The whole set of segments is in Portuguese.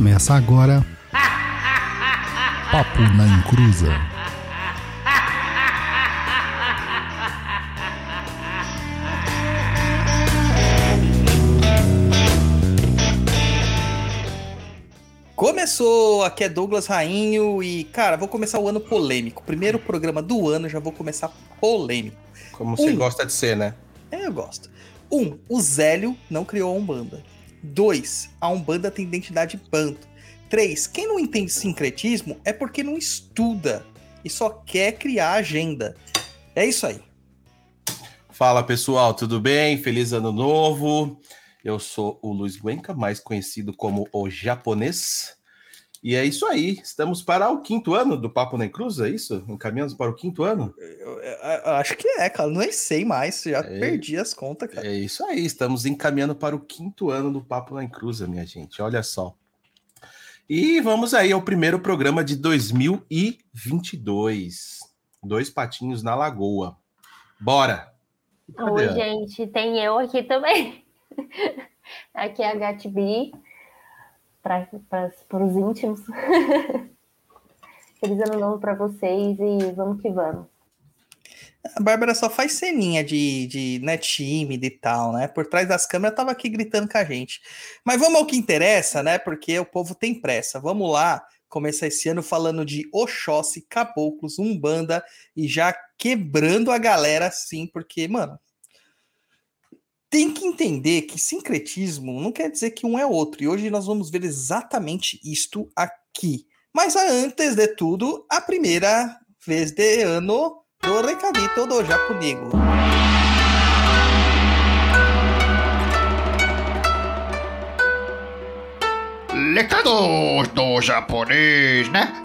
Começa agora. Papo na Encruza. Começou, aqui é Douglas Rainho e, cara, vou começar o ano polêmico. Primeiro programa do ano, já vou começar polêmico. Como você gosta de ser, né? É, eu gosto. Um, o Zélio não criou a Umbanda. Dois, a Umbanda tem identidade banto. Três, quem não entende sincretismo é porque não estuda e só quer criar agenda. É isso aí. Fala pessoal, tudo bem? Feliz ano novo. Eu sou o Luiz Guenca, mais conhecido como o japonês. E é isso aí, estamos para o quinto ano do Papo na Cruz, é isso? Encaminhamos para o quinto ano? Eu, eu- eu acho que é, cara. Nem sei mais. Já É. perdi as contas, cara. É isso aí, estamos encaminhando para o quinto ano do Papo na Cruz, minha gente, olha só. E vamos aí ao primeiro programa de 2022. Dois patinhos na lagoa. Bora! Cadê Oi, gente, tem eu aqui também. Aqui é a Gatbi, para os íntimos. Feliz ano novo para vocês e vamos que vamos. A Bárbara só faz ceninha de, de né, tímida e tal, né? Por trás das câmeras tava aqui gritando com a gente. Mas vamos ao que interessa, né? Porque o povo tem pressa. Vamos lá começar esse ano falando de Oxóssi, Caboclos, Umbanda e já quebrando a galera assim, porque, mano, tem que entender que sincretismo não quer dizer que um é outro. E hoje nós vamos ver exatamente isto aqui. Mas antes de tudo, a primeira vez de ano do recadito do Japonigo. Recados do japonês, né?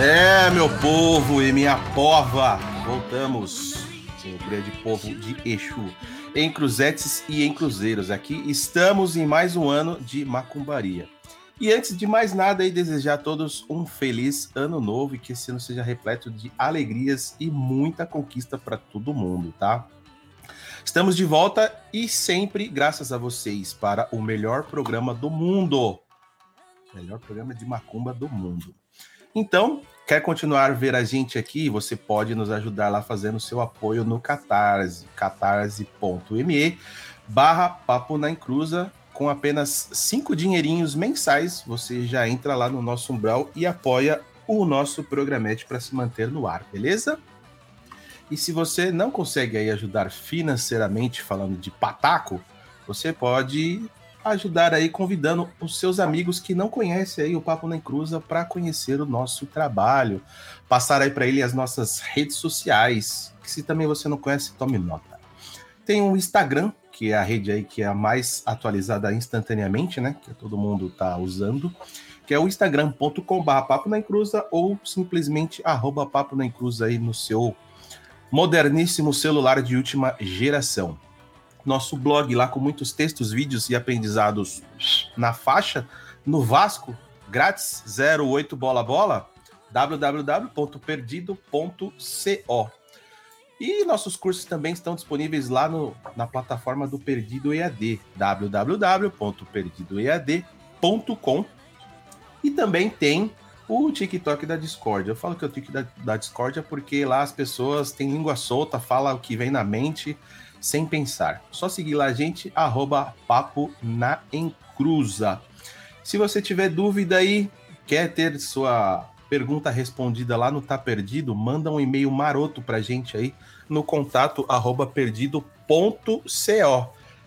É, meu povo e minha pova, voltamos, o grande povo de Exu, em cruzetes e em cruzeiros. Aqui estamos em mais um ano de macumbaria. E antes de mais nada, aí, desejar a todos um feliz ano novo e que esse ano seja repleto de alegrias e muita conquista para todo mundo, tá? Estamos de volta e sempre graças a vocês para o melhor programa do mundo. Melhor programa de macumba do mundo. Então, quer continuar ver a gente aqui? Você pode nos ajudar lá fazendo seu apoio no Catarse, catarse.me barra Papo na Encruza. Com apenas cinco dinheirinhos mensais, você já entra lá no nosso umbral e apoia o nosso programete para se manter no ar, beleza? E se você não consegue aí ajudar financeiramente falando de pataco, você pode ajudar aí convidando os seus amigos que não conhecem aí o Papo na Encruza para conhecer o nosso trabalho, passar aí para ele as nossas redes sociais, que se também você não conhece, tome nota. Tem o Instagram, que é a rede aí que é a mais atualizada instantaneamente, né, que todo mundo tá usando, que é o instagram.com.br papo na ou simplesmente arroba papo na aí no seu moderníssimo celular de última geração nosso blog lá com muitos textos, vídeos e aprendizados na faixa, no Vasco, grátis, 08 bola bola, www.perdido.co. E nossos cursos também estão disponíveis lá no, na plataforma do Perdido EAD, www.perdidoead.com. E também tem o TikTok da Discord. Eu falo que é o TikTok da, da Discord é porque lá as pessoas têm língua solta, fala o que vem na mente, sem pensar. Só seguir lá a gente, arroba papo na encruza. Se você tiver dúvida aí, quer ter sua pergunta respondida lá no Tá Perdido, manda um e-mail maroto pra gente aí no contato arroba perdido.co.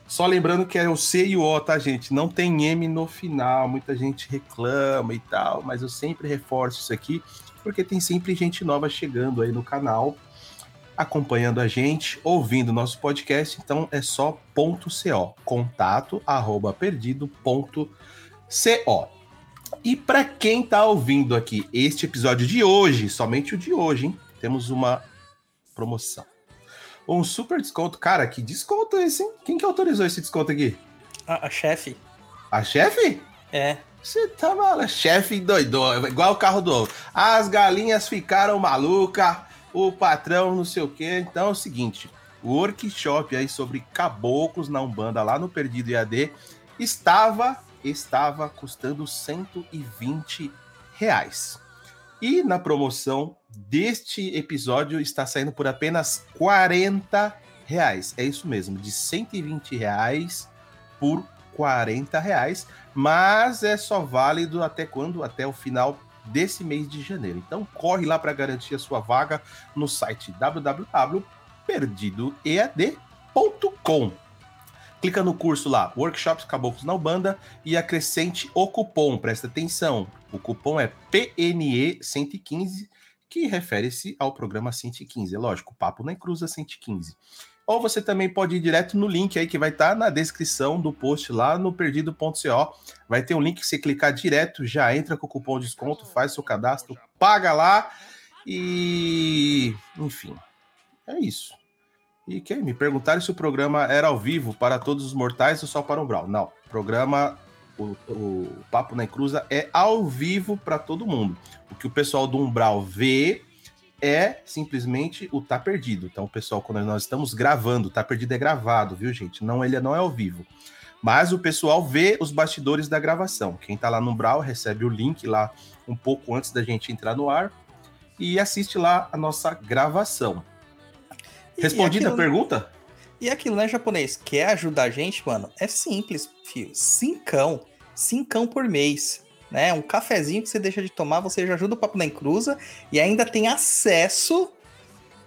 Só lembrando que é o C e o O, tá, gente? Não tem M no final. Muita gente reclama e tal, mas eu sempre reforço isso aqui, porque tem sempre gente nova chegando aí no canal acompanhando a gente, ouvindo nosso podcast, então é só ponto .co, contato arroba perdido ponto .co. E para quem tá ouvindo aqui este episódio de hoje, somente o de hoje, hein? Temos uma promoção. Um super desconto. Cara, que desconto esse, hein? Quem que autorizou esse desconto aqui? A, a chefe. A chefe? É. Você tá mal, chefe doidou, igual o carro do ovo. As galinhas ficaram maluca, o patrão não sei o quê. Então é o seguinte, o workshop aí sobre caboclos na Umbanda lá no Perdido EAD estava estava custando 120 reais. E na promoção deste episódio está saindo por apenas 40 reais. É isso mesmo, de 120 reais por 40 reais, mas é só válido até quando? Até o final desse mês de janeiro. Então corre lá para garantir a sua vaga no site www.perdidoead.com. Clica no curso lá, Workshops Caboclos na Ubanda e acrescente o cupom, presta atenção. O cupom é PNE115, que refere-se ao programa 115. É lógico, Papo na Cruza 115. Ou você também pode ir direto no link aí que vai estar tá na descrição do post lá no perdido.co. Vai ter um link que você clicar direto, já entra com o cupom de desconto, faz seu cadastro, paga lá e enfim. É isso. E quem me perguntaram se o programa era ao vivo para todos os mortais ou só para o Umbral. Não, programa o, o Papo na Cruza é ao vivo para todo mundo. O que o pessoal do Umbral vê é simplesmente o Tá Perdido. Então, pessoal, quando nós estamos gravando, Tá Perdido é gravado, viu, gente? Não, ele não é ao vivo. Mas o pessoal vê os bastidores da gravação. Quem tá lá no Brawl recebe o link lá um pouco antes da gente entrar no ar e assiste lá a nossa gravação. Respondida a pergunta? E aquilo, né, japonês? Quer ajudar a gente, mano? É simples, filho. Cincão. Cincão por mês né? Um cafezinho que você deixa de tomar, você já ajuda o Papo na Encruza e ainda tem acesso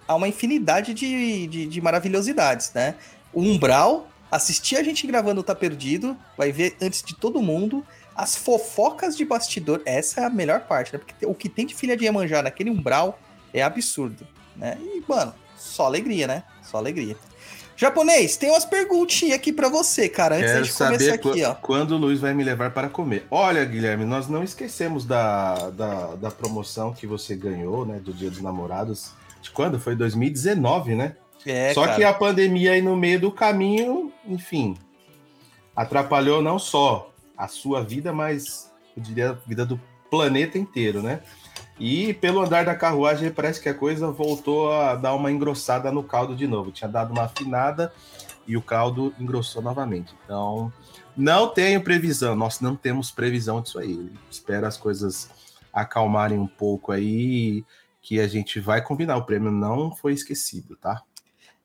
a uma infinidade de, de, de maravilhosidades, né? O Umbral, assistir a gente gravando Tá Perdido, vai ver antes de todo mundo as fofocas de bastidor. Essa é a melhor parte, né? Porque o que tem de filha de Iemanjá naquele Umbral é absurdo, né? E, mano, só alegria, né? Só alegria. Japonês, tem umas perguntinhas aqui para você, cara, antes Quero de começar aqui, ó. Quando o Luiz vai me levar para comer. Olha, Guilherme, nós não esquecemos da, da, da promoção que você ganhou, né, do Dia dos Namorados. De quando? Foi 2019, né? É, Só cara. que a pandemia aí no meio do caminho, enfim, atrapalhou não só a sua vida, mas eu diria a vida do planeta inteiro, né? E pelo andar da carruagem, parece que a coisa voltou a dar uma engrossada no caldo de novo. Tinha dado uma afinada e o caldo engrossou novamente. Então, não tenho previsão. Nós não temos previsão disso aí. Espero as coisas acalmarem um pouco aí, que a gente vai combinar. O prêmio não foi esquecido, tá?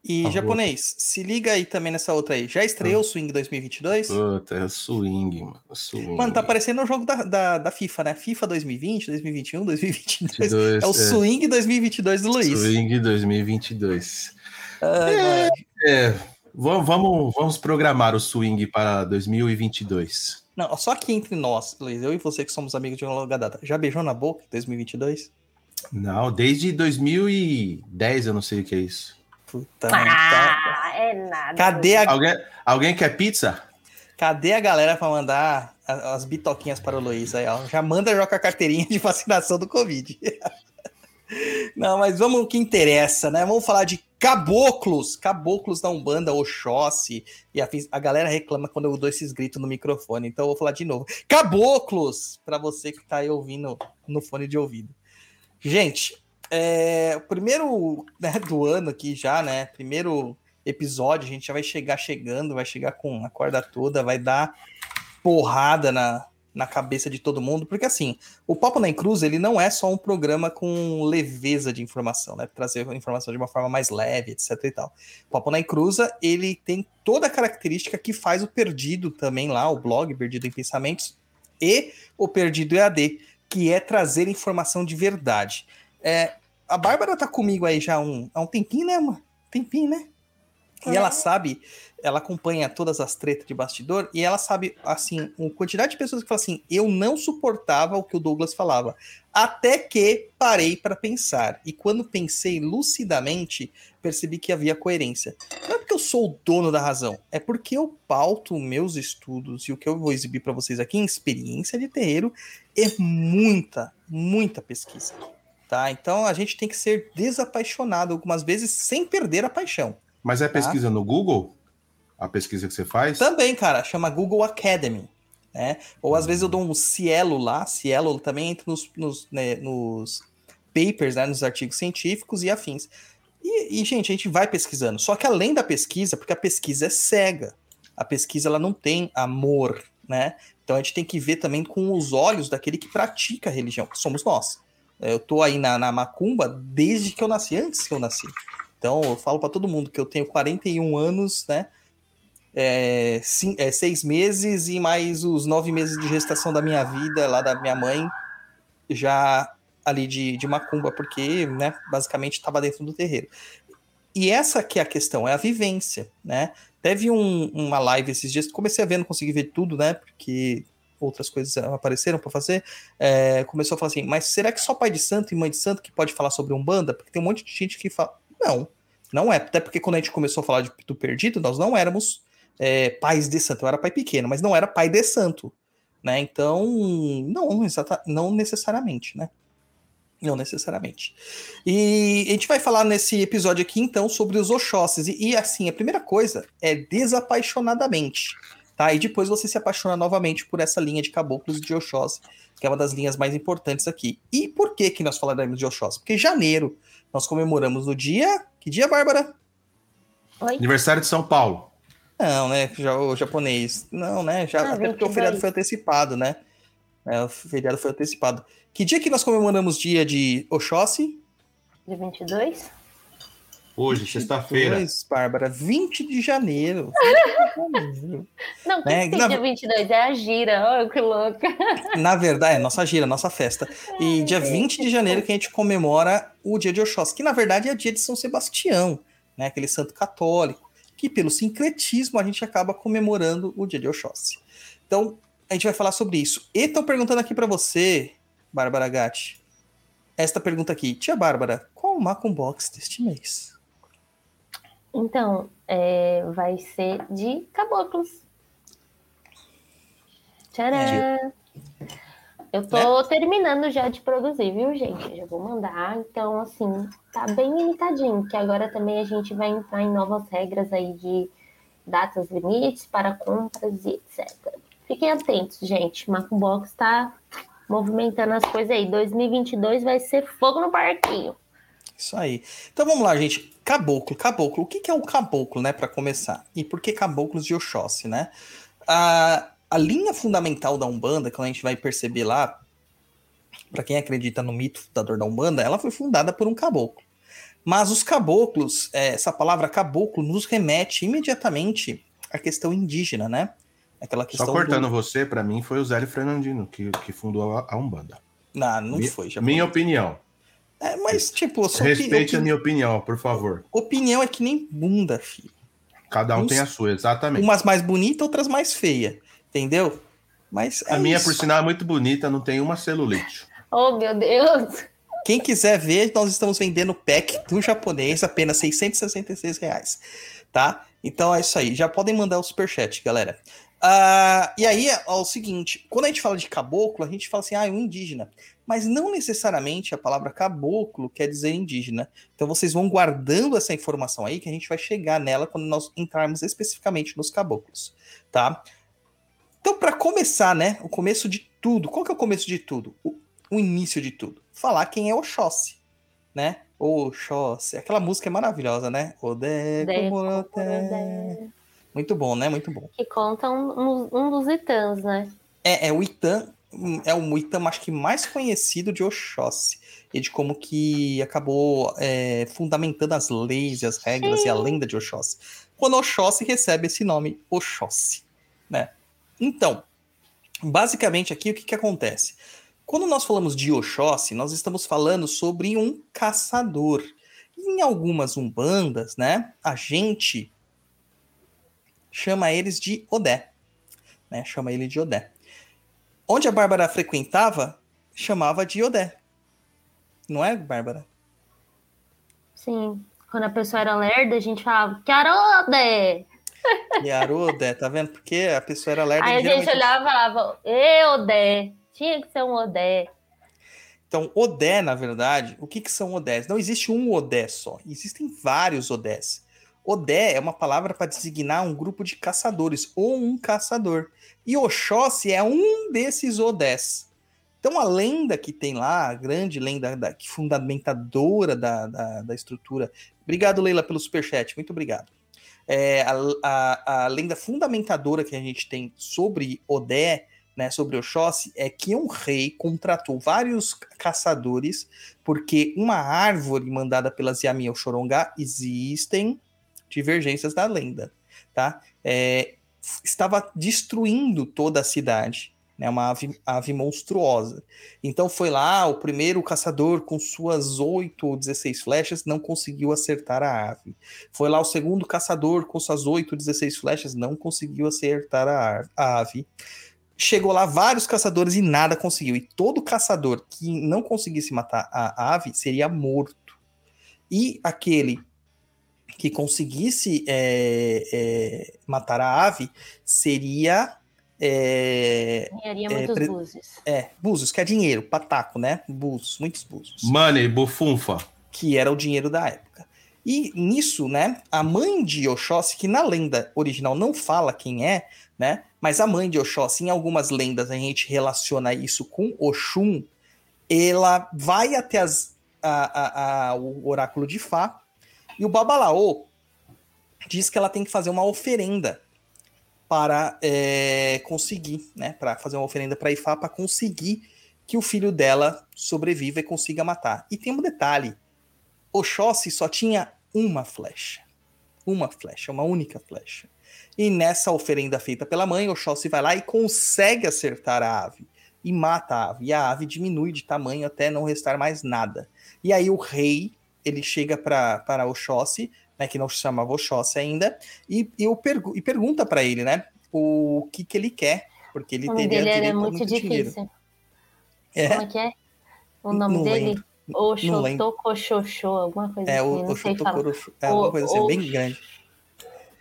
E japonês, se liga aí também nessa outra aí. Já estreou o Swing 2022? Puta, é Swing, mano. Swing. Mano, tá parecendo o jogo da, da, da, FIFA, né? FIFA 2020, 2021, 2022. 22, é o é. Swing 2022 do Luiz. Swing 2022. Ah, é, é, vamos, vamos programar o Swing para 2022. Não, só aqui entre nós, Luiz, eu e você que somos amigos de uma longa data. Já beijou na boca 2022? Não, desde 2010 eu não sei o que é isso. Puta, ah, é nada. Cadê a... Alguém, alguém quer pizza? Cadê a galera para mandar as bitoquinhas para o Luiz aí, ó? Já manda jogar a carteirinha de vacinação do Covid. Não, mas vamos o que interessa, né? Vamos falar de caboclos, caboclos da Umbanda, Oxóssi, e a, a galera reclama quando eu dou esses gritos no microfone, então eu vou falar de novo. Caboclos, para você que tá aí ouvindo no fone de ouvido. Gente, é, o primeiro né, do ano aqui já, né? Primeiro episódio, a gente já vai chegar chegando, vai chegar com a corda toda, vai dar porrada na, na cabeça de todo mundo, porque assim, o Papo na Cruz, ele não é só um programa com leveza de informação, né? Trazer informação de uma forma mais leve, etc e tal. O Papo na Cruza, ele tem toda a característica que faz o Perdido também lá, o blog Perdido em Pensamentos, e o Perdido EAD, que é trazer informação de verdade. É, a Bárbara tá comigo aí já há um, há um tempinho, né, mano? Tempinho, né? E ela sabe, ela acompanha todas as tretas de bastidor e ela sabe, assim, a quantidade de pessoas que falam assim: eu não suportava o que o Douglas falava. Até que parei para pensar. E quando pensei lucidamente, percebi que havia coerência. Não é porque eu sou o dono da razão, é porque eu pauto meus estudos e o que eu vou exibir para vocês aqui em experiência de terreiro é muita, muita pesquisa. Tá? Então a gente tem que ser desapaixonado algumas vezes sem perder a paixão. Mas é tá? pesquisa no Google? A pesquisa que você faz? Também, cara, chama Google Academy. né? Ou às vezes eu dou um cielo lá, cielo também entra nos, nos, né, nos papers, né, nos artigos científicos e afins. E, e, gente, a gente vai pesquisando. Só que além da pesquisa, porque a pesquisa é cega, a pesquisa ela não tem amor, né? Então a gente tem que ver também com os olhos daquele que pratica a religião, que somos nós. Eu tô aí na, na macumba desde que eu nasci, antes que eu nasci. Então eu falo para todo mundo que eu tenho 41 anos, né? É, sim, é, seis meses e mais os nove meses de gestação da minha vida, lá da minha mãe, já ali de, de macumba, porque, né, basicamente estava dentro do terreiro. E essa que é a questão, é a vivência, né? Teve um, uma live esses dias, comecei a ver, não consegui ver tudo, né? Porque outras coisas apareceram para fazer. É, começou a falar assim, mas será que só pai de santo e mãe de santo que pode falar sobre Umbanda? Porque tem um monte de gente que fala. Não, não é. Até porque quando a gente começou a falar de, do perdido, nós não éramos é, pais de santo. Eu era pai pequeno, mas não era pai de santo. Né? Então, não, exata, não necessariamente, né? Não necessariamente. E a gente vai falar nesse episódio aqui, então, sobre os Oxóssis. E, e, assim, a primeira coisa é desapaixonadamente. Tá? E depois você se apaixona novamente por essa linha de caboclos de Oxóssi, que é uma das linhas mais importantes aqui. E por que, que nós falaremos de Oxóssi? Porque em janeiro nós comemoramos o dia. Que dia, Bárbara? Oi? Aniversário de São Paulo. Não, né? Já, o japonês. Não, né? Já, ah, até porque o feriado foi antecipado, né? É, o feriado foi antecipado. Que dia que nós comemoramos dia de Oxóssi? Dia 22? Hoje, sexta-feira. Bárbara, 20 de janeiro. Não, que, né? que Na... dia 22? É a gira, olha que louca. Na verdade, é nossa gira, nossa festa. E Ai, dia 20 de janeiro que a gente comemora o dia de Oxóssi, que na verdade é dia de São Sebastião, né? aquele santo católico, que pelo sincretismo a gente acaba comemorando o dia de Oxóssi. Então, a gente vai falar sobre isso. E tô perguntando aqui para você, Bárbara Gatti, esta pergunta aqui. Tia Bárbara, qual o Macum Box deste mês? Então, é, vai ser de caboclos. Tcharam! É. Eu tô né? terminando já de produzir, viu, gente? Já vou mandar. Então, assim, tá bem limitadinho, que agora também a gente vai entrar em novas regras aí de datas limites para compras e etc. Fiquem atentos, gente. Macumbox está movimentando as coisas aí. 2022 vai ser fogo no barquinho. Isso aí. Então vamos lá, gente. Caboclo, caboclo. O que, é o caboclo, né, para começar? E por que caboclos de Oxóssi, né? A, a linha fundamental da Umbanda, que a gente vai perceber lá, para quem acredita no mito fundador da Umbanda, ela foi fundada por um caboclo. Mas os caboclos, é, essa palavra caboclo nos remete imediatamente à questão indígena, né? Aquela questão Só cortando do... você, para mim foi o Zélio Fernandino que, que fundou a, Umbanda. Não, não minha, foi. Já minha opinião. É, mas, tipo, respeite a minha opinião, por favor. Opinião é que nem bunda, filho. Cada um Uns, tem a sua, exatamente. Umas mais bonitas, outras mais feias. Entendeu? Mas é a minha, por sinal, é muito bonita, não tem uma celulite. Oh, meu Deus! Quem quiser ver, nós estamos vendendo pack do japonês, apenas 666 reais, tá? Então é isso aí. Já podem mandar o superchat, galera. Uh, e aí é, o seguinte: quando a gente fala de caboclo, a gente fala assim, ah, é um indígena. Mas não necessariamente a palavra caboclo quer dizer indígena. Então vocês vão guardando essa informação aí que a gente vai chegar nela quando nós entrarmos especificamente nos caboclos, tá? Então, para começar, né? O começo de tudo. Qual que é o começo de tudo? O, o início de tudo. Falar quem é Oxóssi, né? Oxóssi. Aquela música é maravilhosa, né? Odé, muito bom, né? Muito bom. Que conta um, um dos Itãs, né? É, é o Itã, é o Itã, acho que mais conhecido de Oxóssi. E de como que acabou é, fundamentando as leis, as regras Sim. e a lenda de Oxóssi. Quando Oxóssi recebe esse nome Oxóssi, né? Então, basicamente aqui o que, que acontece? Quando nós falamos de Oxóssi, nós estamos falando sobre um caçador. Em algumas umbandas, né, a gente chama eles de Odé. Né? Chama ele de Odé. Onde a Bárbara frequentava, chamava de Odé. Não é, Bárbara? Sim. Quando a pessoa era lerda, a gente falava, Odé! Odé, tá vendo? Porque a pessoa era lerda. Aí a gente olhava e falava, Odé! Tinha que ser um Odé. Então, Odé, na verdade, o que, que são Odés? Não existe um Odé só, existem vários Odés. Odé é uma palavra para designar um grupo de caçadores ou um caçador. E Oxóssi é um desses Odés. Então a lenda que tem lá, a grande lenda da, que fundamentadora da, da, da estrutura. Obrigado, Leila, pelo superchat. Muito obrigado. É, a, a, a lenda fundamentadora que a gente tem sobre Odé né, sobre Oxóssi é que um rei contratou vários caçadores porque uma árvore mandada pelas Yami Oxorongá existem divergências da lenda, tá? É, estava destruindo toda a cidade, né? Uma ave, ave monstruosa. Então foi lá o primeiro caçador com suas 8 ou 16 flechas não conseguiu acertar a ave. Foi lá o segundo caçador com suas 8 ou 16 flechas não conseguiu acertar a, a ave chegou lá vários caçadores e nada conseguiu. E todo caçador que não conseguisse matar a ave seria morto. E aquele que conseguisse é, é, matar a ave seria. É, Ganharia muitos é, búzios. É, búzios, que é dinheiro, pataco, né? Búzios, muitos búzios. Money, bufunfa. Que era o dinheiro da época. E nisso, né, a mãe de Oxóssi, que na lenda original não fala quem é, né, mas a mãe de Oxóssi, em algumas lendas a gente relaciona isso com Oxum, ela vai até as, a, a, a, o oráculo de Fá, e o Babalaô diz que ela tem que fazer uma oferenda para é, conseguir, né, para fazer uma oferenda para Ifá, para conseguir que o filho dela sobreviva e consiga matar. E tem um detalhe, Oxóssi só tinha uma flecha. Uma flecha, uma única flecha. E nessa oferenda feita pela mãe, Oxóssi vai lá e consegue acertar a ave. E mata a ave. E a ave diminui de tamanho até não restar mais nada. E aí o rei, ele chega para Oxóssi, né, que não se chamava Oxóssi ainda, e, e, pergu e pergunta para ele, né, o que, que ele quer. Porque ele o nome teria dele era muito, muito difícil. Dinheiro. É? Como é que é? O nome não dele? Lembro. Oxotocoxoxô, alguma coisa é, assim, o, não sei falar. É alguma coisa assim, bem grande.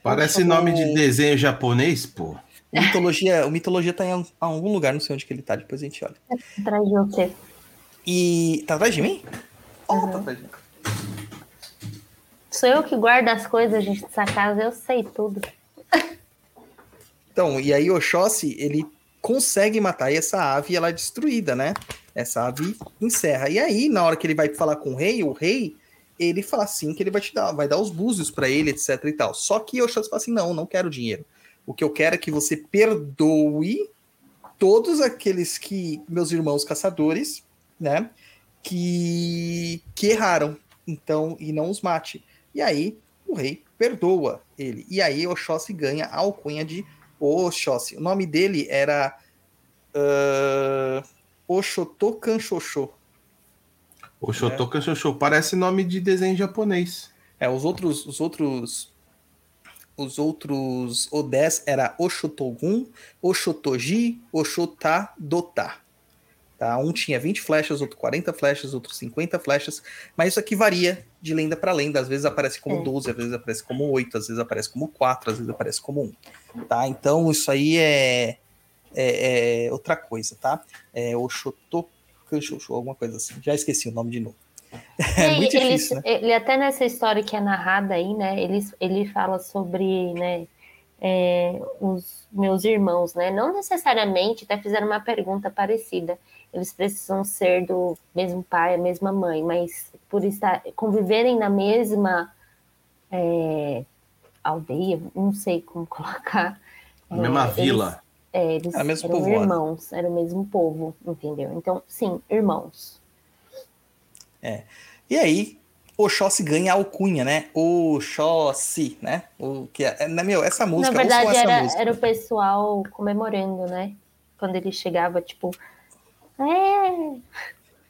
Parece nome de desenho japonês, pô. Mitologia, o mitologia tá em algum lugar, não sei onde que ele tá, depois a gente olha. Atrás de você. E. Tá atrás de mim? Uhum. Oh, tá atrás de mim. Sou eu que guardo as coisas, gente, dessa casa, eu sei tudo. Então, e aí Oxóssi, ele consegue matar essa ave ela é destruída, né? Essa ave encerra. E aí, na hora que ele vai falar com o rei, o rei, ele fala assim que ele vai te dar, vai dar os búzios para ele, etc e tal. Só que Oxóssi fala assim: não, não quero dinheiro. O que eu quero é que você perdoe todos aqueles que, meus irmãos caçadores, né, que, que erraram. Então, e não os mate. E aí, o rei perdoa ele. E aí, Oxóssi ganha a alcunha de Oxóssi. O nome dele era. Uh, Oshotokan Shosho. Oshotokan Shosho. Parece nome de desenho japonês. É, os outros. Os outros. Os outros Odés era Oshotogun, Oshotoji, Oshota Dota. Tá? Um tinha 20 flechas, outro 40 flechas, outro 50 flechas, mas isso aqui varia de lenda para lenda. Às vezes aparece como é. 12, às vezes aparece como 8, às vezes aparece como 4, às vezes aparece como 1. Tá? Então isso aí é, é, é outra coisa, tá? É Oshotokanshosho, alguma coisa assim. Já esqueci o nome de novo. É muito ele, difícil, né? ele até nessa história que é narrada aí, né? Ele, ele fala sobre, né? É, os meus irmãos, né? Não necessariamente, até fizeram uma pergunta parecida. Eles precisam ser do mesmo pai, a mesma mãe, mas por estar conviverem na mesma é, aldeia, não sei como colocar. Na mesma eles, vila. É, eles era mesmo eram povoado. irmãos, era o mesmo povo, entendeu? Então, sim, irmãos. É. E aí, Oxóssi ganha alcunha, né? Oxóssi, né? O que é, é, meu, essa música, Na verdade, era, música. era o pessoal comemorando, né? Quando ele chegava, tipo, é.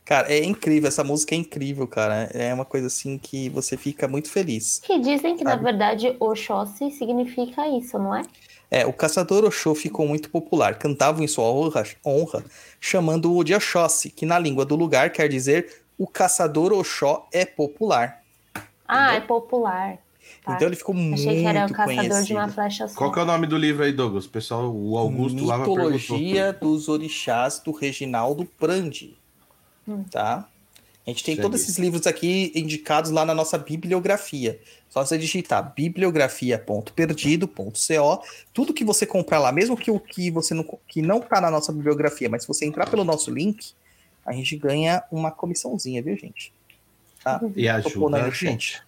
Cara, é incrível, essa música é incrível, cara. É uma coisa assim que você fica muito feliz. Que dizem que, sabe? na verdade, Oxóssi significa isso, não é? É, o caçador Oxô ficou muito popular. Cantavam em sua honra, honra chamando-o de Oxóssi, que na língua do lugar quer dizer o caçador Oxó é popular. Ah, Entendeu? é popular. Tá. Então ele ficou Achei muito que era o caçador conhecido. de uma flecha só. Qual que é o nome do livro aí, Douglas? O pessoal, o Augusto lá perguntou. Mitologia dos Orixás do Reginaldo Prandi. Hum. Tá? A gente tem todos esses livros aqui indicados lá na nossa bibliografia. Só você digitar bibliografia.perdido.co. Tudo que você comprar lá, mesmo que o que você não, que não tá na nossa bibliografia, mas se você entrar pelo nosso link, a gente ganha uma comissãozinha, viu, gente? Tá? E ajuda a gente.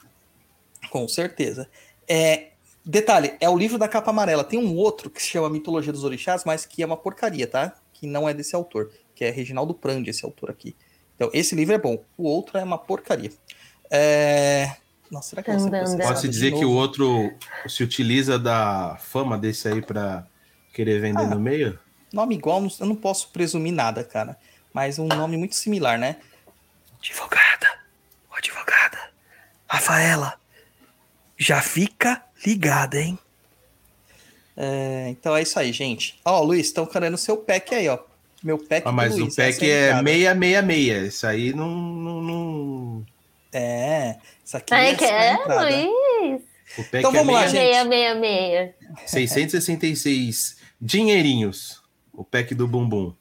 Com certeza. É, detalhe, é o livro da capa amarela. Tem um outro que se chama Mitologia dos Orixás, mas que é uma porcaria, tá? Que não é desse autor, que é Reginaldo Prandi, esse autor aqui. Então, esse livro é bom. O outro é uma porcaria. É... Nossa, será que Pode-se dizer que o outro se utiliza da fama desse aí para querer vender ah, no meio? Nome igual, eu não posso presumir nada, cara. Mas um nome muito similar, né? Advogada, advogada, Rafaela, já fica ligada, hein? É, então é isso aí, gente. Ó, Luiz, estão querendo seu pack aí, ó. Meu pack ah, mas Luiz, o pack é 666. Isso aí não, não, não... É, isso aqui é, que é, Luiz. então vamos é lá, gente. 666. 666 dinheirinhos. O pack do bumbum.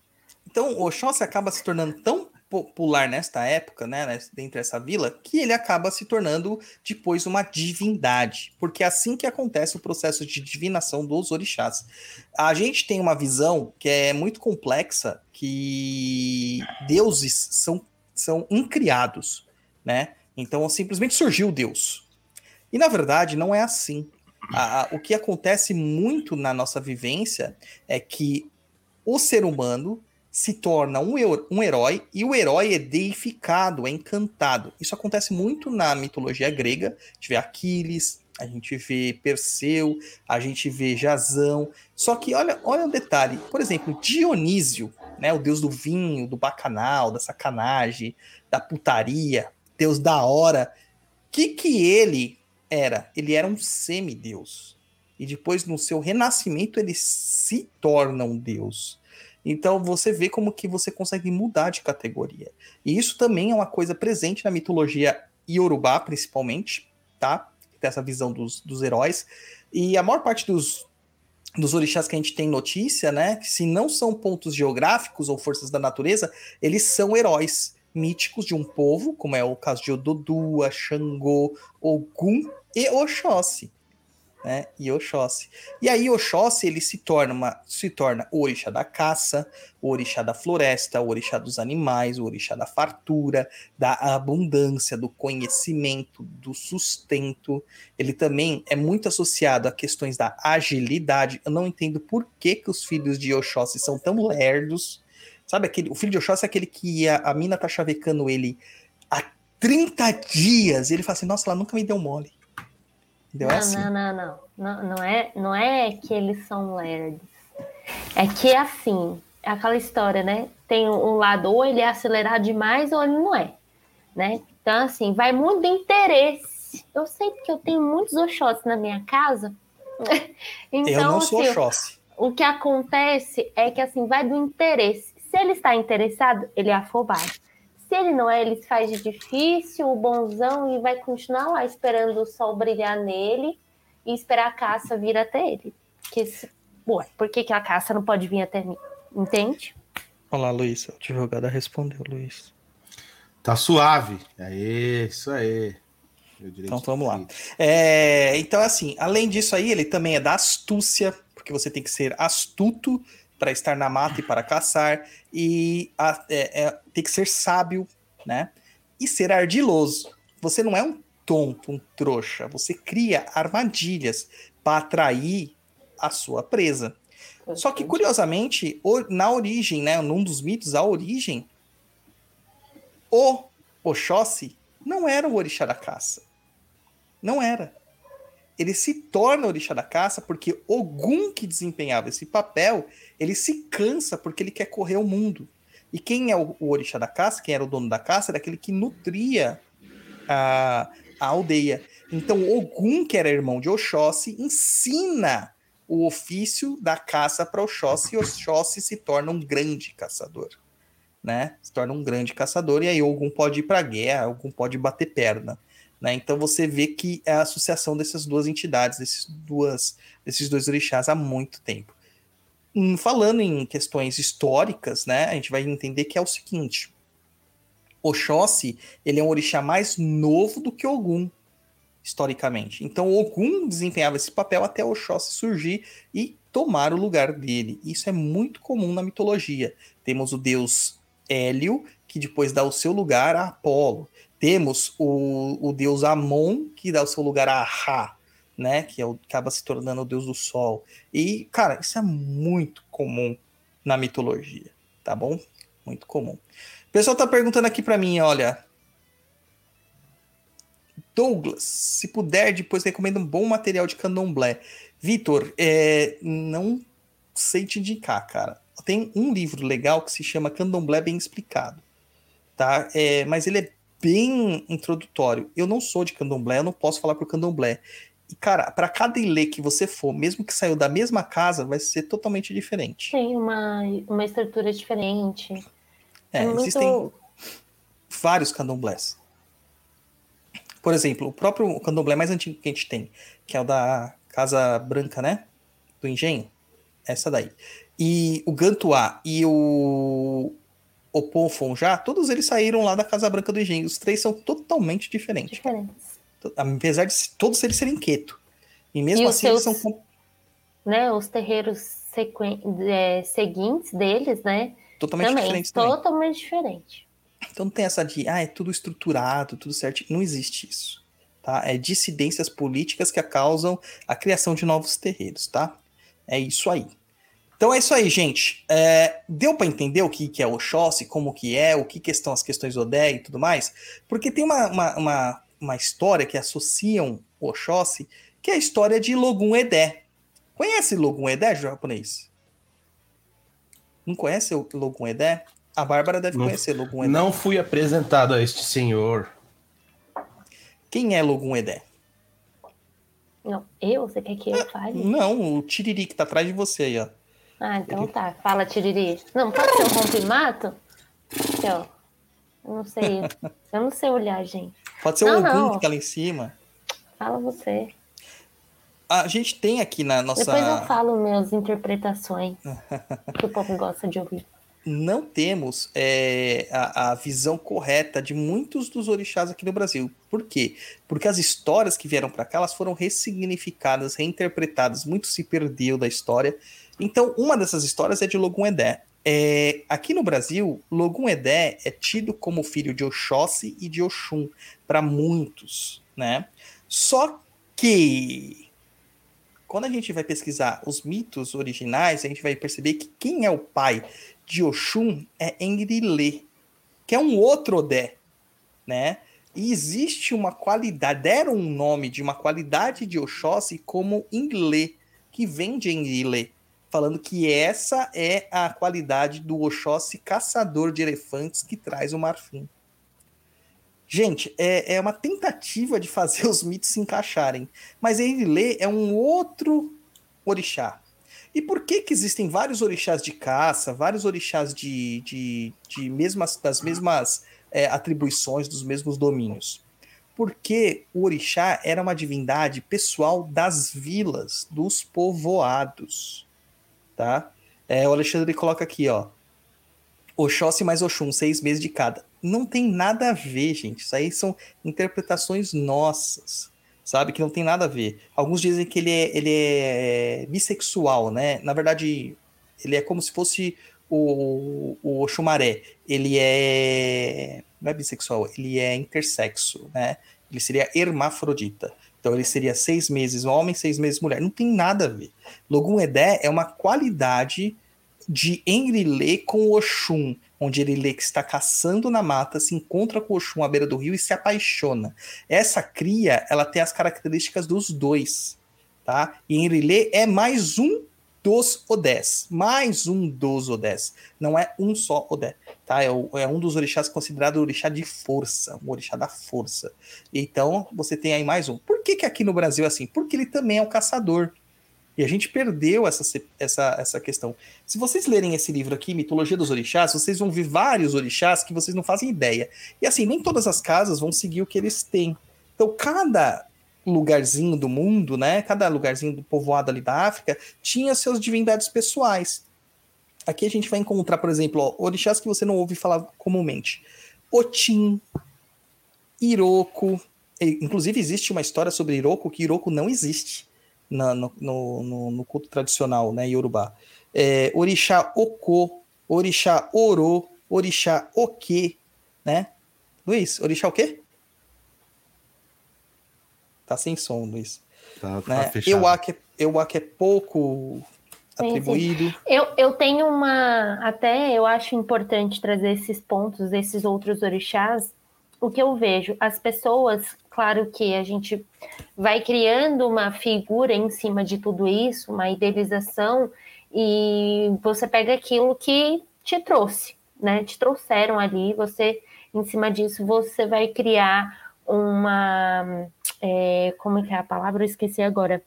Então o Oxóssi acaba se tornando tão popular nesta época, né, dentro dessa vila, que ele acaba se tornando depois uma divindade, porque é assim que acontece o processo de divinação dos orixás. A gente tem uma visão que é muito complexa, que deuses são, são incriados, né? Então simplesmente surgiu Deus. E na verdade não é assim. A, a, o que acontece muito na nossa vivência é que o ser humano se torna um, um herói e o herói é deificado, é encantado. Isso acontece muito na mitologia grega. A gente vê Aquiles, a gente vê Perseu, a gente vê Jazão. Só que olha, olha o detalhe. Por exemplo, Dionísio, né, o deus do vinho, do bacanal, da sacanagem, da putaria, deus da hora. O que, que ele era? Ele era um semideus. E depois, no seu renascimento, ele se torna um deus. Então você vê como que você consegue mudar de categoria. E isso também é uma coisa presente na mitologia iorubá, principalmente, tá? Tem essa visão dos, dos heróis. E a maior parte dos, dos orixás que a gente tem notícia, né? Se não são pontos geográficos ou forças da natureza, eles são heróis míticos de um povo, como é o caso de Ododua, Xangô, Ogum e Oxóssi né? E Oxóssi. E aí Oxóssi ele se torna uma, se torna o orixá da caça, o orixá da floresta, o orixá dos animais, o orixá da fartura, da abundância, do conhecimento, do sustento. Ele também é muito associado a questões da agilidade. Eu não entendo por que, que os filhos de Oxóssi são tão lerdos. Sabe aquele, o filho de Oxóssi é aquele que a, a mina tá chavecando ele há 30 dias, e ele fala assim: "Nossa, ela nunca me deu mole". Deu não, assim. não, não, não, não. Não é, não é que eles são lerds. É que assim, é aquela história, né? Tem um lado, ou ele é acelerado demais, ou ele não é. Né? Então, assim, vai muito do interesse. Eu sei que eu tenho muitos Oxóssi na minha casa. então, eu não sou assim, Oxóssi. O que acontece é que, assim, vai do interesse. Se ele está interessado, ele é afobado. Se ele não é, ele se faz de difícil, o bonzão, e vai continuar lá esperando o sol brilhar nele e esperar a caça vir até ele. Que, ué, por que, que a caça não pode vir até mim? Entende? Olá, Luiz. A advogada respondeu, Luiz. Tá suave. É isso aí. Então vamos lá. É, então, assim, além disso aí, ele também é da astúcia, porque você tem que ser astuto para estar na mata e para caçar, e a, é, é, tem que ser sábio, né? E ser ardiloso. Você não é um tonto, um trouxa. Você cria armadilhas para atrair a sua presa. Só que, curiosamente, na origem, né, num dos mitos, a origem, o Oxóssi não era o orixá da caça. Não era ele se torna orixá da caça porque Ogum, que desempenhava esse papel, ele se cansa porque ele quer correr o mundo. E quem é o, o orixá da caça, quem era o dono da caça, era aquele que nutria a, a aldeia. Então, Ogum, que era irmão de Oxóssi, ensina o ofício da caça para Oxóssi e Oxóssi se torna um grande caçador. Né? Se torna um grande caçador e aí Ogum pode ir para guerra, Ogum pode bater perna. Né? Então você vê que é a associação dessas duas entidades, desses, duas, desses dois orixás há muito tempo. Hum, falando em questões históricas, né, a gente vai entender que é o seguinte: Oxóssi, ele é um orixá mais novo do que Ogum, historicamente. Então, Ogum desempenhava esse papel até Oxóssi surgir e tomar o lugar dele. Isso é muito comum na mitologia. Temos o deus Hélio, que depois dá o seu lugar a Apolo. Temos o, o deus Amon, que dá o seu lugar a Ra, né? Que é o, acaba se tornando o deus do sol. E, cara, isso é muito comum na mitologia, tá bom? Muito comum. O pessoal tá perguntando aqui para mim, olha. Douglas, se puder, depois recomenda um bom material de candomblé. Vitor, é, não sei te indicar, cara. Tem um livro legal que se chama Candomblé Bem Explicado, tá? É, mas ele é bem introdutório. Eu não sou de candomblé, eu não posso falar por candomblé. E, cara, para cada ilê que você for, mesmo que saiu da mesma casa, vai ser totalmente diferente. Tem uma, uma estrutura diferente. É, é existem vários candomblés. Por exemplo, o próprio candomblé mais antigo que a gente tem, que é o da Casa Branca, né? Do Engenho. Essa daí. E o Gantuá e o Oponfon já, todos eles saíram lá da Casa Branca do Engenho. Os três são totalmente diferentes. Diferentes. Apesar de todos eles serem queto. E mesmo e assim seus, eles são. Né, os terreiros sequen... é, seguintes deles, né? Totalmente também, diferentes. Também. Totalmente diferente. Então não tem essa de, ah, é tudo estruturado, tudo certo. Não existe isso. Tá? É dissidências políticas que causam a criação de novos terreiros, tá? É isso aí. Então é isso aí, gente. É, deu para entender o que, que é o Oxóssi, como que é, o que, que são as questões do Odé e tudo mais? Porque tem uma, uma, uma, uma história que associam o Oxóssi, que é a história de Logun Edé. Conhece Logun Edé, japonês? Não conhece o Logun Edé? A Bárbara deve não, conhecer Logun Edé. Não fui apresentado a este senhor. Quem é Logun Edé? Não, eu? Você quer que eu fale? Não, o Tiriri que tá atrás de você aí, ó. Ah, então Ele... tá. Fala, Tiriri. Não, pode ser um rompimato? Ó. Eu não sei. Eu não sei olhar, gente. Pode ser não, o Ogum não. que tá lá em cima. Fala você. A gente tem aqui na nossa. Depois eu falo minhas interpretações. que o povo gosta de ouvir. Não temos é, a, a, visão correta de muitos dos orixás aqui no Brasil. Por quê? Porque as histórias que vieram para cá elas foram ressignificadas, reinterpretadas, muito se perdeu da história. Então, uma dessas histórias é de Logum Edé. É, aqui no Brasil, Logum Edé é tido como filho de Oxóssi e de Oxum, para muitos, né? Só que quando a gente vai pesquisar os mitos originais, a gente vai perceber que quem é o pai de Oxum é Enlilê, que é um outro Odé, né? E existe uma qualidade, deram um nome de uma qualidade de Oxóssi como Inlê, que vem de Enlilê, falando que essa é a qualidade do Oxóssi caçador de elefantes que traz o marfim. Gente, é, é uma tentativa de fazer os mitos se encaixarem. Mas Enlilê é um outro orixá. E por que que existem vários orixás de caça, vários orixás de, de, de mesmas, das mesmas é, atribuições, dos mesmos domínios? Porque o orixá era uma divindade pessoal das vilas, dos povoados, tá? É, o Alexandre coloca aqui, ó. Oxóssi mais Oxum, seis meses de cada não tem nada a ver, gente. Isso aí são interpretações nossas, sabe? Que não tem nada a ver. Alguns dizem que ele é, ele é bissexual, né? Na verdade, ele é como se fosse o, o Oxumaré. Ele é. Não é bissexual, ele é intersexo, né? Ele seria hermafrodita. Então ele seria seis meses homem, seis meses mulher. Não tem nada a ver. Logum Edé é uma qualidade de Enrilê com Oxum onde ele lê que está caçando na mata, se encontra com Oxum à beira do rio e se apaixona. Essa cria, ela tem as características dos dois, tá? E Enrilê é mais um dos Odés, mais um dos Odés. Não é um só Odé, tá? É, o, é um dos orixás considerado orixá de força, um orixá da força. Então, você tem aí mais um. Por que que aqui no Brasil é assim? Porque ele também é um caçador. E a gente perdeu essa, essa, essa questão. Se vocês lerem esse livro aqui, Mitologia dos Orixás, vocês vão ver vários orixás que vocês não fazem ideia. E assim, nem todas as casas vão seguir o que eles têm. Então, cada lugarzinho do mundo, né? Cada lugarzinho do povoado ali da África tinha seus divindades pessoais. Aqui a gente vai encontrar, por exemplo, ó, orixás que você não ouve falar comumente. Otim, Iroko. Inclusive, existe uma história sobre Iroko que Iroko não existe na, no, no, no, culto tradicional, né, Yorubá. É, orixá Oko, Orixá Oro, Orixá Oque, né? Luiz, Orixá o quê? Tá sem som, Luiz. Tá, tá né? fechado. Euak, Euak é pouco sim, atribuído. Sim. Eu, eu tenho uma. Até eu acho importante trazer esses pontos, esses outros orixás. O que eu vejo, as pessoas, claro que a gente vai criando uma figura em cima de tudo isso, uma idealização, e você pega aquilo que te trouxe, né? Te trouxeram ali, você, em cima disso, você vai criar uma. É, como é que é a palavra? Eu esqueci agora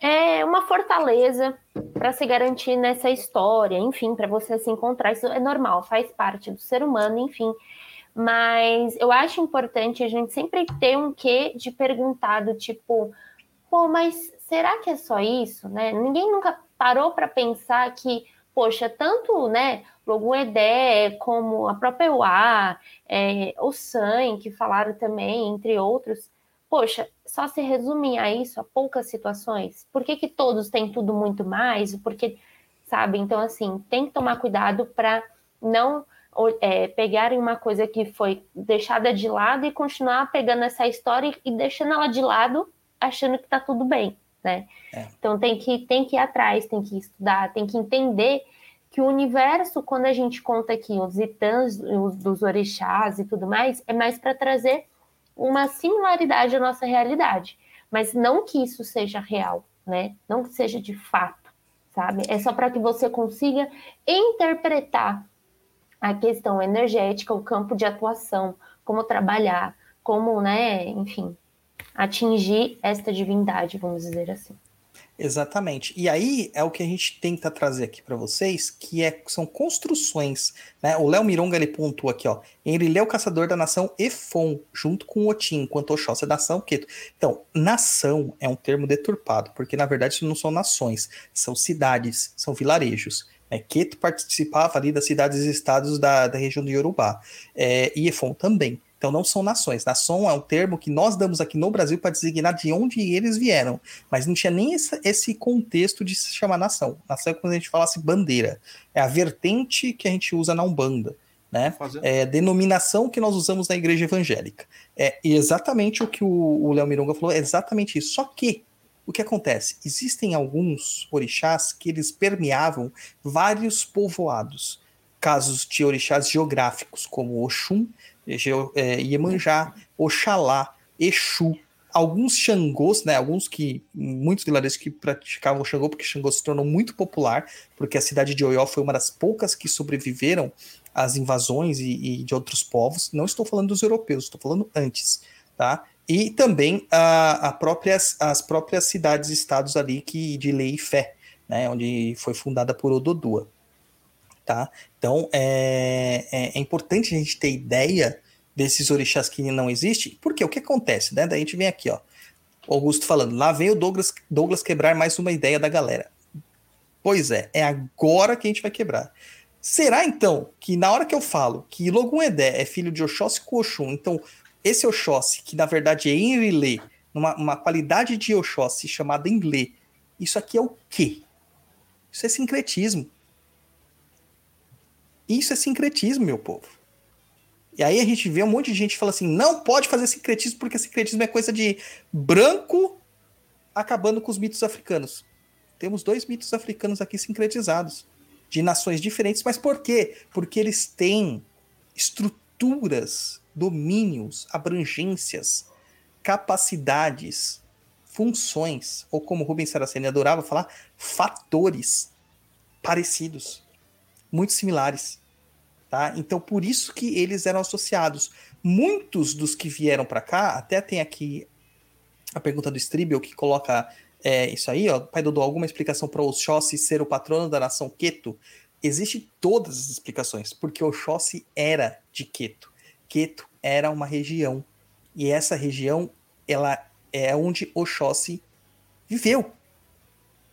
é uma fortaleza para se garantir nessa história, enfim, para você se encontrar. Isso é normal, faz parte do ser humano, enfim. Mas eu acho importante a gente sempre ter um quê de perguntado, tipo, pô, mas será que é só isso, né? Ninguém nunca parou para pensar que, poxa, tanto, né, Logun Edé, como a própria UA, é, o San, que falaram também, entre outros, poxa, só se resumem a isso, a poucas situações? Por que, que todos têm tudo muito mais? Porque, sabe? Então, assim, tem que tomar cuidado para não é, pegarem uma coisa que foi deixada de lado e continuar pegando essa história e deixando ela de lado, achando que está tudo bem, né? É. Então, tem que, tem que ir atrás, tem que estudar, tem que entender que o universo, quando a gente conta aqui os itãs, os dos orixás e tudo mais, é mais para trazer uma similaridade à nossa realidade, mas não que isso seja real, né? Não que seja de fato, sabe? É só para que você consiga interpretar a questão energética, o campo de atuação, como trabalhar, como, né, enfim, atingir esta divindade, vamos dizer assim. Exatamente. E aí é o que a gente tenta trazer aqui para vocês, que é, são construções. Né? O Léo Mironga ele pontuou aqui, ó. Ele é o caçador da nação Efon, junto com Otim, enquanto Oxóssi é da nação Queto. Então, nação é um termo deturpado, porque na verdade isso não são nações, são cidades, são vilarejos. É, Queto participava ali das cidades e estados da, da região do Yorubá. É, e Efon também. Então não são nações. Nação é um termo que nós damos aqui no Brasil para designar de onde eles vieram, mas não tinha nem esse, esse contexto de se chamar nação. Nação é quando a gente falasse bandeira. É a vertente que a gente usa na Umbanda. Né? É denominação que nós usamos na igreja evangélica. É exatamente o que o Léo Mironga falou, é exatamente isso. Só que o que acontece? Existem alguns orixás que eles permeavam vários povoados. Casos de orixás geográficos, como Oxum é, Iemanjá, Oxalá, Exu, alguns Xangôs, né, alguns que, muitos vilarejos que praticavam Xangô, porque Xangô se tornou muito popular, porque a cidade de Oió foi uma das poucas que sobreviveram às invasões e, e de outros povos, não estou falando dos europeus, estou falando antes, tá? E também a, a próprias, as próprias cidades-estados ali que de lei e fé, né, onde foi fundada por Ododua tá? Então é, é, é, importante a gente ter ideia desses orixás que não existem, porque o que acontece, né? Daí a gente vem aqui, ó, Augusto falando, lá vem o Douglas, Douglas quebrar mais uma ideia da galera. Pois é, é agora que a gente vai quebrar. Será então que na hora que eu falo que Logun Edé é filho de Oxóssi com Oxum, então esse Oxóssi, que na verdade é Enrilê, numa uma qualidade de Oxóssi chamada Enlê, isso aqui é o quê? Isso é sincretismo. Isso é sincretismo, meu povo. E aí a gente vê um monte de gente fala assim: não pode fazer sincretismo porque sincretismo é coisa de branco acabando com os mitos africanos. Temos dois mitos africanos aqui sincretizados, de nações diferentes, mas por quê? Porque eles têm estruturas, domínios, abrangências, capacidades, funções, ou como Rubens Saraceni adorava falar, fatores parecidos, muito similares. Tá? Então, por isso que eles eram associados. Muitos dos que vieram para cá, até tem aqui a pergunta do Stribel que coloca é, isso aí, ó, pai Dodô, alguma explicação para Oxóssi ser o patrono da nação Queto? Existe todas as explicações, porque Oxóssi era de Queto. Queto era uma região, e essa região ela é onde Oxóssi viveu,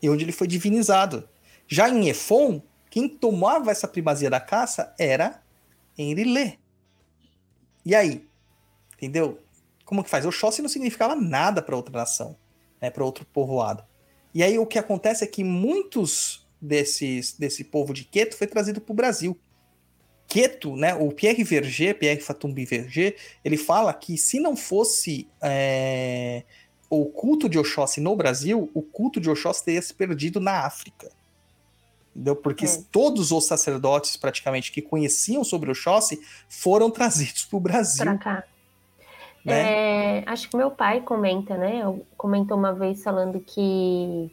e onde ele foi divinizado. Já em Efon, quem tomava essa primazia da caça era Enrilê. E aí? Entendeu? Como que faz? Oxóssi não significava nada para outra nação, né, para outro povoado. E aí o que acontece é que muitos desses desse povo de Queto foi trazido para o Brasil. Queto, né, o Pierre Verger, Pierre Fatumbi Verger, ele fala que se não fosse é, o culto de Oxóssi no Brasil, o culto de Oxóssi teria se perdido na África. Entendeu? Porque é. todos os sacerdotes, praticamente, que conheciam sobre Oxóssi foram trazidos para o Brasil. Pra cá. Né? É, acho que meu pai comenta, né? Comentou uma vez falando que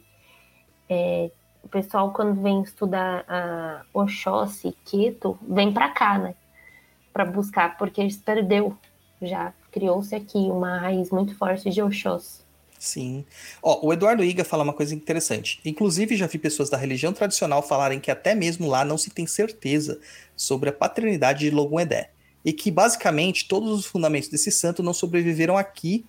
é, o pessoal, quando vem estudar a Oxóssi, Queto, vem para cá, né? Para buscar, porque se perdeu já. Criou-se aqui uma raiz muito forte de Oxóssi. Sim. Ó, o Eduardo Iga fala uma coisa interessante. Inclusive, já vi pessoas da religião tradicional falarem que até mesmo lá não se tem certeza sobre a paternidade de Logum Edé e que basicamente todos os fundamentos desse santo não sobreviveram aqui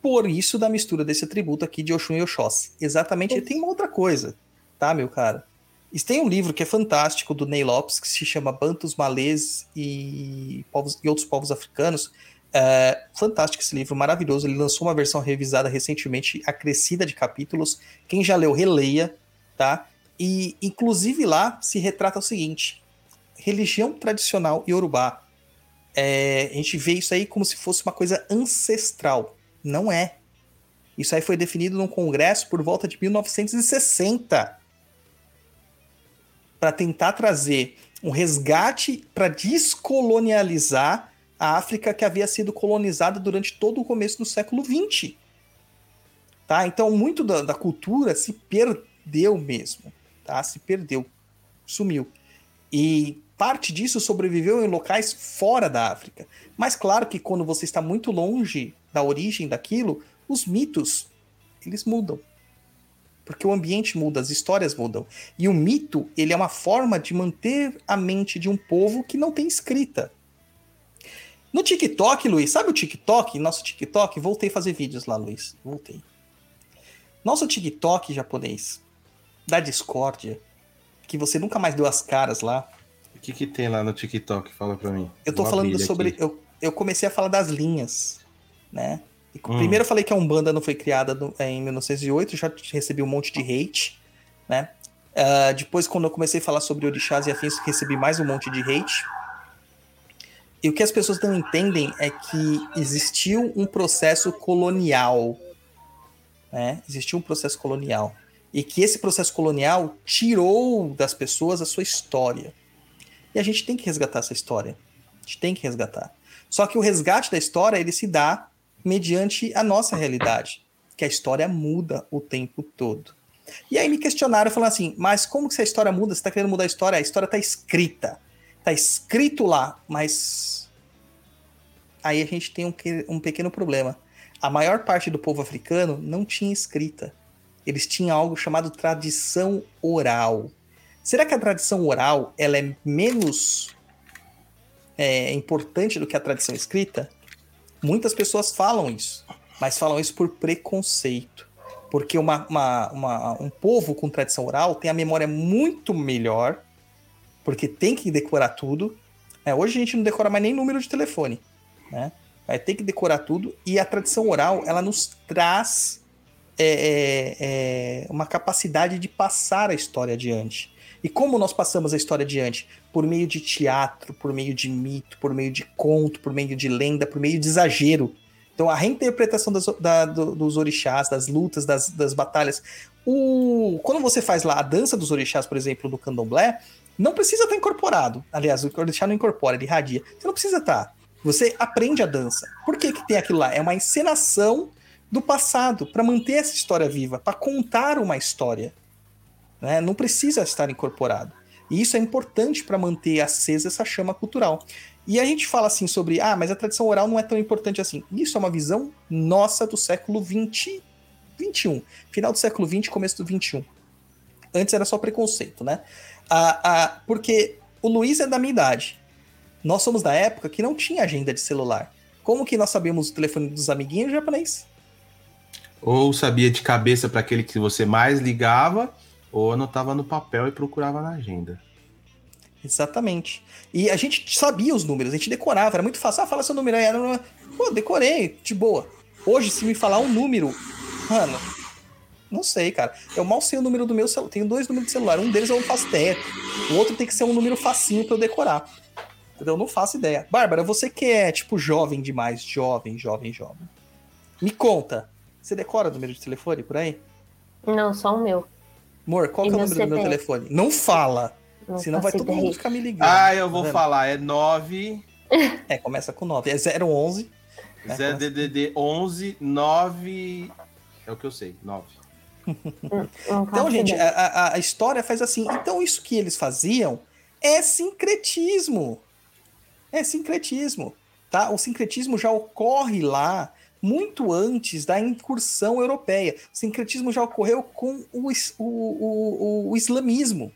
por isso da mistura desse atributo aqui de Oxum e Oxóssi. Exatamente, e tem uma outra coisa, tá, meu cara? E tem um livro que é fantástico do Ney Lopes que se chama Bantos, Malês e, povos, e outros povos africanos. É, fantástico esse livro, maravilhoso. Ele lançou uma versão revisada recentemente, acrescida de capítulos. Quem já leu, releia, tá? E inclusive lá se retrata o seguinte: religião tradicional iorubá é, a gente vê isso aí como se fosse uma coisa ancestral. Não é. Isso aí foi definido num congresso por volta de 1960 para tentar trazer um resgate para descolonializar a África que havia sido colonizada durante todo o começo do século XX. Tá? Então, muito da, da cultura se perdeu mesmo. Tá? Se perdeu. Sumiu. E parte disso sobreviveu em locais fora da África. Mas claro que quando você está muito longe da origem daquilo, os mitos eles mudam. Porque o ambiente muda, as histórias mudam. E o mito, ele é uma forma de manter a mente de um povo que não tem escrita. No TikTok, Luiz, sabe o TikTok? Nosso TikTok, voltei a fazer vídeos lá, Luiz. Voltei. Nosso TikTok japonês da discórdia, que você nunca mais deu as caras lá, que, que tem lá no TikTok? Fala pra mim. Eu tô Vou falando sobre. Eu, eu comecei a falar das linhas, né? Hum. Primeiro eu falei que a Umbanda não foi criada no, é, em 1908, já recebi um monte de hate, né? Uh, depois, quando eu comecei a falar sobre orixás e afins, recebi mais um monte de hate. E o que as pessoas não entendem é que existiu um processo colonial. Né? Existiu um processo colonial. E que esse processo colonial tirou das pessoas a sua história. E a gente tem que resgatar essa história. A gente tem que resgatar. Só que o resgate da história, ele se dá mediante a nossa realidade, que a história muda o tempo todo. E aí me questionaram, falando assim, mas como que essa história muda? Você está querendo mudar a história? A história está escrita. Está escrito lá, mas... Aí a gente tem um, um pequeno problema. A maior parte do povo africano não tinha escrita. Eles tinham algo chamado tradição oral. Será que a tradição oral ela é menos é, importante do que a tradição escrita? Muitas pessoas falam isso, mas falam isso por preconceito. Porque uma, uma, uma, um povo com tradição oral tem a memória muito melhor, porque tem que decorar tudo. É, hoje a gente não decora mais nem número de telefone. Né? Ter que decorar tudo. E a tradição oral, ela nos traz é, é, é uma capacidade de passar a história adiante. E como nós passamos a história adiante? Por meio de teatro, por meio de mito, por meio de conto, por meio de lenda, por meio de exagero. Então a reinterpretação das, da, do, dos orixás, das lutas, das, das batalhas. O, quando você faz lá a dança dos orixás, por exemplo, no candomblé, não precisa estar incorporado. Aliás, o orixá não incorpora, ele irradia. Você não precisa estar. Você aprende a dança. Por que, que tem aquilo lá? É uma encenação do passado, para manter essa história viva, para contar uma história. Né? Não precisa estar incorporado. E isso é importante para manter acesa essa chama cultural. E a gente fala assim sobre, ah, mas a tradição oral não é tão importante assim. Isso é uma visão nossa do século 20, 21. Final do século 20, começo do 21. Antes era só preconceito, né? Ah, ah, porque o Luiz é da minha idade. Nós somos da época que não tinha agenda de celular. Como que nós sabíamos o telefone dos amiguinhos japonês? Ou sabia de cabeça para aquele que você mais ligava, ou anotava no papel e procurava na agenda. Exatamente. E a gente sabia os números, a gente decorava, era muito fácil. Ah, fala seu número aí. Era... Pô, decorei, de boa. Hoje, se me falar um número, mano, não sei, cara. Eu mal sei o número do meu celular. Tenho dois números de celular. Um deles eu não faço ideia. O outro tem que ser um número facinho pra eu decorar. Entendeu? Eu não faço ideia. Bárbara, você que é, tipo, jovem demais. Jovem, jovem, jovem. Me conta. Você decora o número de telefone por aí? Não, só o meu. Amor, qual que é o número do meu telefone? Não fala. Não Senão vai todo mundo ficar me ligando. Ah, eu vou Tá falar. É 9. É, começa com 9. É 011. É, Zé DDD 11 9. É o que eu sei, 9. Não Então, gente, a- a história faz assim. Então, isso que eles faziam é sincretismo. É sincretismo. Tá? O sincretismo já ocorre lá muito antes da incursão europeia. O sincretismo já ocorreu com o, o, o- o islamismo.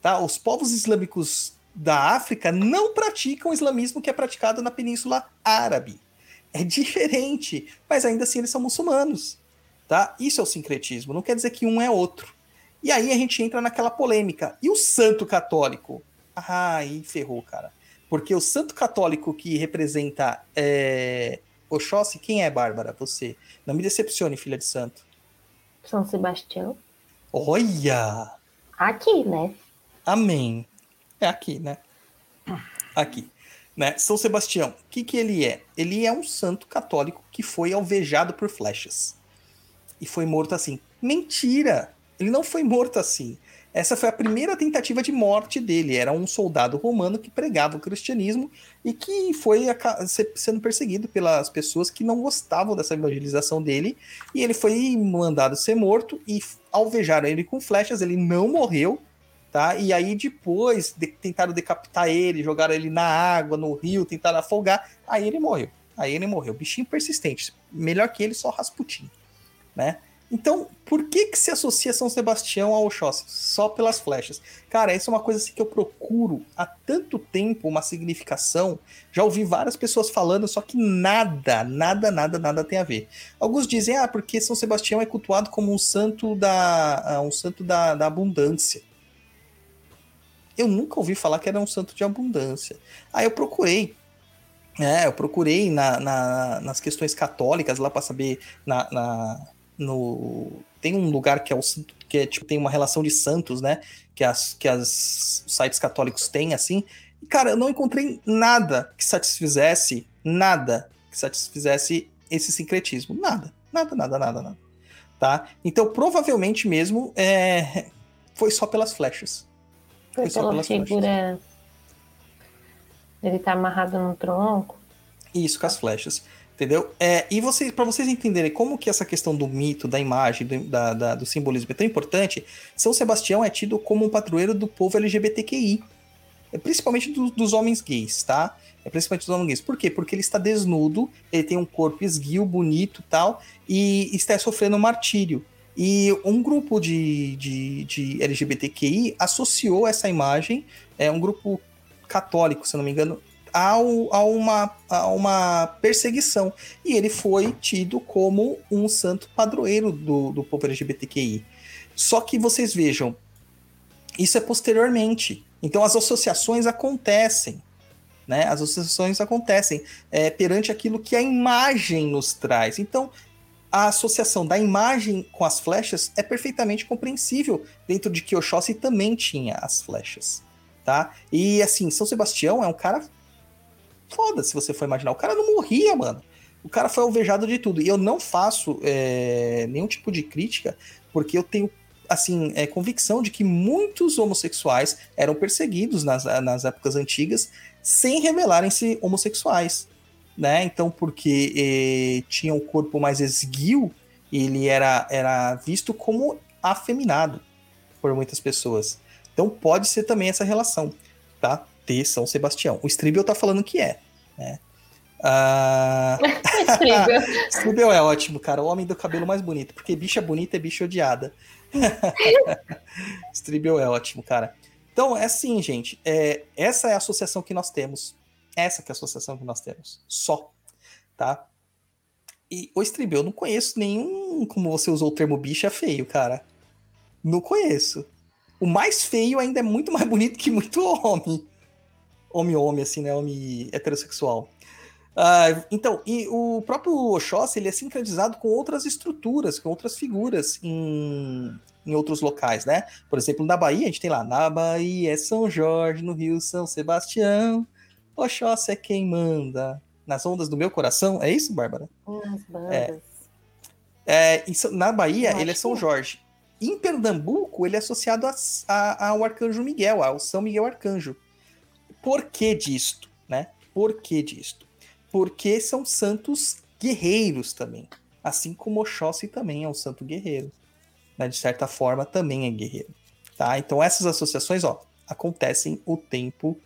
Tá? Os povos islâmicos da África não praticam o islamismo que é praticado na Península Árabe. É diferente, mas ainda assim eles são muçulmanos. Tá? Isso é o sincretismo, não quer dizer que um é outro. E aí a gente entra naquela polêmica. E o santo católico? Ah, aí ferrou, cara. Porque o santo católico que representa é... Oxóssi, quem é, Bárbara? Você. Não me decepcione, filha de santo. São Sebastião. Olha! Aqui, né? Amém. É aqui, né? Aqui. Né? São Sebastião, o que, que ele é? Ele é um santo católico que foi alvejado por flechas. E foi morto assim. Mentira! Ele não foi morto assim. Essa foi a primeira tentativa de morte dele. Era um soldado romano que pregava o cristianismo e que foi sendo perseguido pelas pessoas que não gostavam dessa evangelização dele. E ele foi mandado ser morto e alvejaram ele com flechas. Ele não morreu, tá? E aí depois de- tentaram decapitar ele, jogaram ele na água, no rio, tentaram afogar. Aí ele morreu. Aí ele morreu. Bichinho persistente. Melhor que ele, só Rasputin, né? Então, por que que se associa São Sebastião ao Oxóssi? Só pelas flechas. Cara, essa é uma coisa assim que eu procuro há tanto tempo uma significação. Já ouvi várias pessoas falando, só que nada, nada, nada, nada tem a ver. Alguns dizem, ah, porque São Sebastião é cultuado como um santo da, ah, um santo da, da abundância. Eu nunca ouvi falar que era um santo de abundância. Aí eu procurei. É, eu procurei na, na- nas questões católicas lá para saber na, na- no tem um lugar que é o que é, tipo tem uma relação de santos, né? Que as que as os sites católicos têm assim. E, cara, eu não encontrei nada que satisfizesse nada que satisfizesse esse sincretismo, nada, nada, nada, nada, nada. Tá? Então provavelmente mesmo é, foi só pelas flechas. Foi Foi só pela figura. Ele tá amarrado no tronco. Isso, com as flechas. Entendeu? É, e você, para vocês entenderem como que essa questão do mito, da imagem, do, da- da- do simbolismo é tão importante, São Sebastião é tido como um padroeiro do povo LGBTQI. É principalmente do- dos homens gays, tá? É principalmente dos homens gays. Por quê? Porque ele está desnudo, ele tem um corpo esguio, bonito tal, e está sofrendo martírio. E um grupo de, de, de LGBTQI associou essa imagem, é um grupo católico, se não me engano, ao, a, uma, a uma perseguição. E ele foi tido como um santo padroeiro do, do povo LGBTQI. Só que vocês vejam, isso é posteriormente. Então as associações acontecem. Né? As associações acontecem é, perante aquilo que a imagem nos traz. Então, a associação da imagem com as flechas é perfeitamente compreensível dentro de que Oxóssi também tinha as flechas, tá? E assim, São Sebastião é um cara foda, se você for imaginar. O cara não morria, mano. O cara foi alvejado de tudo. E eu não faço é, nenhum tipo de crítica, porque eu tenho, assim, é, convicção de que muitos homossexuais eram perseguidos nas, nas épocas antigas sem revelarem-se homossexuais, né? Então, porque eh, tinha um corpo mais esguio, ele era, era visto como afeminado por muitas pessoas. Então, pode ser também essa relação, tá? Ter São Sebastião. O Stribel tá falando que é, né? Ah. Stribel é ótimo, cara. O homem do cabelo mais bonito. Porque bicha bonita é bicha odiada. Stribel é ótimo, cara. Então, é assim, gente. É, essa é a associação que nós temos. Essa que é a associação que nós temos. Só. Tá? E o Stribel, eu não conheço nenhum. Como você usou o termo bicha feio, cara. Não conheço. O mais feio ainda é muito mais bonito que muito homem. Homem-homem, assim, né? Homem heterossexual. Uh, então, e o próprio Oxóssi, ele é sincretizado com outras estruturas, com outras figuras em, em outros locais, né? Por exemplo, na Bahia, a gente tem lá, na Bahia é São Jorge, no Rio São Sebastião, Oxóssi é quem manda. Nas ondas do meu coração, é isso, Bárbara? Nas bandas. É, é, na Bahia, ele é São Jorge. Em Pernambuco, ele é associado a, a, ao Arcanjo Miguel, ao São Miguel Arcanjo. Por que disto? Né? Por que disto? Porque são santos guerreiros também. Assim como Oxóssi também é um santo guerreiro. Né? De certa forma, também é guerreiro. Tá? Então, essas associações ó, acontecem o tempo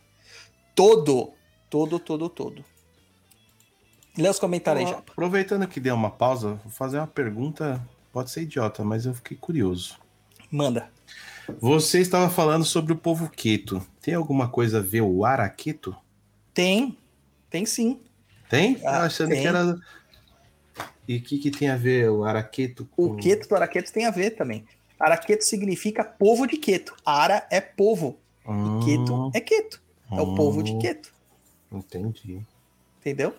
todo. Todo, todo, todo. Lê os comentários aí, já. Aproveitando que deu uma pausa, vou fazer uma pergunta Pode ser idiota, mas eu fiquei curioso. Manda. Você estava falando sobre o povo queto. Tem alguma coisa a ver o araqueto? Tem, tem sim. Tem? Ah, achando tem. que era. E o que, que tem a ver o araqueto com... O queto do araqueto tem a ver também. Araqueto significa povo de queto. Ara é povo. Hum, e queto é queto. É hum, o povo de queto. Entendi. Entendeu?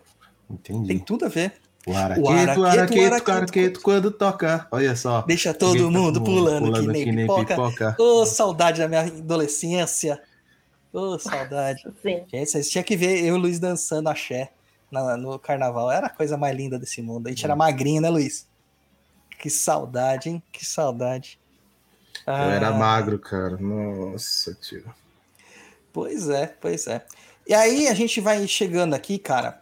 Entendi. Tem tudo a ver. O araqueto, o araqueto, o araqueto, araqueto, quando toca. Olha só. Deixa todo mundo pulando, pulando que, nem, que nem pipoca. pipoca. Ô, oh, saudade da minha adolescência. Ô, oh, saudade. Sim. Gente, vocês tinham que ver eu e o Luiz dançando axé na, no carnaval. Era a coisa mais linda desse mundo. A gente hum. era magrinho, né, Luiz? Que saudade, hein? Que saudade. Ah. Eu era ah. magro, cara. Nossa, tio. Pois é, pois é. E aí a gente vai chegando aqui, cara,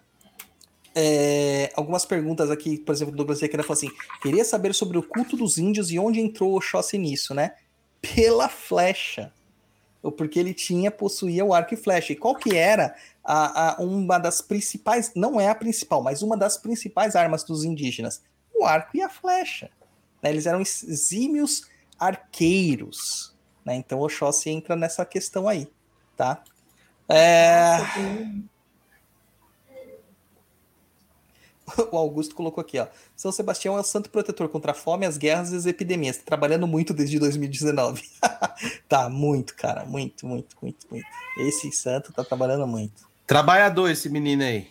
é, algumas perguntas aqui, por exemplo, do Douglas Zequeira falou assim: queria saber sobre o culto dos índios e onde entrou o Oxóssi nisso, né? Pela flecha. Porque ele tinha, possuía o arco e flecha. E qual que era a, a, uma das principais, não é a principal, mas uma das principais armas dos indígenas? O arco e a flecha. Né? Eles eram exímios arqueiros. Né? Então o Oxóssi entra nessa questão aí, tá? É... Nossa, o Augusto colocou aqui, ó. São Sebastião é o santo protetor contra a fome, as guerras e as epidemias. Tá trabalhando muito desde 2019. tá, muito, cara. Muito, muito, muito, muito. Esse santo tá trabalhando muito. Trabalhador esse menino aí.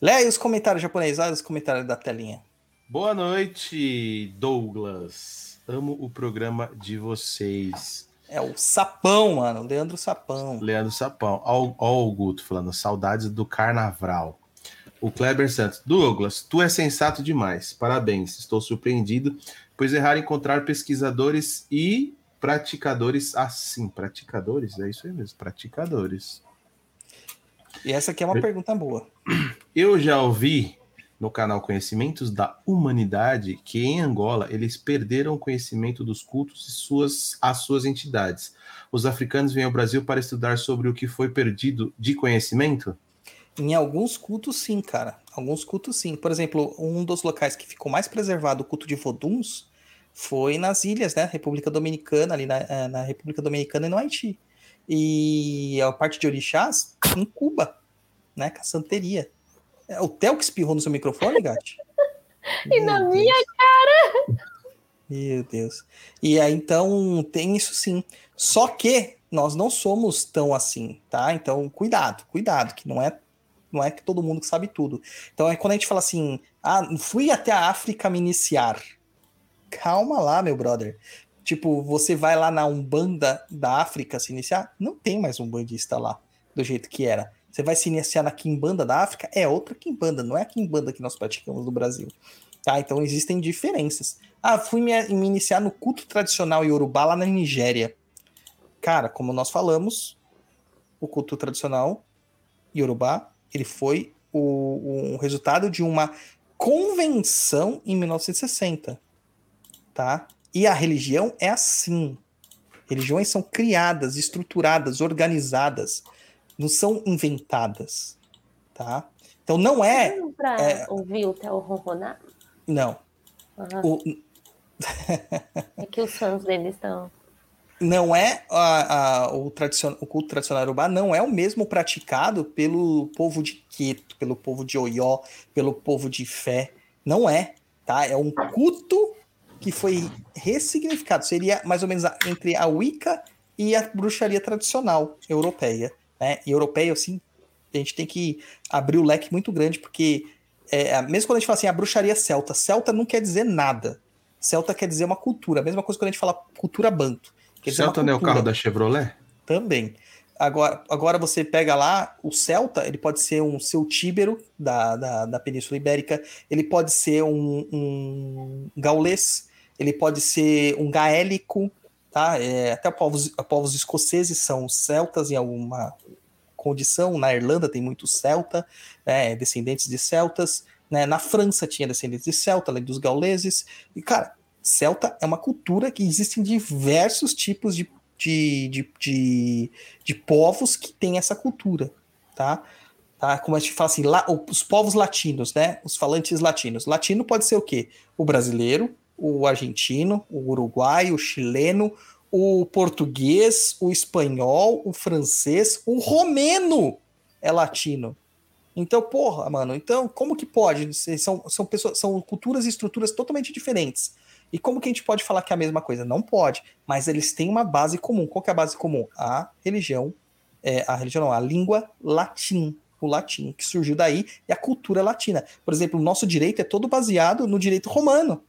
Leia aí os comentários japoneses, olha os comentários da telinha. Boa noite, Douglas. Amo o programa de vocês. É o Sapão, mano. Leandro Sapão. Leandro Sapão. Ó, ó o Guto falando, saudades do carnaval. O Kleber Santos. Douglas, tu é sensato demais. Parabéns. Estou surpreendido, pois é raro encontrar pesquisadores e praticadores assim. Praticadores? É isso aí mesmo, praticadores. E essa aqui é uma Eu... pergunta boa. Eu já ouvi no canal Conhecimentos da Humanidade que em Angola eles perderam o conhecimento dos cultos e suas, as suas entidades. Os africanos vêm ao Brasil para estudar sobre o que foi perdido de conhecimento? Em alguns cultos, sim, cara. Alguns cultos, sim. Por exemplo, um dos locais que ficou mais preservado o culto de Voduns foi nas ilhas, né? República Dominicana, ali na, eh, na República Dominicana e no Haiti. E a parte de orixás em Cuba, né? Com a santeria. É o Theo que espirrou no seu microfone, Gatti? e na Deus. minha cara! Meu Deus. E aí, então, tem isso sim. Só que nós não somos tão assim, tá? Então, cuidado, cuidado, que não é não é que todo mundo que sabe tudo. Então é quando a gente fala assim, ah, fui até a África me iniciar. Calma lá, meu brother. Tipo, você vai lá na Umbanda da África se iniciar, não tem mais um bandista lá, do jeito que era. Você vai se iniciar na Kimbanda da África, é outra Kimbanda, não é a Kimbanda que nós praticamos no Brasil. Tá? Então existem diferenças. Ah, fui me, me iniciar no culto tradicional Yorubá lá na Nigéria. Cara, como nós falamos, o culto tradicional Yorubá ele foi o, o resultado de uma convenção em 1960, tá? E a religião é assim. Religiões são criadas, estruturadas, organizadas, não são inventadas, tá? Então não é. Para é, ouvir o Theo ronronar? Não. Uhum. O... é que os fãs dele estão não é a, a, o, o culto tradicional urubá não é o mesmo praticado pelo povo de Queto, pelo povo de Oió, pelo povo de Fé. Não é, tá? É um culto que foi ressignificado. Seria mais ou menos a, entre a Wicca e a bruxaria tradicional europeia. Né? E europeia, assim, a gente tem que abrir o leque muito grande, porque é, mesmo quando a gente fala assim, a bruxaria celta, celta não quer dizer nada. Celta quer dizer uma cultura. A mesma coisa quando a gente fala cultura banto. Celta não é o carro da Chevrolet? Também. Agora, agora você pega lá o Celta, ele pode ser um seu tíbero da, da, da Península Ibérica, ele pode ser um, um gaulês, ele pode ser um gaélico, tá? É, até povos, povos escoceses são celtas em alguma condição, na Irlanda tem muito celta, né, descendentes de celtas, né, na França tinha descendentes de celta, além dos gauleses, e cara, celta é uma cultura que existe em diversos tipos de de, de, de, de povos que têm essa cultura, tá? tá? Como a gente fala assim, lá, os povos latinos, né? Os falantes latinos. Latino pode ser o quê? O brasileiro, o argentino, o uruguaio, o chileno, o português, o espanhol, o francês, o romeno é latino. Então, porra, mano, então como que pode? São, são pessoas, são culturas e estruturas totalmente diferentes. E como que a gente pode falar que é a mesma coisa? Não pode, mas eles têm uma base comum. Qual que é a base comum? A religião, é, a religião não, a língua latim, o latim, que surgiu daí, e a cultura latina. Por exemplo, o nosso direito é todo baseado no direito romano.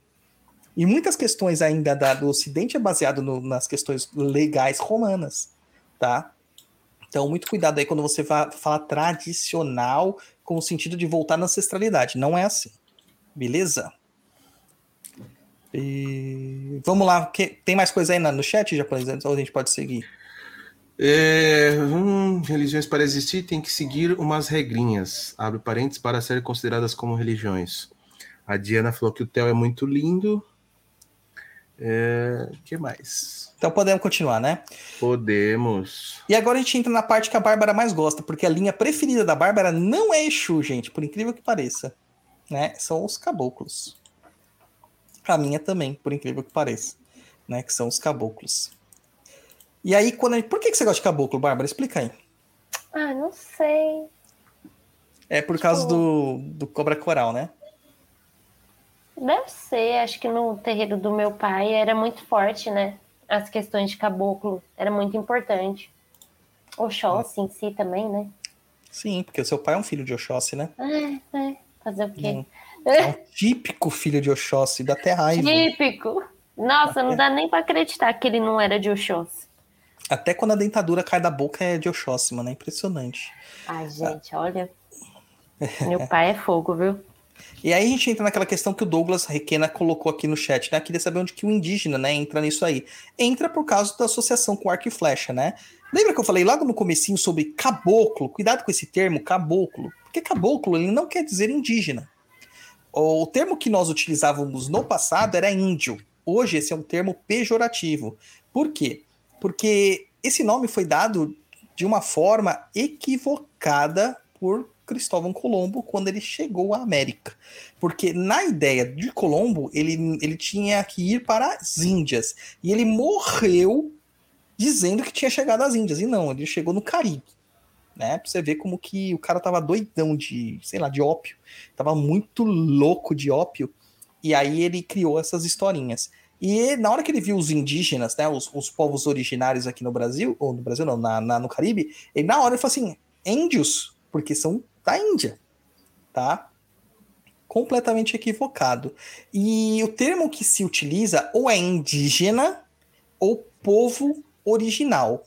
E muitas questões ainda da, do Ocidente é baseado no, nas questões legais romanas, tá? Então, muito cuidado aí quando você fala tradicional com o sentido de voltar na ancestralidade. Não é assim. Beleza? E vamos lá, que, tem mais coisa aí no chat, japonês, ou a gente pode seguir? É, hum, religiões para existir tem que seguir umas regrinhas, abre parênteses, para serem consideradas como religiões. A Diana falou que o Theo é muito lindo. É, que mais? Então podemos continuar, né? Podemos. E agora a gente entra na parte que a Bárbara mais gosta, porque a linha preferida da Bárbara não é Exu, gente, por incrível que pareça. Né? São os caboclos. A minha também, por incrível que pareça, né? Que são os caboclos. E aí, quando gente... por que, que você gosta de caboclo, Bárbara? Explica aí. Ah, não sei. É por tipo... causa do, do cobra coral, né? Deve ser, acho que no terreiro do meu pai era muito forte, né? As questões de caboclo, era muito importante. Oxóssi em si também, né? Sim, porque o seu pai é um filho de Oxóssi, né? É, é. Fazer o quê? Hum. É um típico filho de Oxóssi, dá até raiva. Típico. Nossa, não dá nem para acreditar que ele não era de Oxóssi. Até quando a dentadura cai da boca é de Oxóssi, mano, é impressionante. Ai, gente, ah. olha. Meu pai é fogo, viu? E aí a gente entra naquela questão que o Douglas Requena colocou aqui no chat, né? Queria saber onde que o indígena, né, entra nisso aí. Entra por causa da associação com arco e flecha, né? Lembra que eu falei logo no comecinho sobre caboclo? Cuidado com esse termo, caboclo. Porque caboclo, ele não quer dizer indígena. O termo que nós utilizávamos no passado era índio. Hoje esse é um termo pejorativo. Por quê? Porque esse nome foi dado de uma forma equivocada por Cristóvão Colombo quando ele chegou à América. Porque na ideia de Colombo, ele, ele tinha que ir para as Índias. E ele morreu dizendo que tinha chegado às Índias. E não, ele chegou no Caribe né? Pra você ver como que o cara tava doidão de, sei lá, de ópio. Tava muito louco de ópio. E aí ele criou essas historinhas. E na hora que ele viu os indígenas, né, os, os povos originários aqui no Brasil, ou no Brasil não, na, na, no Caribe, ele na hora ele falou assim, índios, porque são da Índia, tá? Completamente equivocado. E o termo que se utiliza ou é indígena ou povo original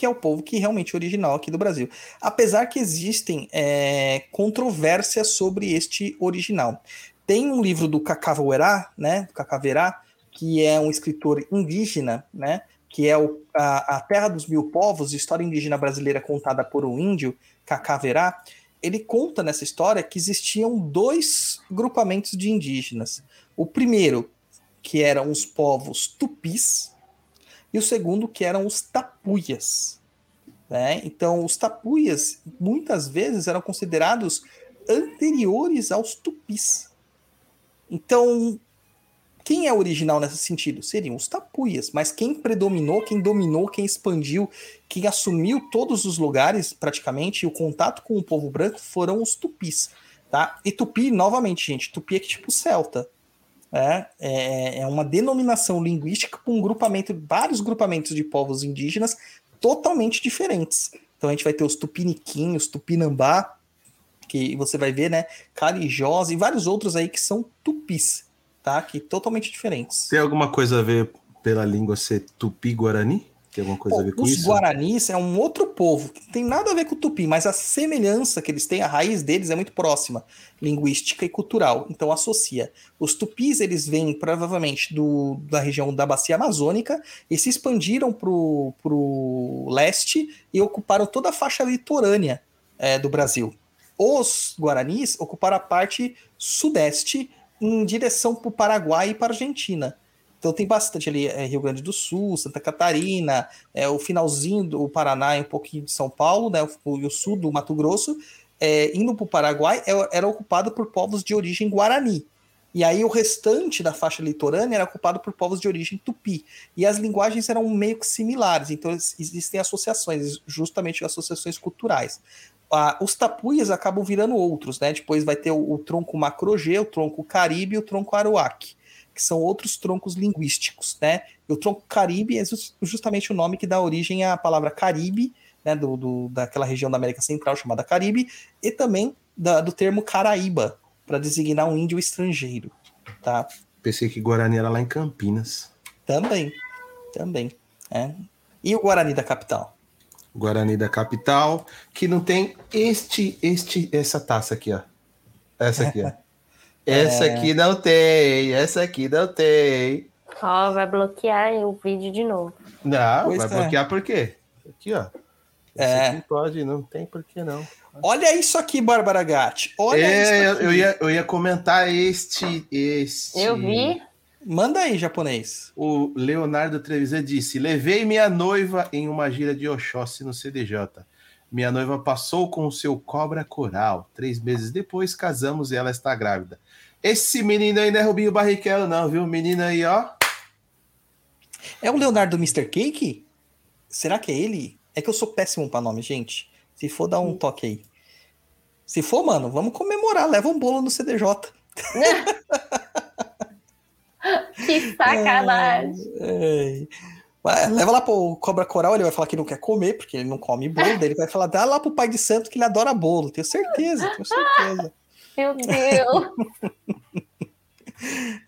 que é o povo que realmente é original aqui do Brasil. Apesar que existem é, controvérsias sobre este original. Tem um livro do Cacaverá, né, Cacaverá, que é um escritor indígena, né, que é o, a, a, Terra dos Mil Povos, história indígena brasileira contada por um índio, Cacaverá. Ele conta nessa história que existiam dois grupamentos de indígenas. O primeiro, que eram os povos tupis, e o segundo que eram os tapuias. Né? Então, os tapuias muitas vezes eram considerados anteriores aos tupis. Então, quem é original nesse sentido? Seriam os tapuias, mas quem predominou, quem dominou, quem expandiu, quem assumiu todos os lugares praticamente e o contato com o povo branco foram os tupis, tá? E tupi, novamente, gente, tupi é que tipo celta, É, é, é uma denominação linguística com um grupamento, vários grupamentos de povos indígenas totalmente diferentes. Então a gente vai ter os tupiniquinhos, tupinambá, que você vai ver, né? Carijós e vários outros aí que são tupis, tá? Que totalmente diferentes. Tem alguma coisa a ver pela língua ser tupi-guarani? Tem alguma coisa a ver com os isso? Os guaranis é um outro povo que não tem nada a ver com o tupi, mas a semelhança que eles têm, a raiz deles é muito próxima, linguística e cultural. Então associa. Os tupis eles vêm provavelmente do, da região da bacia amazônica e se expandiram para o leste e ocuparam toda a faixa litorânea é, do Brasil. Os guaranis ocuparam a parte sudeste em direção para o Paraguai e para a Argentina. Então tem bastante ali, é, Rio Grande do Sul, Santa Catarina, é, o finalzinho do Paraná e um pouquinho de São Paulo, né, o, o sul do Mato Grosso, é, indo para o Paraguai, é, era ocupado por povos de origem guarani. E aí o restante da faixa litorânea era ocupado por povos de origem tupi. E as linguagens eram meio que similares, então existem associações, justamente associações culturais. Os tapuias acabam virando outros, né? Depois vai ter o, o tronco macrogê, o tronco caribe e o tronco aruac que são outros troncos linguísticos, né? E o tronco Caribe é justamente o nome que dá origem à palavra Caribe, né, do, do daquela região da América Central chamada Caribe, e também da, do termo Caraíba, para designar um índio estrangeiro, tá? Pensei que Guarani era lá em Campinas. Também, também. É. E o Guarani da capital? Guarani da capital, que não tem este, este, essa taça aqui, ó. Essa aqui, ó. Essa é... aqui não tem, essa aqui não tem. Ó, vai bloquear o vídeo de novo. Não, pois vai é. bloquear por quê? Aqui, ó. Esse é. aqui pode, não tem por que não. Olha isso aqui, Bárbara Gatti. Olha é, isso aqui. Eu, ia, eu ia comentar este, este. Eu vi. Manda aí, japonês. O Leonardo Trevisan disse: Levei minha noiva em uma gira de Oxóssi no CDJ. Minha noiva passou com o seu cobra coral. Três meses depois, casamos e ela está grávida. Esse menino aí não é Rubinho Barrichello, não, viu? Menino aí, ó. É o Leonardo Mr. Cake? Será que é ele? É que eu sou péssimo para nome, gente. Se for, dá um toque aí. Se for, mano, vamos comemorar. Leva um bolo no CDJ. que sacanagem. É, é. Leva lá pro Cobra Coral, ele vai falar que não quer comer, porque ele não come bolo. Daí ele vai falar, dá lá pro pai de santo que ele adora bolo. Tenho certeza, tenho certeza. Meu Deus!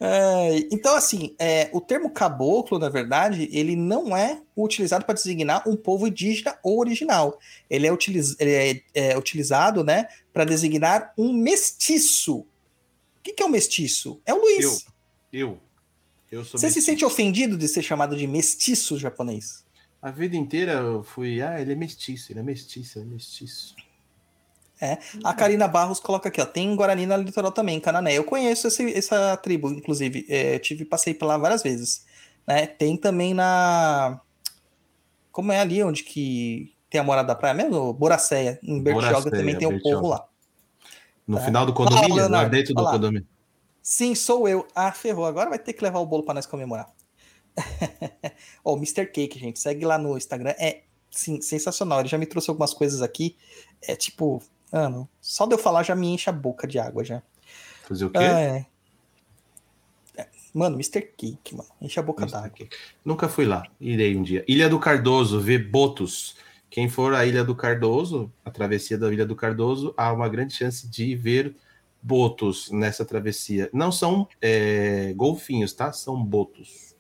É, então, assim, é, o termo caboclo, na verdade, ele não é utilizado para designar um povo indígena ou original. Ele é, utiliz, ele é, é utilizado né, para designar um mestiço. O que, que, é um mestiço? É o Luiz. Eu. Eu. eu Você mestiço. se sente ofendido de ser chamado de mestiço japonês? A vida inteira eu fui, ah, ele é mestiço, ele é mestiço, ele é mestiço. É. A Karina Barros coloca aqui, ó. Tem Guarani na litoral também, Canané. Eu conheço esse, essa tribo, inclusive. É, tive, passei por lá várias vezes. Né? Tem também na. Como é ali onde que tem a morada da praia mesmo? Boracéia. Em Bertioga também tem um povo lá. No tá? final do condomínio? Lá, dentro do condomínio. Sim, sou eu. Ah, ferrou. Agora vai ter que levar o bolo para nós comemorar. Ó, oh, Mr. Cake, gente. Segue lá no Instagram. É, sim, sensacional. Ele já me trouxe algumas coisas aqui. É tipo, Mano, só de eu falar já me enche a boca de água já. Fazer o quê? É. é. Mano, Mr. Cake, mano. Enche a boca d'água. Nunca fui lá. Irei um dia. Ilha do Cardoso, ver botos. Quem for à Ilha do Cardoso, a travessia da Ilha do Cardoso, há uma grande chance de ver botos nessa travessia. Não são é, golfinhos, tá? São botos.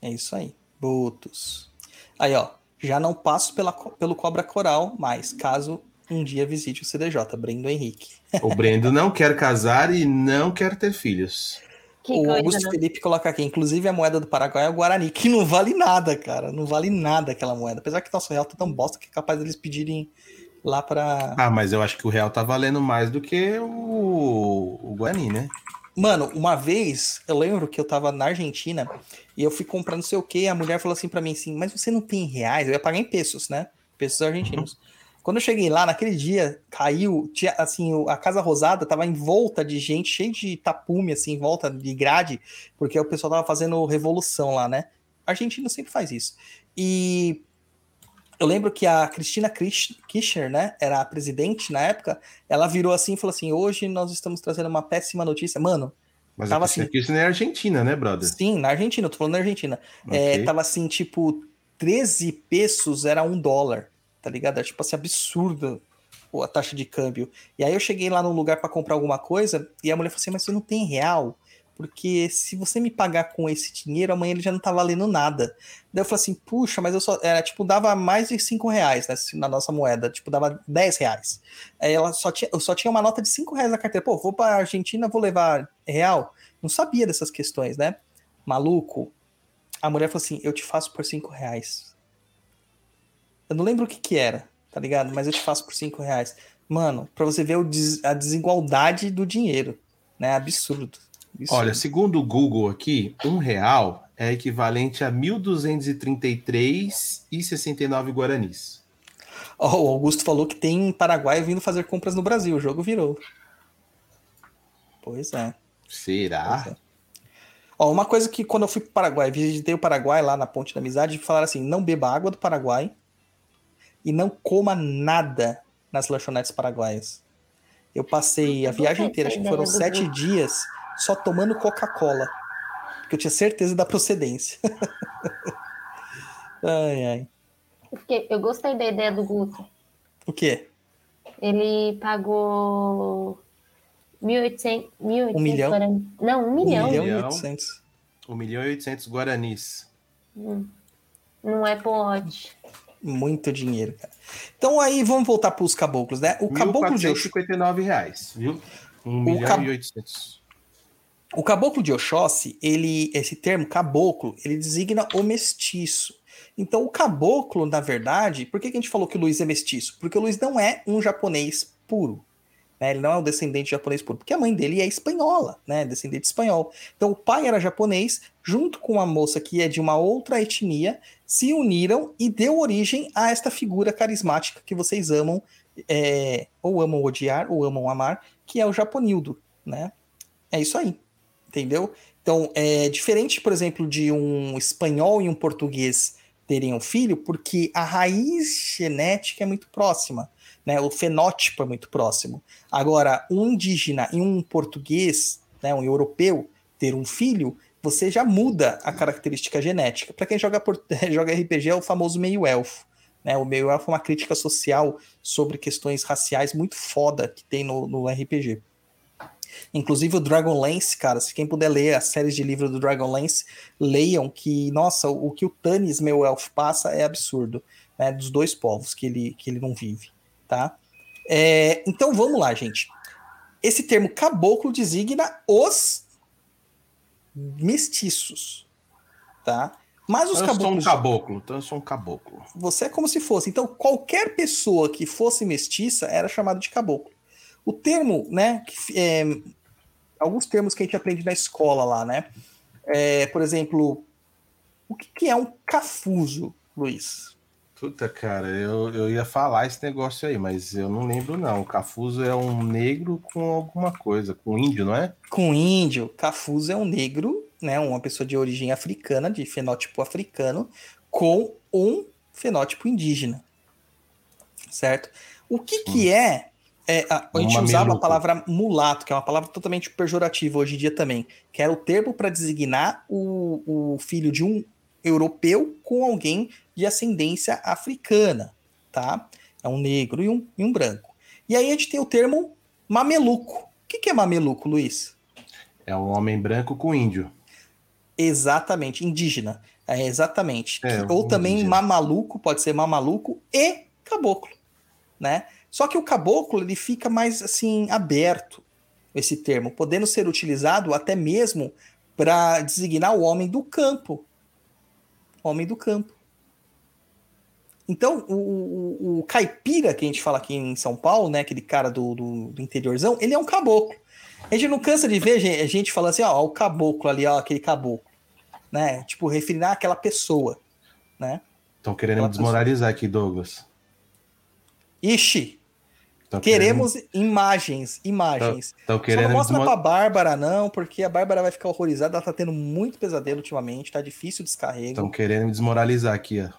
É isso aí. Botos. Aí, ó. Já não passo pela, pelo cobra coral, mas caso um dia visite o CDJ, Brendo Henrique. O Brendo não quer casar e não quer ter filhos. Que o coisa, Augusto né? Felipe coloca aqui, inclusive a moeda do Paraguai é o Guarani, que não vale nada, cara. Não vale nada aquela moeda. Apesar que nosso real tá tão bosta que é capaz deles pedirem lá para. Ah, mas eu acho que o real tá valendo mais do que o, o Guarani, né? Mano, uma vez eu lembro que eu tava na Argentina e eu fui comprar não sei o que, a mulher falou assim para mim assim, mas você não tem reais? Eu ia pagar em pesos, né? Pesos argentinos. Uhum. Quando eu cheguei lá, naquele dia, caiu, tinha, assim, a Casa Rosada tava em volta de gente, cheio de tapume, assim, em volta de grade, porque o pessoal tava fazendo revolução lá, né? A Argentina sempre faz isso. E eu lembro que a Cristina Kirchner, né, era a presidente na época, ela virou assim e falou assim: hoje nós estamos trazendo uma péssima notícia. Mano, Mas Tava aqui, assim- aqui isso não é Argentina, né, brother? Sim, na Argentina, eu tô falando na Argentina. É, Ok. tava assim, tipo, 13 pesos era um dólar, tá ligado? Era tipo assim, absurdo pô, a taxa de câmbio. E aí eu cheguei lá num lugar pra comprar alguma coisa e a mulher falou assim: Mas você não tem real? Porque se você me pagar com esse dinheiro, amanhã ele já não tá valendo nada. Daí eu falei assim: Puxa, mas eu só. Era tipo, dava mais de 5 reais né, na nossa moeda, tipo, dava 10 reais. Aí ela só tinha, eu só tinha uma nota de 5 reais na carteira. Pô, vou pra Argentina, vou levar real. Não sabia dessas questões, né? Maluco, a mulher falou assim: Eu te faço por 5 reais. Eu não lembro o que que era, tá ligado? Mas eu te faço por 5 reais. Mano, pra você ver o des- a desigualdade do dinheiro, né? Absurdo. Absurdo. Olha, segundo o Google aqui, um real é equivalente a 1.233,69 guaranis. Ó, o Augusto falou que tem Paraguai vindo fazer compras no Brasil. O jogo virou. Pois é. Será? Pois é. Ó, uma coisa que quando eu fui pro Paraguai, visitei o Paraguai lá na Ponte da Amizade, falaram assim: não beba água do Paraguai e não coma nada nas lanchonetes paraguaias. Eu passei a viagem inteira, acho que foram sete dias, só tomando Coca-Cola. Porque eu tinha certeza da procedência. ai, ai. Eu, fiquei- eu gostei da ideia do Guto. O quê? Ele pagou 1.800. 1.800 Um milhão? guarani. Não, um Um milhão. milhão e milhão. oitocentos. 1 milhão e 800 guaranis. No Apple Watch. Muito dinheiro, cara. Então aí vamos voltar para os caboclos, né? O caboclo de Oxóssi, 1.459 reais, viu? 1 milhão cab- e 800. o caboclo de Oxóssi, ele, esse termo caboclo, ele designa o mestiço. Então o caboclo, na verdade, por que, que a gente falou que o Luiz é mestiço? Porque o Luiz não é um japonês puro. né? Ele não é um descendente japonês puro, porque a mãe dele é espanhola, né? Descendente espanhol. Então o pai era japonês, junto com uma moça que é de uma outra etnia, se uniram e deu origem a esta figura carismática que vocês amam, é, ou amam odiar, ou amam amar, que é o Japonildo, né? É isso aí, entendeu? Então, é diferente, por exemplo, de um espanhol e um português terem um filho, porque a raiz genética é muito próxima, né? O fenótipo é muito próximo. Agora, um indígena e um português, né, um europeu, ter um filho, você já muda a característica genética. Para quem joga, por- joga RPG, é o famoso meio-elfo. Né? O meio-elfo é uma crítica social sobre questões raciais muito foda que tem no, no RPG. Inclusive o Dragonlance, cara, se quem puder ler as séries de livro do Dragonlance, leiam que, nossa, o, o que o Tannis, meu elfo, passa é absurdo, né? Dos dois povos que ele, que ele não vive, tá? É, então vamos lá, gente. Esse termo caboclo designa os mestiços, tá? Mas os Eu sou um caboclos. caboclo, então eu sou um caboclo. Você é como se fosse. Então, qualquer pessoa que fosse mestiça era chamado de caboclo. O termo, né? que, é, alguns termos que a gente aprende na escola lá, né? É, por exemplo, o que, que é um cafuso, Luiz? Puta, cara, eu, eu ia falar esse negócio aí, mas eu não lembro não. O Cafuso é um negro com alguma coisa, com índio, não é? Com índio, cafuso é um negro, né? Uma pessoa de origem africana, de fenótipo africano, com um fenótipo indígena. Certo? O que, que é, é, a, a gente usava a mameluco. palavra mulato, que é uma palavra totalmente pejorativa hoje em dia também, que era o termo para designar o, o filho de um europeu com alguém de ascendência africana, tá? É um negro e um, e um branco. E aí a gente tem o termo mameluco. O que, que é mameluco, Luiz? É um homem branco com índio. Exatamente, indígena. É, exatamente. É, ou um também indígena. mamaluco, pode ser mamaluco e caboclo, né? Só que o caboclo ele fica mais assim aberto esse termo, podendo ser utilizado até mesmo para designar o homem do campo. Homem do campo. Então, o, o- o caipira que a gente fala aqui em São Paulo, né? Aquele cara do, do, do interiorzão, ele é um caboclo. A gente não cansa de ver gente, gente falando assim, ó, o caboclo ali, ó, aquele caboclo. Né? Tipo, referindo àquela pessoa, né? Estão querendo Aquela desmoralizar aqui, Douglas. Ixi, Tão queremos imagens, imagens. Estão Só querendo não me mostra pra desmor... Bárbara, não, porque a Bárbara vai ficar horrorizada. Ela tá tendo muito pesadelo ultimamente, tá difícil o descarrego. Estão querendo me desmoralizar aqui, ó.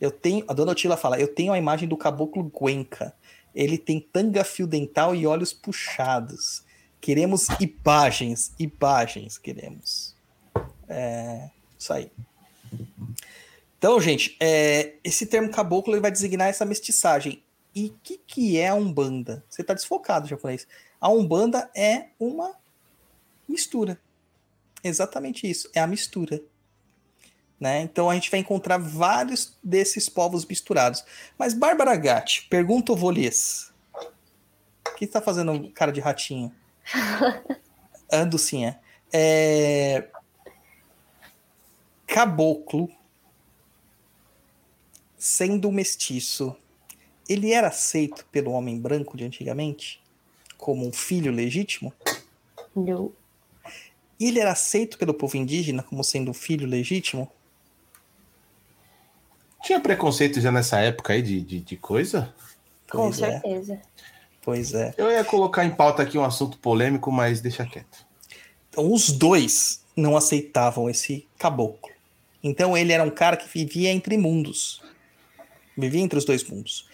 Eu tenho, a dona Otila fala, eu tenho a imagem do caboclo Guenca. Ele tem tanga fio dental e olhos puxados. Queremos imagens, imagens, queremos. É, isso aí. Então, gente, é, esse termo caboclo ele vai designar essa mestiçagem. E o que, que é a Umbanda? Você está desfocado, japonês. A Umbanda é uma mistura. Exatamente isso, é a mistura. Né? Então a gente vai encontrar vários desses povos misturados. Mas Bárbara Gatti, pergunta o Volies. O que está fazendo cara de ratinho? Ando sim, é. é... Caboclo, sendo mestiço, ele era aceito pelo homem branco de antigamente como um filho legítimo? Não. E ele era aceito pelo povo indígena como sendo um filho legítimo? Tinha preconceito já nessa época aí de, de, de coisa? Com Pois é. certeza. Pois é. Eu ia colocar em pauta aqui um assunto polêmico, mas deixa quieto. Então, os dois não aceitavam esse caboclo. Então, ele era um cara que vivia entre mundos. Vivia entre os dois mundos.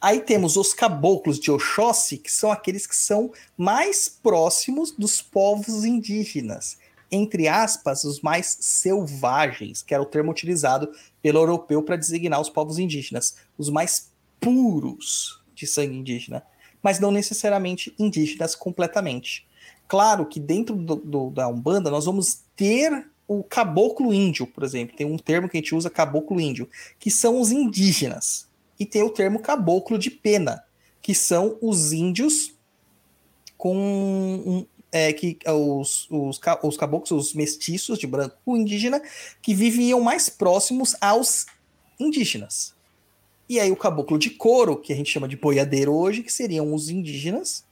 Aí temos os caboclos de Oxóssi, que são aqueles que são mais próximos dos povos indígenas. Entre aspas, os mais selvagens, que era o termo utilizado pelo europeu para designar os povos indígenas. Os mais puros de sangue indígena. Mas não necessariamente indígenas completamente. Claro que dentro do, do- da Umbanda nós vamos ter o caboclo índio, por exemplo. Tem um termo que a gente usa, caboclo índio, que são os indígenas. E tem o termo caboclo de pena, que são os índios com é, que os, os, ca- os caboclos, os mestiços de branco indígena, que viviam mais próximos aos indígenas. E aí o caboclo de couro, que a gente chama de boiadeiro hoje, que seriam os indígenas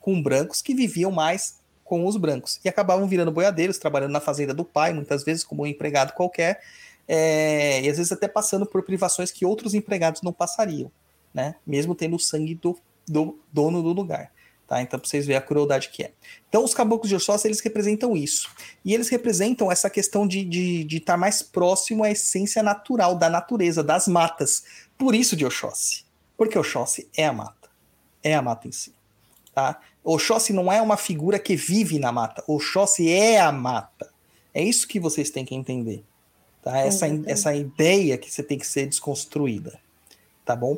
com brancos que viviam mais com os brancos. E acabavam virando boiadeiros, trabalhando na fazenda do pai, muitas vezes como um empregado qualquer, é, e às vezes até passando por privações que outros empregados não passariam, né? Mesmo tendo o sangue do, do dono do lugar. Tá? Então, para vocês verem a crueldade que é. Então, os caboclos de Oxóssi, eles representam isso. E eles representam essa questão de estar de, de estar mais próximo à essência natural da natureza, das matas. Por isso de Oxóssi. Porque Oxóssi é a mata. É a mata em si. Tá? Oxóssi não é uma figura que vive na mata. Oxóssi é a mata. É isso que vocês têm que entender. Tá? Essa, Exatamente. essa ideia que você tem que ser desconstruída. Tá bom?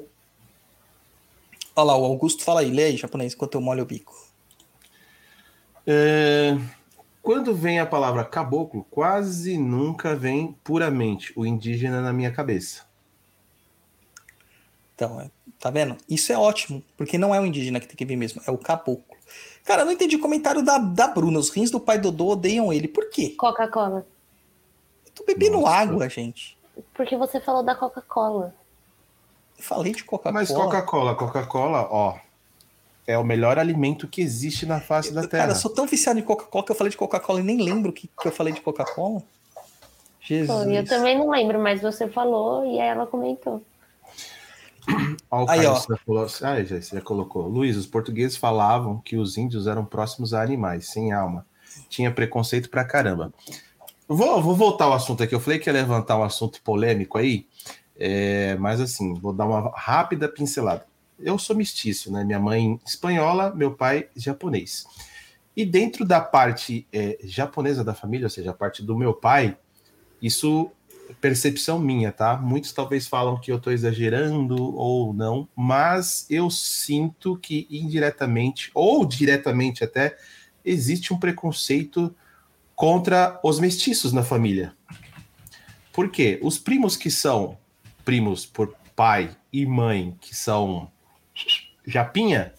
Olha lá, o Augusto fala aí, lê aí, japonês, enquanto eu molho o bico. É, Quando vem a palavra caboclo, quase nunca vem puramente o indígena na minha cabeça. Então, é, tá vendo? Isso é ótimo, porque não é o indígena que tem que vir mesmo, é o caboclo. Cara, eu não entendi o comentário da, da Bruna. Os rins do pai Dodô odeiam ele. Por quê? Coca-Cola. Eu tô bebendo Nossa. água, gente. Porque você falou da Coca-Cola. Eu falei de Coca-Cola. Mas Coca-Cola, Coca-Cola, ó, é o melhor alimento que existe na face da Terra. Cara, eu sou tão viciado em Coca-Cola que eu falei de Coca-Cola e nem lembro o que, que eu falei de Coca-Cola. Jesus. Pô, eu também não lembro, mas você falou e ela comentou. Ó, o Aí, ó. já falou, ah, já, você já colocou. Luiz, os portugueses falavam que os índios eram próximos a animais, sem alma. Tinha preconceito pra caramba. Vou, vou voltar ao assunto aqui. Eu falei que ia levantar um assunto polêmico aí, é, mas assim, vou dar uma rápida pincelada. Eu sou mestiço, né? Minha mãe espanhola, meu pai japonês. E dentro da parte é, japonesa da família, ou seja, a parte do meu pai, isso percepção minha, tá? Muitos talvez falam que eu estou exagerando ou não, mas eu sinto que indiretamente ou diretamente até existe um preconceito contra os mestiços na família. Por quê? Os primos que são primos por pai e mãe, que são japinha,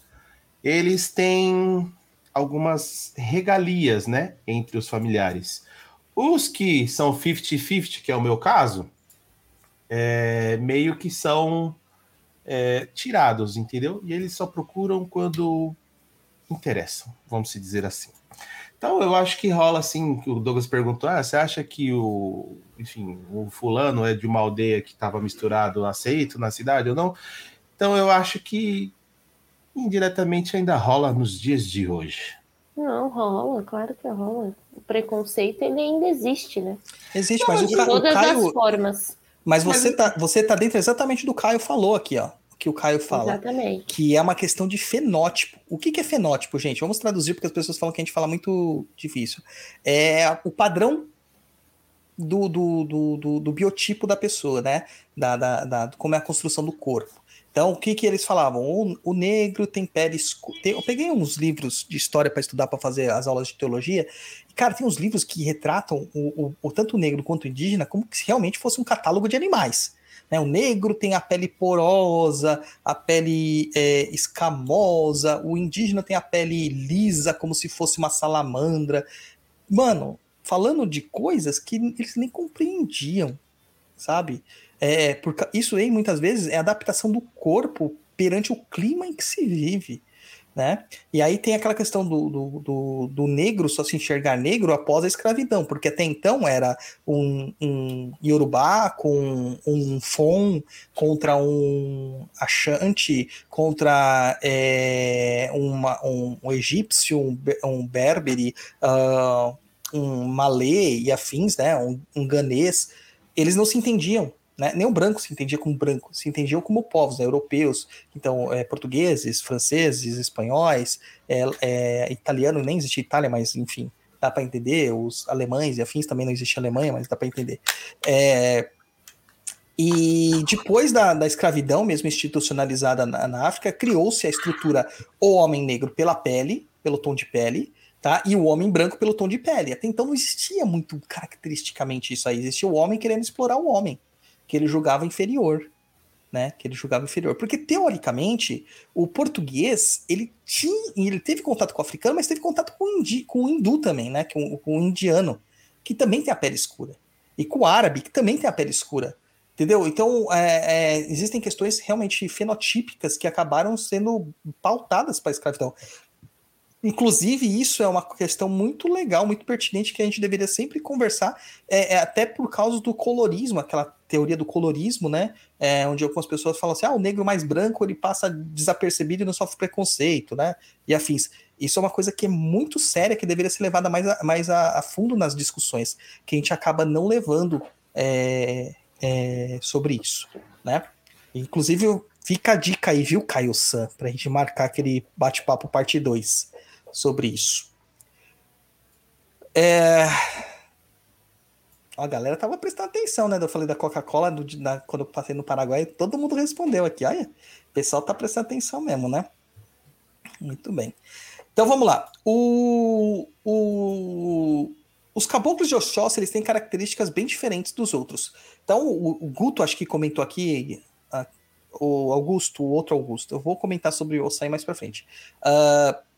eles têm algumas regalias, né, entre os familiares. Os que são 50-50, que é o meu caso, é, meio que são é, tirados, entendeu? E eles só procuram quando interessam, vamos dizer assim. Então eu acho que rola assim, que o Douglas perguntou, ah, você acha que o, enfim, o fulano é de uma aldeia que estava misturado, aceito na cidade ou não? Então eu acho que indiretamente ainda rola nos dias de hoje. Não, rola, claro que rola. O preconceito ele ainda existe, né? Existe, mas de o, Ca- o todas Caio. as formas. Mas você tá, você tá dentro exatamente do que o Caio falou aqui, ó. Que o Caio fala. Exatamente. Que é uma questão de fenótipo. O que, que é fenótipo, gente? Vamos traduzir, porque as pessoas falam que a gente fala muito difícil. É o padrão do, do, do, do, do biotipo da pessoa, né? Da, da, da, como é a construção do corpo. Então, o que, que eles falavam? O, o negro tem pele escura. Eu peguei uns livros de história para estudar, para fazer as aulas de teologia. E, cara, tem uns livros que retratam o, o, o tanto o negro quanto o indígena como se realmente fosse um catálogo de animais. Né? O negro tem a pele porosa, a pele é, escamosa, o indígena tem a pele lisa, como se fosse uma salamandra. Mano, falando de coisas que eles nem compreendiam, sabe? É, porque isso aí, muitas vezes, é adaptação do corpo perante o clima em que se vive né? E aí tem aquela questão do, do, do, do, negro só se enxergar negro após a escravidão, porque até então era um, um Yorubá com um Fon contra um Ashanti, contra é, uma, um, um, egípcio, um, um berbere, uh, um malê e afins, né? Um, um ganês. Eles não se entendiam, né? Nem o branco se entendia como branco, se entendiam como povos né? europeus, então é, portugueses, franceses, espanhóis, é, é, italiano, nem existe Itália, mas enfim, dá para entender, os alemães e afins também não existe Alemanha, mas dá para entender. É, e depois da, da, escravidão, mesmo institucionalizada na, na África, criou-se a estrutura o homem negro pela pele, pelo tom de pele, tá? E o homem branco pelo tom de pele. Até então não existia muito caracteristicamente isso aí. Existia o homem querendo explorar o homem que ele julgava inferior, né? Que ele julgava inferior. Porque, teoricamente, o português, ele tinha. Ele teve contato com o africano, mas teve contato com o, indi, com o hindu também, né? Com, com o indiano, que também tem a pele escura. E com o árabe, que também tem a pele escura. Entendeu? Então, é, é, existem questões realmente fenotípicas que acabaram sendo pautadas para a escravidão. Inclusive, isso é uma questão muito legal, muito pertinente, que a gente deveria sempre conversar, é, é até por causa do colorismo, aquela teoria do colorismo, né? É, onde algumas pessoas falam assim: ah, o negro mais branco ele passa desapercebido e não sofre preconceito, né? E afins. Isso é uma coisa que é muito séria, que deveria ser levada mais a, mais a, a fundo nas discussões, que a gente acaba não levando é, é sobre isso, né? Inclusive, fica a dica aí, viu, Caio San, pra gente marcar aquele bate-papo parte 2 sobre isso. É... A galera tava prestando atenção, né? Eu falei da Coca-Cola quando eu passei no Paraguai, todo mundo respondeu aqui. Olha, o pessoal tá prestando atenção mesmo, né? Muito bem. Então vamos lá. O, o, os caboclos de Oxóssi, eles têm características bem diferentes dos outros. Então o, o Guto, acho que comentou aqui, a, o Augusto, o outro Augusto. Eu vou comentar sobre o Osai mais para frente. Uh,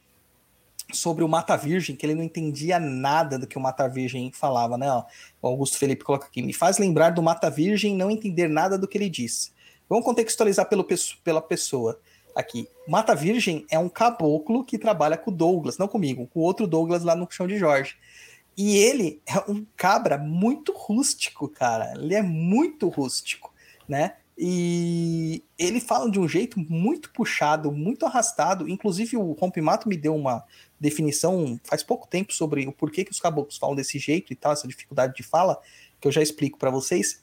sobre o Mata Virgem, que ele não entendia nada do que o Mata Virgem falava, né? Ó, o Augusto Felipe coloca aqui, me faz lembrar do Mata Virgem não entender nada do que ele disse. Vamos contextualizar pelo, pela pessoa aqui. Mata Virgem é um caboclo que trabalha com o Douglas, não comigo, com o outro Douglas lá no chão de Jorge. E ele é um cabra muito rústico, cara. Ele é muito rústico, né? E ele fala de um jeito muito puxado, muito arrastado. Inclusive, o Rompimato me deu uma definição faz pouco tempo sobre o porquê que os caboclos falam desse jeito e tal, essa dificuldade de fala, que eu já explico para vocês.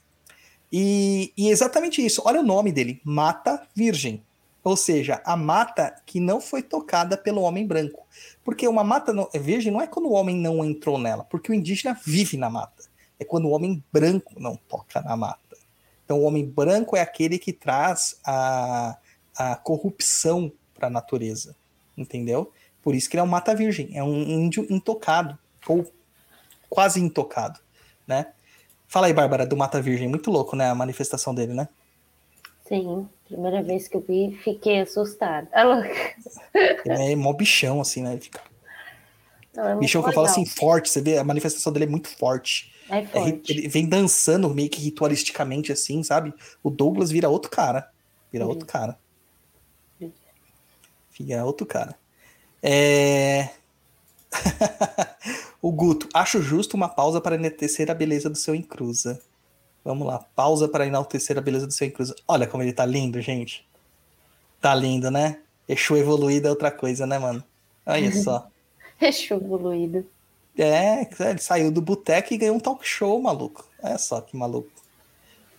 E, e exatamente isso. Olha o nome dele: Mata Virgem. Ou seja, a mata que não foi tocada pelo homem branco. Porque uma mata virgem não é quando o homem não entrou nela, porque o indígena vive na mata. É quando o homem branco não toca na mata. Então, o homem branco é aquele que traz a, a corrupção para a natureza, entendeu? Por isso que ele é um mata virgem, é um índio intocado, ou quase intocado, né? Fala aí, Bárbara, do mata virgem, muito louco, né, a manifestação dele, né? Sim, primeira vez que eu vi, fiquei assustada. Ele é mó bichão, assim, né? Ele fica... Não, é bichão que eu falo assim, forte, você vê, a manifestação dele é muito forte. É, é ele vem dançando meio que ritualisticamente assim, sabe? O Douglas vira outro cara. Vira outro cara. Vira outro cara. É... o Guto, acho justo uma pausa para enaltecer a beleza do seu encruza. Vamos lá, pausa para enaltecer a beleza do seu encruza. Olha como ele tá lindo, gente. Tá lindo, né? Exu evoluído é outra coisa, né, mano? Olha só. Exu evoluído. É, ele saiu do boteco e ganhou um talk show, maluco. Olha só que maluco.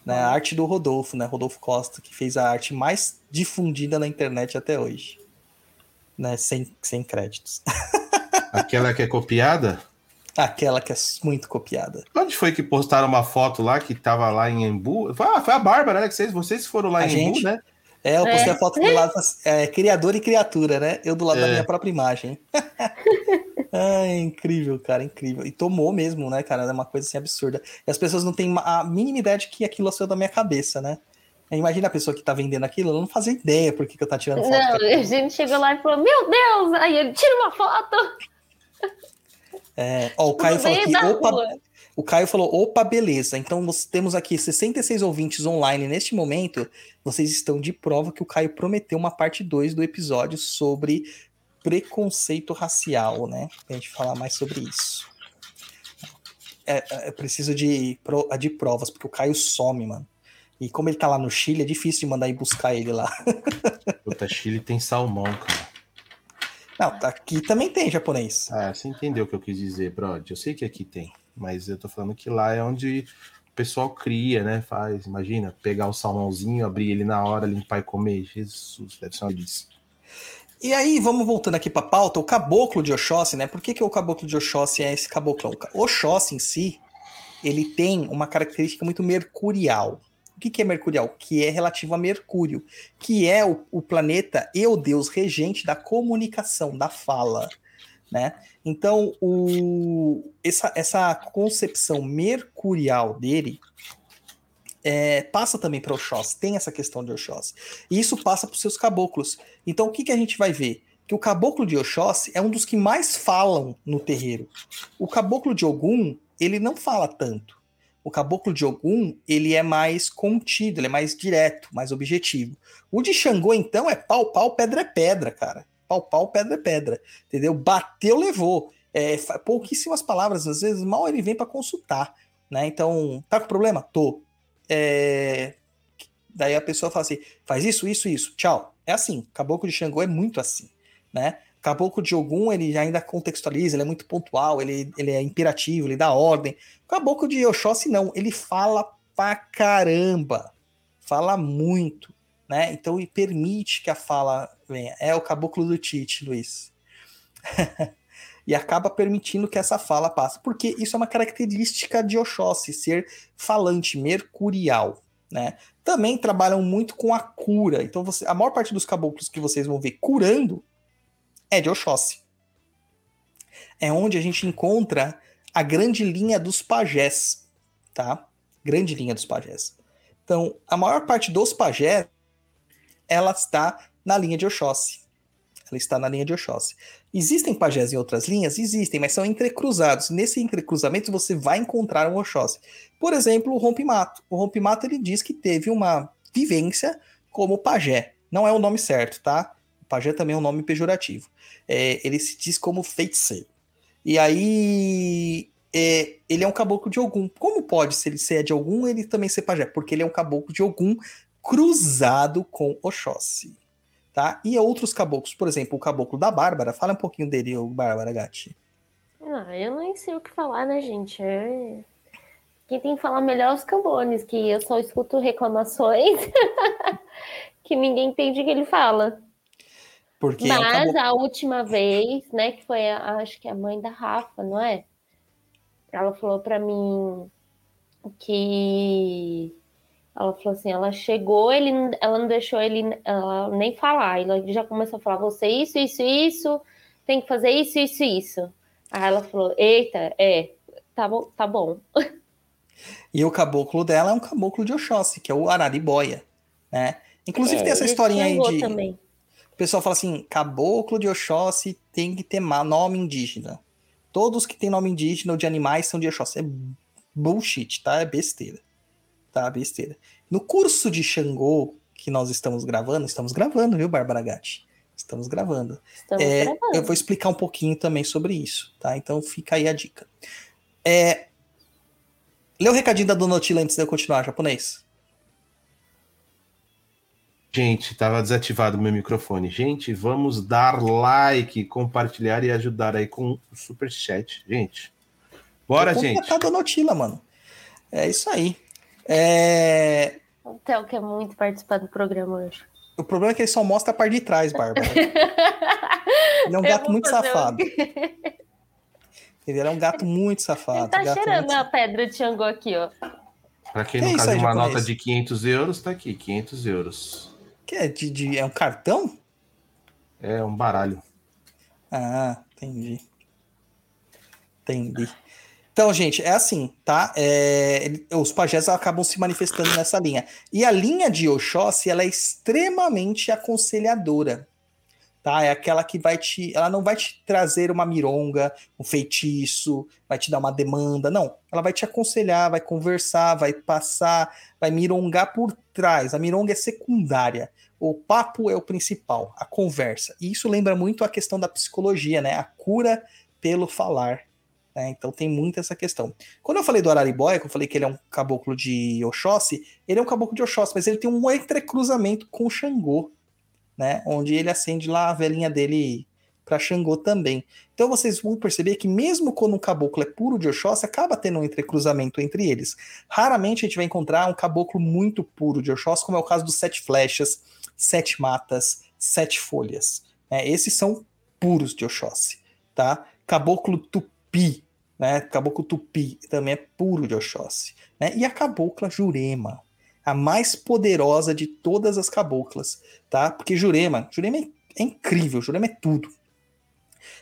Né? A arte do Rodolfo, né? Rodolfo Costa, que fez a arte mais difundida na internet até hoje. Né? Sem, sem créditos. Aquela que é copiada? Aquela que é muito copiada. Onde foi que postaram uma foto lá que tava lá em Embu? Foi, ah, foi a Bárbara, né? Que vocês, vocês foram lá A em gente? Embu, né? É, eu postei É. a foto do lado, é, criador e criatura, né? Eu do lado da É. minha própria imagem. é incrível, cara, incrível. E tomou mesmo, né, cara? É uma coisa assim absurda. E as pessoas não têm a mínima ideia de que aquilo saiu da minha cabeça, né? Aí Imagina a pessoa que tá vendendo aquilo, ela não fazia ideia por que, que eu tá tirando foto. Não, daquilo. a gente chegou lá e falou, meu Deus! Aí ele tira uma foto. É, ó, o Caio falou aqui, da opa, rua. o Caio falou, opa, beleza. Então nós temos aqui 66 ouvintes online neste momento. Vocês estão de prova que o Caio prometeu uma parte 2 do episódio sobre preconceito racial, né? Pra gente falar mais sobre isso. É, é, eu preciso de, de provas, porque o Caio some, mano. E como ele tá lá no Chile, é difícil de mandar ir buscar ele lá. Puta, Chile tem salmão, cara. Não, aqui também tem japonês. Ah, você entendeu o que eu quis dizer, Brod. Eu sei que aqui tem, mas eu tô falando que lá é onde o pessoal cria, né? Faz, imagina, pegar o salmãozinho, abrir ele na hora, limpar e comer. Jesus, deve ser uma delícia. E aí, vamos voltando aqui para pauta, o caboclo de Oxóssi, né? Por que, que o caboclo de Oxóssi é esse caboclão? Oxóssi em si, ele tem uma característica muito mercurial. Que, que é mercurial? Que é relativo a Mercúrio, que é o, o planeta e o deus regente da comunicação, da fala, né? Então, o, essa, essa concepção mercurial dele é, passa também para Oxóssi, tem essa questão de Oxóssi. E isso passa para os seus caboclos. Então, o que, que a gente vai ver? Que o caboclo de Oxóssi é um dos que mais falam no terreiro. O caboclo de Ogum, ele não fala tanto. O caboclo de Ogum, ele é mais contido, ele é mais direto, mais objetivo. O de Xangô, então, é pau, pau, pedra é pedra, cara. Pau, pau, pedra é pedra. Entendeu? Bateu, levou. É, pouquíssimas palavras, às vezes mal ele vem para consultar. Né? Então, tá com problema? Tô. É, Daí a pessoa fala assim: faz isso, isso, isso, tchau. É assim, Caboclo de Xangô é muito assim, né? Caboclo de Ogum, ele ainda contextualiza, ele é muito pontual, ele, ele é imperativo, ele dá ordem. Caboclo de Oxóssi não, ele fala pra caramba, fala muito, né? Então ele permite que a fala venha. É o Caboclo do Tite, Luiz. e acaba permitindo que essa fala passe, porque isso é uma característica de Oxóssi, ser falante, mercurial, né? também trabalham muito com a cura. Então, você, a maior parte dos caboclos que vocês vão ver curando é de Oxóssi. É onde a gente encontra a grande linha dos pajés, tá? Grande linha dos pajés. Então, a maior parte dos pajés, ela está na linha de Oxóssi. Ela está na linha de Oxóssi. Existem pajés em outras linhas? Existem, mas são entrecruzados. Nesse entrecruzamento, você vai encontrar um Oxóssi. Por exemplo, o Rompimato. O Rompimato ele diz que teve uma vivência como pajé. Não é o nome certo, tá? Pajé também é um nome pejorativo. É, ele se diz como feiticeiro. E aí é, ele é um caboclo de Ogum. Como pode, se ele ser de Ogum, ele também ser pajé? Porque ele é um caboclo de Ogum cruzado com Oxóssi. Tá? E outros caboclos, por exemplo, o caboclo da Bárbara. Fala um pouquinho dele, o Bárbara Gatti. Ah, eu nem sei o que falar, né, gente? É... Quem tem que falar melhor é os cambones, que eu só escuto reclamações que ninguém entende o que ele fala. Porque Mas caboclo... a última vez, né, que foi, a, acho que a mãe da Rafa, não é? Ela falou pra mim que ela falou assim, ela chegou, ele, ela não deixou ele ela nem falar, ela já começou a falar, você isso, isso, isso, tem que fazer isso, isso, isso. Aí ela falou, eita, é, tá bom, tá bom. E o caboclo dela é um caboclo de Oxóssi, que é o Araribóia, né? Inclusive É, tem essa historinha aí de... também. O pessoal fala assim, caboclo de Oxóssi tem que ter nome indígena. Todos que têm nome indígena ou de animais são de Oxóssi. É bullshit, tá? É besteira. Tá? Besteira. No curso de Xangô que nós estamos gravando, estamos gravando, viu, Bárbara Gatti? Estamos gravando. Estamos É, gravando. eu vou explicar um pouquinho também sobre isso, tá? Então fica aí a dica. É, lê o recadinho da Donotila antes de eu continuar, japonês. Gente, tava desativado meu microfone. Gente, vamos dar like, compartilhar e ajudar aí com o super chat, gente. Bora, gente. contratar a Donotila, mano. É isso aí. É... O Theo quer muito participar do programa hoje. O problema é que ele só mostra a parte de trás, Bárbara. ele é um Eu gato muito safado. quê? Ele é um gato muito Ele safado. tá gato cheirando muito- a pedra de Xangô aqui, ó. Pra quem Que não aí, uma nota de 500 euros, tá aqui, 500 euros. Que é, de, de- é um cartão? É um baralho. Ah, entendi. Entendi. Então, gente, é assim, tá? É, os pajés acabam se manifestando nessa linha. E a linha de Oxóssi, ela é extremamente aconselhadora, tá? É aquela que vai te... Ela não vai te trazer uma mironga, um feitiço, vai te dar uma demanda, não. Ela vai te aconselhar, vai conversar, vai passar, vai mirongar por trás. A mironga é secundária. O papo é o principal, a conversa. E isso lembra muito a questão da psicologia, né? A cura pelo falar. né? Então tem muito essa questão. Quando eu falei do Araribóia, que eu falei que ele é um caboclo de Oxóssi, ele é um caboclo de Oxóssi, mas ele tem um entrecruzamento com Xangô, né? Onde ele acende lá a velhinha dele para Xangô também. Então vocês vão perceber que mesmo quando um caboclo é puro de Oxóssi, acaba tendo um entrecruzamento entre eles. Raramente a gente vai encontrar um caboclo muito puro de Oxóssi, como é o caso dos Sete Flechas, Sete Matas, Sete Folhas. né? Esses são puros de Oxóssi, tá? Caboclo Tupi, né? Caboclo Tupi também é puro de Oxóssi. Né? E a cabocla Jurema, a mais poderosa de todas as caboclas, tá? Porque Jurema, Jurema é, é incrível, Jurema é tudo.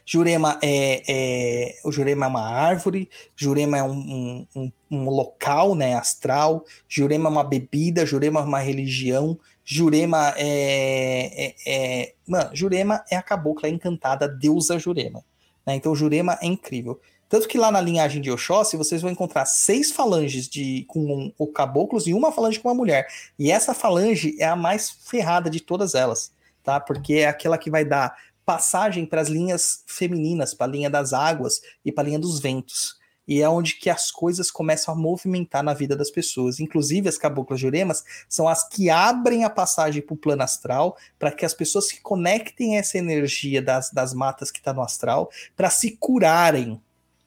Jurema é, é- o Jurema é uma árvore, Jurema é um, um- um- local, né, astral, Jurema é uma bebida, Jurema é uma religião, Jurema é, é- é- mano, Jurema é a cabocla encantada, deusa Jurema, né? Então Jurema é incrível. Tanto que lá na linhagem de Oxóssi, vocês vão encontrar seis falanges de, com um- caboclos e uma falange com uma mulher. E essa falange é a mais ferrada de todas elas, tá? Porque é aquela que vai dar passagem para as linhas femininas, para a linha das águas e para a linha dos ventos. E é onde que as coisas começam a movimentar na vida das pessoas. Inclusive, as caboclas juremas são as que abrem a passagem para o plano astral, para que as pessoas se conectem a essa energia das, das matas que está no astral, para se curarem.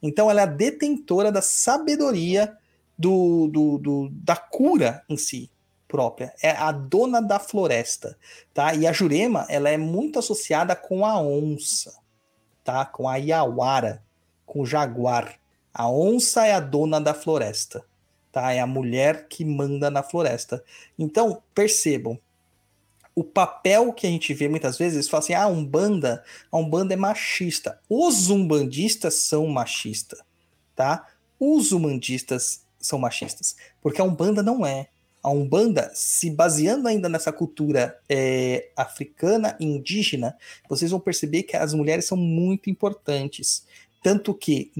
Então, ela é a detentora da sabedoria do, do, do- da cura em si própria. É a dona da floresta, tá? E a Jurema, ela é muito associada com a onça, tá? Com a Iauara, com o jaguar. A onça é a dona da floresta, tá? É a mulher que manda na floresta. Então, percebam, o papel que a gente vê muitas vezes, eles falam assim, ah, Umbanda, a Umbanda é machista. Os umbandistas são machistas, tá? Os umbandistas são machistas, porque a Umbanda não é. A Umbanda, se baseando ainda nessa cultura é, africana e indígena, vocês vão perceber que as mulheres são muito importantes. Tanto que,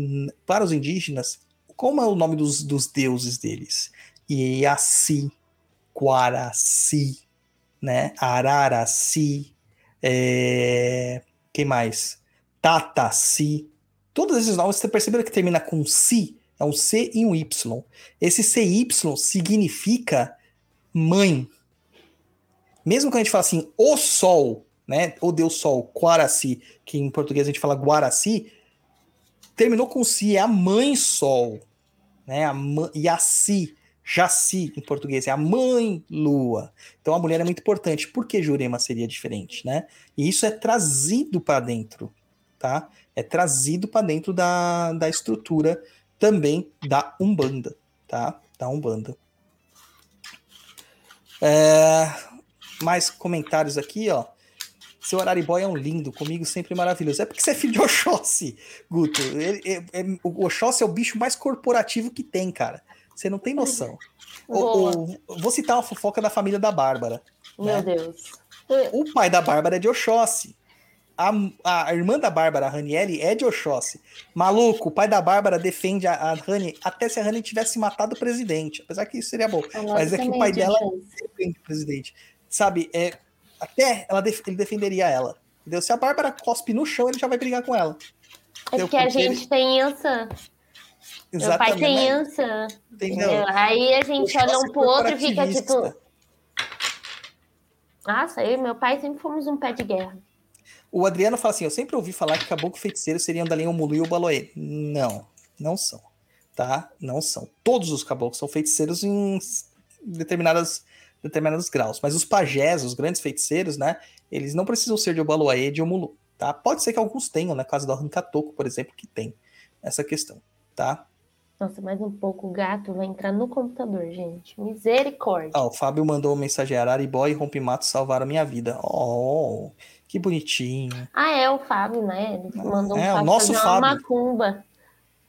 para os indígenas, como é o nome dos, dos deuses deles? Iaci, Guaraci, né? Araraci, é... quem mais? Tataci. Todos esses nomes, você percebeu que termina com si? É um C e um Y. Esse CY significa mãe. Mesmo quando a gente fala assim, o sol, né? O Deus Sol, Quaraci, que em português a gente fala Guaraci, terminou com si, é a mãe sol, né? A mãe, Yaci, Jaci em português, é a mãe lua. Então a mulher é muito importante. Por que Jurema seria diferente, né? E isso é trazido para dentro, tá? É trazido para dentro da, da estrutura também da Umbanda, tá? Da Umbanda. É, mais comentários aqui, ó. Seu Araribói é um lindo, comigo sempre maravilhoso. É porque você é filho de Oxóssi, Guto. Ele- é- é- o Oxóssi é o bicho mais corporativo que tem, cara. Você não tem noção. O- o- vou citar uma fofoca da família da Bárbara. Meu né? Deus. O pai da Bárbara é de Oxóssi. A, a irmã da Bárbara, a Raniele, é de Oxóssi. Maluco, o pai da Bárbara defende a, a Rani até se a Rani tivesse matado o presidente. Apesar que isso seria bom. Nossa Mas é que o pai dela defende o presidente. Sabe, é, até ela def- ele defenderia ela. Entendeu? Se a Bárbara cospe no chão, ele já vai brigar com ela. É porque a gente tem Yansan. Meu pai tem né? Yansan. Entendeu? Aí a gente olha um pro outro e fica tipo. Nossa, eu e meu pai sempre fomos um pé de guerra. O Adriano fala assim: eu sempre ouvi falar que caboclo feiticeiro seriam da linha Omulu e o Baloê. Não, não são. tá? Não são. Todos os caboclos são feiticeiros em determinadas, determinados graus. Mas os pajés, os grandes feiticeiros, né? Eles não precisam ser de Obaloaê de Omulu, tá? Pode ser que alguns tenham, na casa do Arrancatoco, por exemplo, que tem essa questão, tá? Nossa, mais um pouco o gato vai entrar no computador, gente. Misericórdia. Ah, o Fábio mandou mensagem: Araribó e Rompimato salvaram a minha vida. Oh, que bonitinho. Ah, é o Fábio, né? Ele mandou um É, o Fábio nosso fazer Fábio. uma macumba.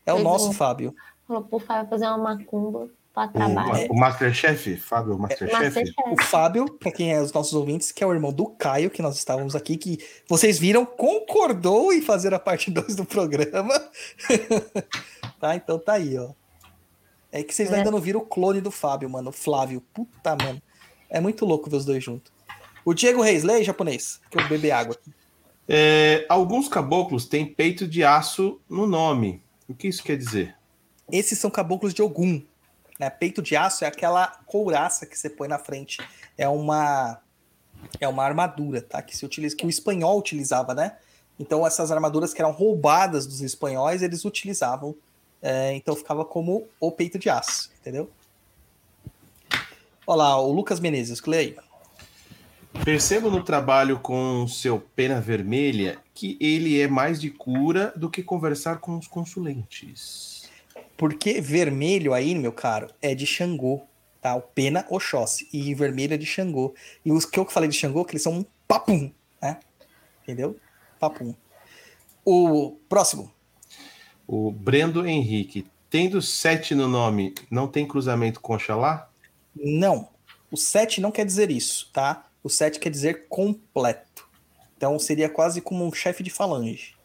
É o Fez nosso um- Fábio. Falou pro Fábio fazer uma macumba O, trabalho. o Masterchef, Fábio, o Masterchef. O Masterchef. Fábio, para quem é os nossos ouvintes, que é o irmão do Caio, que nós estávamos aqui, que vocês viram, concordou em fazer a parte 2 do programa. tá? Então tá aí, ó. É que vocês É. ainda não viram o clone do Fábio, mano. O Flávio. Puta, mano. É muito louco ver os dois juntos. O Diego Reis, lê aí, japonês, que eu vou beber água aqui. É, alguns caboclos têm peito de aço no nome. O que isso quer dizer? Esses são caboclos de Ogum. Né? Peito de aço é aquela couraça que você põe na frente. É uma é uma armadura, tá? Que se utiliza, que o espanhol utilizava, né? Então essas armaduras que eram roubadas dos espanhóis, eles utilizavam. É, então ficava como o peito de aço, entendeu? Olha lá, o Lucas Menezes, aí. Percebo no trabalho com seu pena vermelha que ele é mais de cura do que conversar com os consulentes. Porque vermelho aí, meu caro, é de Xangô, tá? O Pena Oxóssi. E vermelho é de Xangô. E os que eu falei de Xangô, que eles são um papum, né? Entendeu? Papum. O próximo. O Brendo Henrique, tendo sete no nome, não tem cruzamento com Oxalá? Não. O 7 não quer dizer isso, tá? O 7 quer dizer completo. Então seria quase como um chefe de falange.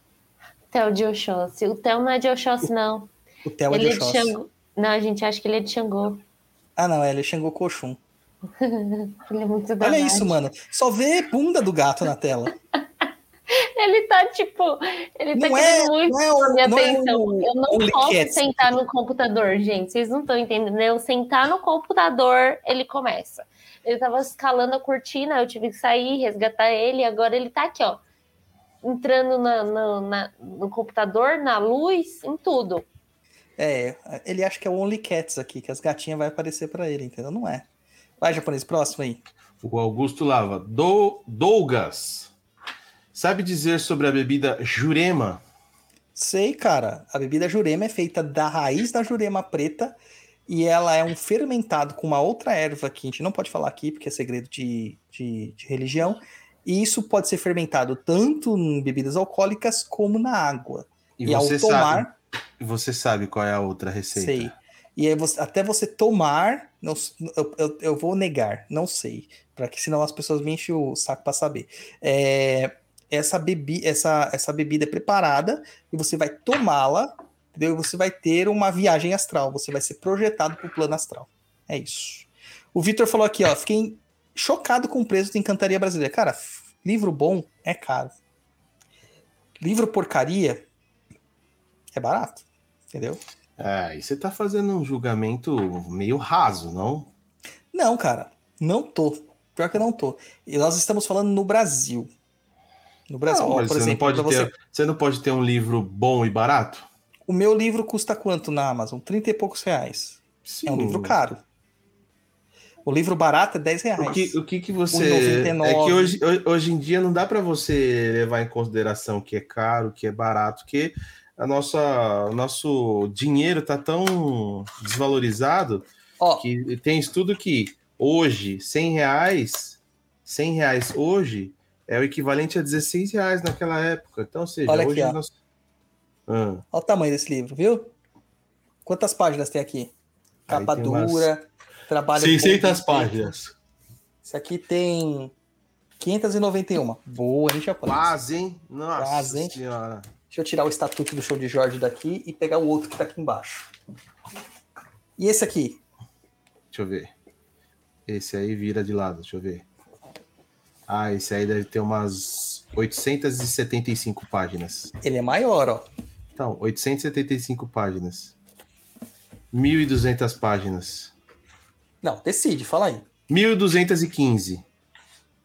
Theo de Oxóssi. O Theo não é de Oxóssi, não. O Theo é de é Oxóssi. Xangô. Não, a gente acha que ele é de Xangô. Ah, não, ele é Xangô Coxum. Ele é muito Olha danado. isso, mano. Só vê bunda do gato na tela. Ele tá, tipo, ele tá Não é- querendo muito não é o- minha não é atenção. o- eu não posso sentar no computador, gente. Vocês não estão entendendo. Eu sentar no computador, ele começa. Ele tava escalando a cortina, eu tive que sair, resgatar ele, agora ele tá aqui, ó. Entrando na- na- na- no computador, na luz, em tudo. É, ele acha que é o Only Cats aqui, que as gatinhas vai aparecer pra ele, entendeu? Não é. Vai, japonês, próximo aí. O Augusto Lava, Do, Dougas, sabe dizer sobre a bebida Jurema? Sei, cara. A bebida jurema é feita da raiz da jurema preta e ela é um fermentado com uma outra erva que a gente não pode falar aqui porque é segredo de, de, de religião. E isso pode ser fermentado tanto em bebidas alcoólicas como na água. E, E, ao tomar, sabe, você sabe qual é a outra receita? sei. E aí você- até você tomar, não, eu, eu, eu vou negar, não sei, para que senão as pessoas me enchem o saco para saber. É, essa, bebi, essa, essa bebida é preparada e você vai tomá-la, entendeu? E você vai ter uma viagem astral, você vai ser projetado para o plano astral. É isso. O Vitor falou aqui, ó, fiquei chocado com o preço do Encantaria Brasileira. Cara, livro bom é caro. Livro porcaria é barato, entendeu? Ah, e você tá fazendo um julgamento meio raso, não? Não, cara, não tô. Pior que eu não tô. E nós estamos falando no Brasil. No Brasil, Não, Ó, por você, exemplo, não pode pra você- ter, você não pode ter um livro bom e barato? o meu livro custa quanto na Amazon? 30 e poucos reais. Sim. É um livro caro. O livro barato é 10 reais. O que, o que que você. 1,99. É que hoje, hoje- hoje em dia não dá para você levar em consideração que é caro, que é barato, que a nossa, o nosso dinheiro tá tão desvalorizado Ó, que tem estudo que hoje, 100 reais, 100 reais hoje é o equivalente a 16 reais naquela época. Então, ou seja, Olha aqui, hoje ó. nós... Ah, ó o tamanho desse livro, viu? Quantas páginas tem aqui? Capa tem umas dura, trabalho. 600 bom, páginas. Esse aqui tem 591. Boa, hein, japonês? Quase, hein? Nossa Quase, hein? senhora. Deixa eu tirar o estatuto do show de Jorge daqui e pegar o outro que tá aqui embaixo. E esse aqui? Deixa eu ver. Esse aí vira de lado, deixa eu ver. Ah, esse aí deve ter umas 875 páginas. Ele é maior, ó. Então, 875 páginas. 1.200 páginas. Não, decide, fala aí. 1.215.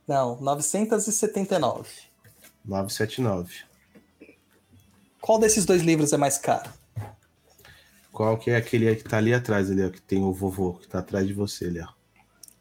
Não, 979. 979. Qual desses dois livros é mais caro? Qual que é aquele que tá ali atrás, ali, ó, que tem o vovô que tá atrás de você ali, ó.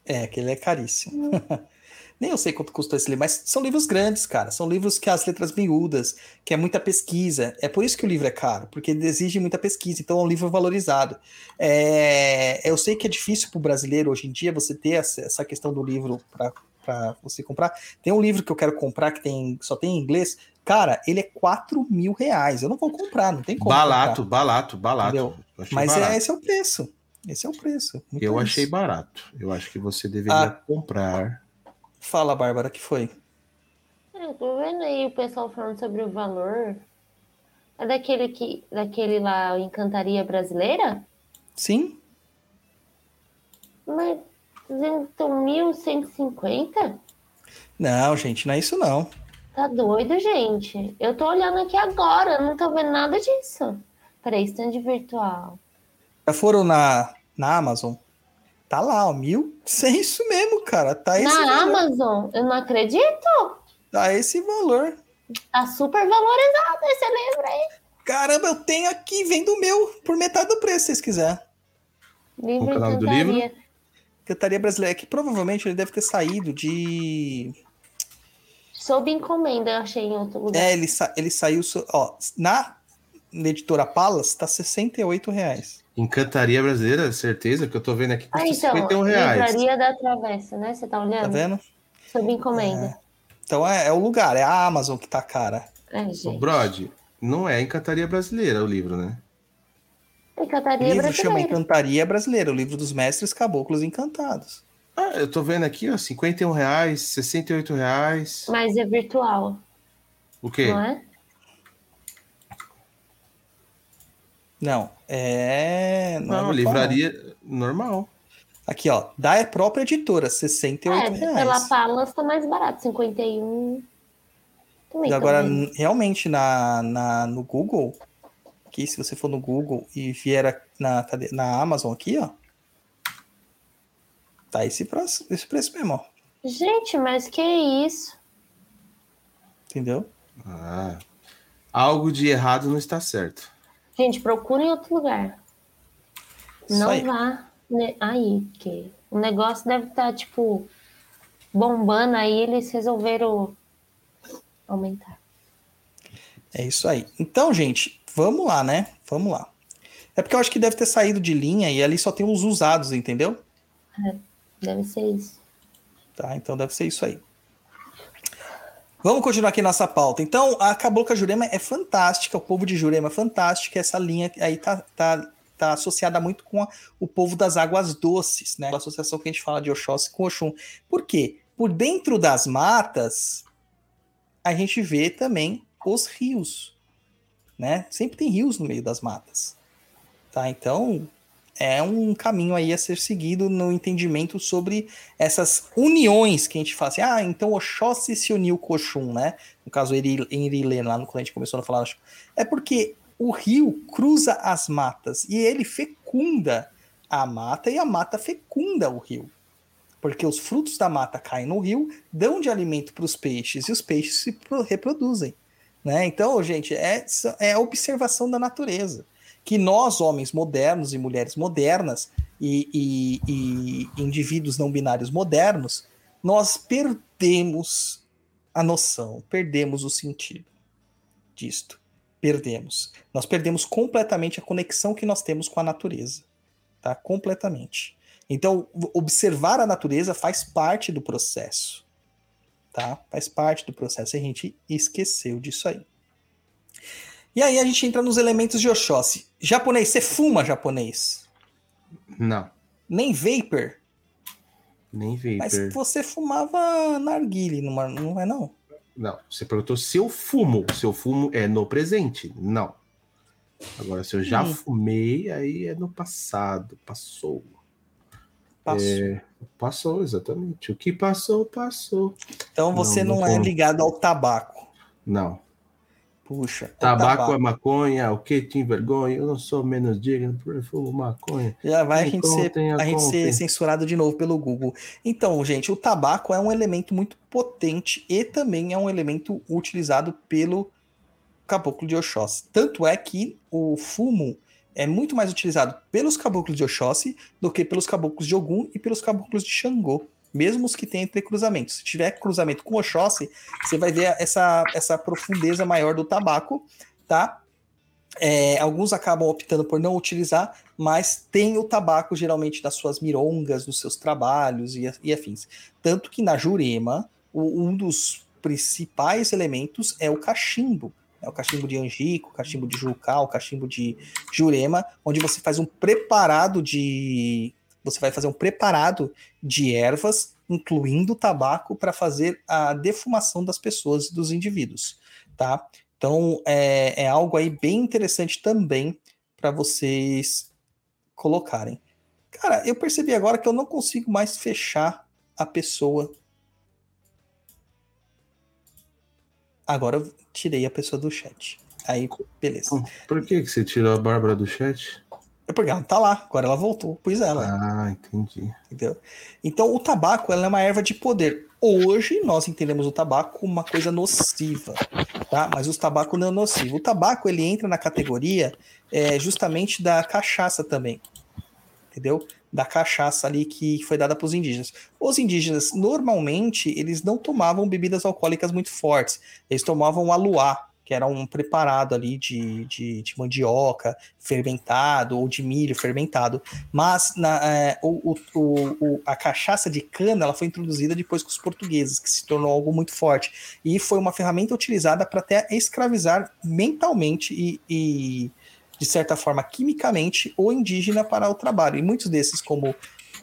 É, aquele é caríssimo. Nem eu sei quanto custou esse livro, mas são livros grandes, cara. São livros que as letras miúdas, que é muita pesquisa. É por isso que o livro é caro, porque ele exige muita pesquisa, então é um livro valorizado. É, eu sei que é difícil para o brasileiro hoje em dia você ter essa, essa questão do livro para você comprar. Tem um livro que eu quero comprar que tem, só tem em inglês. Cara, ele é 4 mil reais. Eu não vou comprar, não tem como. Balato, comprar, balato, balato. Mas é, esse é o preço. Esse é o preço. eu achei barato. Eu acho que você deveria ah, comprar. Fala, Bárbara, que foi? É, eu tô vendo aí o pessoal falando sobre o valor. É daquele que. daquele lá, Encantaria Brasileira? Sim. Mas então 1.150? Não, gente, não é isso não. Tá doido, gente. Eu tô olhando aqui agora, não tô vendo nada disso. Peraí, stand virtual. Já foram na, na Amazon? Tá lá, ó, mil. Isso é isso mesmo, cara. Tá esse Na valor. Amazon? Eu não acredito. Tá esse valor. Tá super valorizado esse livro aí. Caramba, eu tenho aqui, vendo o meu, por metade do preço, se vocês quiserem. Livro Qual é o nome do livro? Cantaria Brasileira, é que provavelmente ele deve ter saído de. Sob encomenda, eu achei em outro lugar. É, ele, sa ele saiu. Ó, na editora Palas, tá 68 reais. Encantaria Brasileira, certeza, que eu tô vendo aqui custa ah, então, 51 reais. Livraria da Travessa, né? Você tá olhando? Tá vendo? Sob encomenda. É. Então é, é, o lugar, é a Amazon que tá cara. É, gente. O Brod, não é Encantaria Brasileira o livro, né? Encantaria o livro Brasileira. chama Encantaria Brasileira, o livro dos mestres caboclos encantados. Ah, eu tô vendo aqui, ó, 51 reais, 68 reais. Mas é virtual. O quê? Não é? Não, é. Não, não é livraria normal. Aqui, ó, da própria editora, 68 é, reais. Pela Palas tá mais barato, 51. Também agora, realmente, na, na, no Google, aqui, se você for no Google e vier na, na Amazon aqui, ó. Tá esse preço, esse preço mesmo, ó. Gente, mas que isso? Entendeu? Ah, algo de errado não está certo. Gente, procure em outro lugar. Isso não aí. vá aí, que o negócio deve estar, tá, tipo, bombando aí, eles resolveram aumentar. É isso aí. Então, gente, vamos lá, né? Vamos lá. É porque eu acho que deve ter saído de linha e ali só tem os usados, entendeu? É, deve ser isso. Tá, então deve ser isso aí. Vamos continuar aqui nossa pauta. Então, a Cabocla Jurema é fantástica, o povo de Jurema é fantástico, essa linha aí tá, tá, tá associada muito com a, o povo das águas doces, né? A associação que a gente fala de Oxóssi com Oxum. Por quê? Por dentro das matas, a gente vê também os rios, né? Sempre tem rios no meio das matas, tá? Então, é um caminho aí a ser seguido no entendimento sobre essas uniões que a gente fala assim, ah, então Oxóssi se uniu com Oxum, né? No caso, em Irilê, lá no quando a gente começou a falar, é porque o rio cruza as matas e ele fecunda a mata e a mata fecunda o rio. Porque os frutos da mata caem no rio, dão de alimento para os peixes e os peixes se reproduzem. Né? Então, gente, é, é observação da natureza que nós, homens modernos e mulheres modernas, e, e, e indivíduos não binários modernos, nós perdemos a noção, perdemos o sentido disto. Perdemos. Nós perdemos completamente a conexão que nós temos com a natureza. Tá? Completamente. Então, observar a natureza faz parte do processo. Tá? Faz parte do processo. A gente esqueceu disso aí. E aí a gente entra nos elementos de Oxóssi. Japonês, você fuma japonês? Não. Nem vapor? Nem vapor. Mas você fumava narguile, não, não é não? Não, você perguntou se eu fumo. Se eu fumo é no presente. Não. Agora, se eu já hum. fumei, aí é no passado. Passou. Passou. É, passou, exatamente. O que passou, passou. Então você não, não, não é ligado ao tabaco. Não. Puxa. Tabaco, tabaco, é maconha, o que tem vergonha? Eu não sou menos digno por fumo maconha. Já vai a gente, ser, a gente ser censurado de novo pelo Google. Então, gente, o tabaco é um elemento muito potente e também é um elemento utilizado pelo caboclo de Oxóssi. Tanto é que o fumo é muito mais utilizado pelos caboclos de Oxóssi do que pelos caboclos de Ogum e pelos caboclos de Xangô, mesmo os que têm entrecruzamentos. Se tiver cruzamento com Oxóssi, você vai ver essa, essa profundeza maior do tabaco, tá? É, alguns acabam optando por não utilizar, mas tem o tabaco geralmente nas suas mirongas, nos seus trabalhos e, e afins. Tanto que na Jurema, o, um dos principais elementos é o cachimbo. É o cachimbo de angico, o cachimbo de jucal, o cachimbo de jurema, onde você faz um preparado de. Você vai fazer um preparado de ervas, incluindo tabaco, para fazer a defumação das pessoas e dos indivíduos. Tá? Então é, é algo aí bem interessante também para vocês colocarem. Cara, eu percebi agora que eu não consigo mais fechar a pessoa Agora eu tirei a pessoa do chat. Aí, beleza. Por que, que você tirou a Bárbara do chat? É porque ela tá lá, agora ela voltou, pois ela. Ah, entendi. Entendeu? Então, o tabaco ela é uma erva de poder. Hoje, nós entendemos o tabaco como uma coisa nociva, tá? Mas o tabaco não é nocivo. O tabaco, ele entra na categoria é, justamente da cachaça também, entendeu? da cachaça ali que foi dada para os indígenas. Os indígenas, normalmente, eles não tomavam bebidas alcoólicas muito fortes. Eles tomavam aluá, que era um preparado ali de, de, de mandioca fermentado ou de milho fermentado. Mas na, é, o, o, o, a cachaça de cana ela foi introduzida depois com os portugueses, que se tornou algo muito forte. E foi uma ferramenta utilizada para até escravizar mentalmente e, e de certa forma, quimicamente o indígena para o trabalho. E muitos desses, como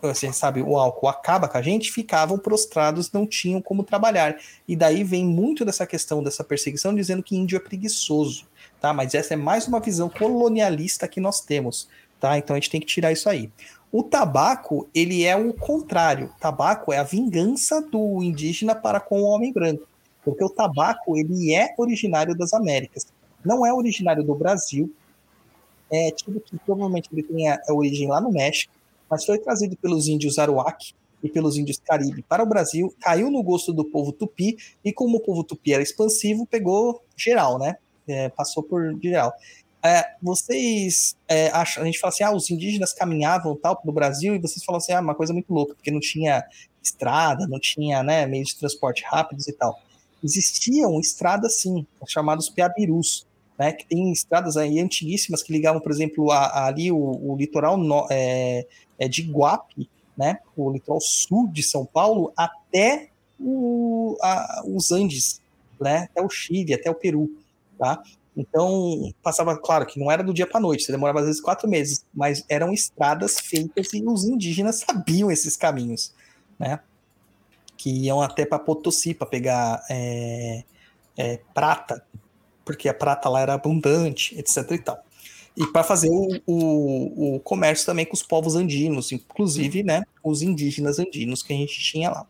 você sabe, o álcool acaba com a gente, ficavam prostrados, não tinham como trabalhar. E daí vem muito dessa questão dessa perseguição, dizendo que índio é preguiçoso, tá? Mas essa é mais uma visão colonialista que nós temos, tá? Então a gente tem que tirar isso aí. O tabaco, ele é o contrário. O tabaco é a vingança do indígena para com o homem branco. Porque o tabaco, ele é originário das Américas. Não é originário do Brasil, é tido que provavelmente ele tenha a origem lá no México, mas foi trazido pelos índios Aruac e pelos índios Caribe para o Brasil, caiu no gosto do povo tupi, e como o povo tupi era expansivo, pegou geral, né? É, passou por geral. É, vocês é, acham, a gente fala assim, ah, os indígenas caminhavam tal no Brasil, e vocês falam assim, ah, uma coisa muito louca, porque não tinha estrada, não tinha né, meios de transporte rápidos e tal. Existiam estradas, sim, chamados piabirus, né, que tem estradas aí antiguíssimas que ligavam, por exemplo, a, a ali o, o litoral no, é, é de Guape, né, o litoral sul de São Paulo, até o, a, os Andes, né, até o Chile, até o Peru, tá? Então, passava, claro, que não era do dia para noite, você demorava às vezes quatro meses, mas eram estradas feitas e os indígenas sabiam esses caminhos, né? Que iam até para Potosí para pegar é, é, prata, porque a prata lá era abundante, etc e tal. E para fazer o, o, o, comércio também com os povos andinos, inclusive, né, os indígenas andinos que a gente tinha lá.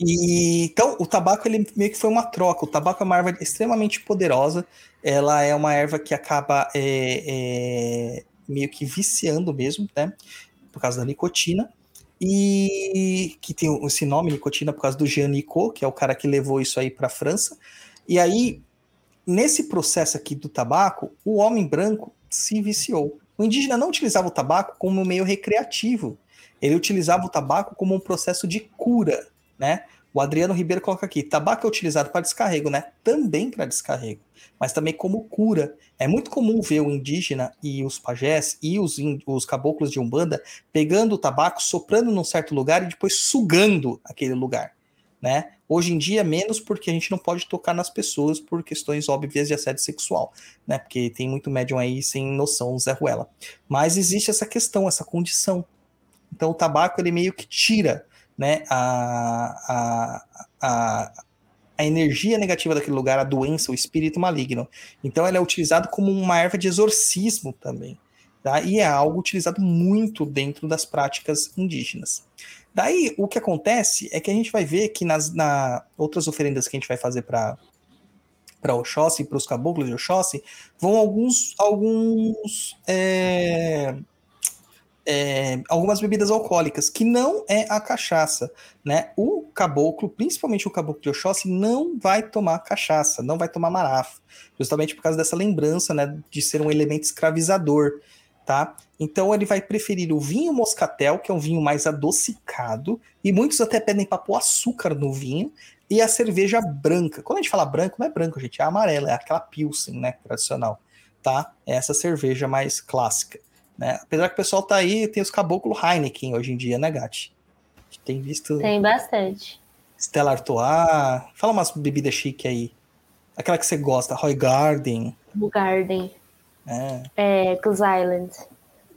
E, então, o tabaco ele meio que foi uma troca. O tabaco é uma erva extremamente poderosa. Ela é uma erva que acaba é, é, meio que viciando mesmo, né? Por causa da nicotina. E que tem esse nome, nicotina, por causa do Jean Nicot, que é o cara que levou isso aí para a França. E aí, nesse processo aqui do tabaco, o homem branco se viciou. O indígena não utilizava o tabaco como meio recreativo. Ele utilizava o tabaco como um processo de cura, né? O Adriano Ribeiro coloca aqui: tabaco é utilizado para descarrego, né? Também para descarrego, mas também como cura. É muito comum ver o indígena e os pajés e os, os caboclos de Umbanda pegando o tabaco, soprando num certo lugar e depois sugando aquele lugar né? Hoje em dia, menos porque a gente não pode tocar nas pessoas por questões óbvias de assédio sexual, né? Porque tem muito médium aí sem noção, Zé Ruela. Mas existe essa questão, essa condição. Então, o tabaco, ele meio que tira, né, a, a, a, a energia negativa daquele lugar, a doença, o espírito maligno. Então, ele é utilizado como uma erva de exorcismo também. Tá? E é algo utilizado muito dentro das práticas indígenas. Daí, o que acontece é que a gente vai ver que nas na outras oferendas que a gente vai fazer para para Oxóssi, para os caboclos de Oxóssi, vão alguns, alguns é, é, algumas bebidas alcoólicas, que não é a cachaça, né? O caboclo, principalmente o caboclo de Oxóssi, não vai tomar cachaça, não vai tomar marafo, justamente por causa dessa lembrança, né, de ser um elemento escravizador, tá? Então ele vai preferir o vinho moscatel, que é um vinho mais adocicado, e muitos até pedem para pôr açúcar no vinho, e a cerveja branca. Quando a gente fala branco, não é branco, gente, é amarela, é aquela pilsen, né, tradicional, tá? É essa cerveja mais clássica. Né? Apesar que o pessoal tá aí, tem os caboclos Heineken hoje em dia, né, Gati? Tem visto. Tem bastante. Stella Artois. Fala umas bebidas chique aí. Aquela que você gosta, Roy Garden. O Garden. É. É, Goose Island.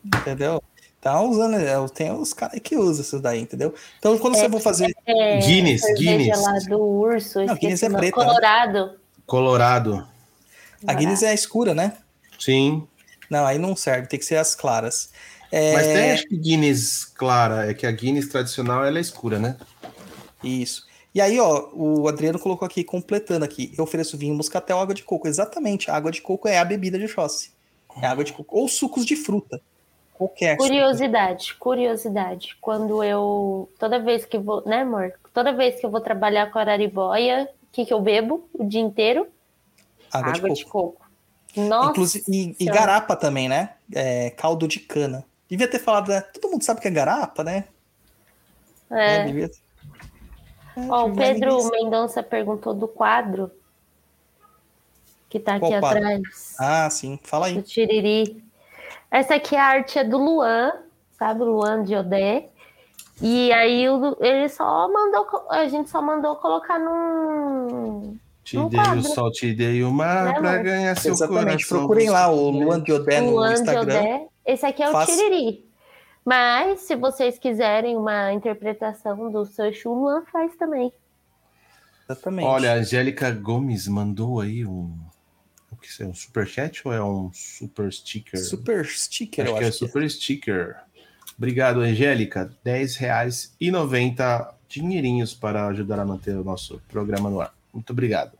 Entendeu? Tá usando, é, tem os caras que usam isso daí, entendeu? Então, quando você for fazer. É, Guinness, cerveja Guinness. lá do urso, Não, Guinness é preta, né? Colorado. Colorado. A Guinness é a escura, né? Sim. Não, aí não serve, tem que ser as claras. É, Mas tem acho que Guinness clara. É que a Guinness tradicional ela é escura, né? Isso. E aí, ó, o Adriano colocou aqui, completando aqui, eu ofereço vinho moscatel, água de coco. Exatamente, a água de coco é a bebida de Oxóssi. É água de coco. Ou sucos de fruta. Qualquer. suco. Curiosidade, curiosidade. Quando eu. Toda vez que vou. Né, amor? Toda vez que eu vou trabalhar com araribóia, o que, que eu bebo o dia inteiro? Água, Água de de coco. coco. Nossa. Inclusive, e, e garapa também, né? É, caldo de cana. Devia ter falado, né? Todo mundo sabe que é garapa, né? É. Devia... É, Ó, o Pedro Mendonça perguntou do quadro que tá aqui quadro? atrás. Ah, sim. Fala do aí. Tiriri. Essa aqui a arte é do Luan, sabe? Luan de Odé. E aí o- ele só mandou, a gente só mandou colocar num. Te No dei o quadro. sol, te dei o mar Né, pra amor? ganhar seu Exatamente. coração. Procurem lá o Luan Diodé no Luan de Instagram. Odé. Esse aqui é o Faça- Tiriri. Mas se vocês quiserem uma interpretação do seu o Luan faz também. Exatamente. Olha, a Angélica Gomes mandou aí um. Que isso é? Um superchat ou é um super sticker? Super sticker, acho eu que é acho. que é. super sticker. Obrigado, Angélica. R$ 10,90 dinheirinhos para ajudar a manter o nosso programa no ar. Muito obrigado.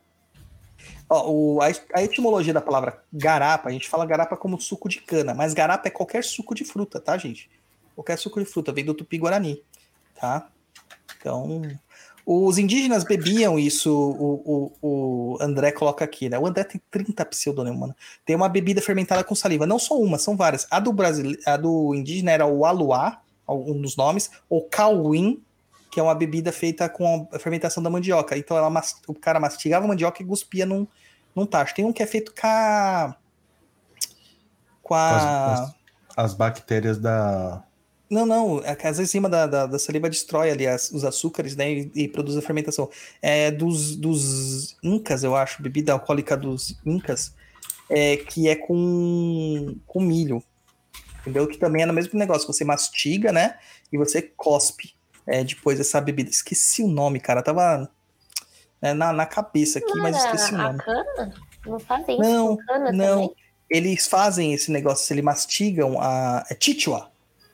Ó, o- a, a etimologia da palavra garapa, a gente fala garapa como suco de cana, mas garapa é qualquer suco de fruta, tá, gente? Qualquer suco de fruta, vem do tupi-guarani, tá? Então, os indígenas bebiam isso, o, o, o André coloca aqui, né? O André tem 30 pseudônimos, mano. Tem uma bebida fermentada com saliva, não só uma, são várias. A do, Brasil, a do indígena era o aluá, um dos nomes, ou cauim, que é uma bebida feita com a fermentação da mandioca. Então ela, o cara mastigava a mandioca e cuspia num, num tacho. Tem um que é feito com a. Com a. As, as bactérias da. Não, não. As enzimas da, da, da saliva destrói ali as- os açúcares né, e, e produz a fermentação. É dos, dos incas, eu acho, bebida alcoólica dos incas, é, que é com, com milho. Entendeu? Que também é no mesmo negócio. Você mastiga, né? E você cospe é, depois essa bebida. Esqueci o nome, cara. Tava né, na, na cabeça aqui, Não mas esqueci o nome. cana? Não fazem isso Não, com cana não. também? Eles fazem esse negócio, eles mastigam a. É chichua.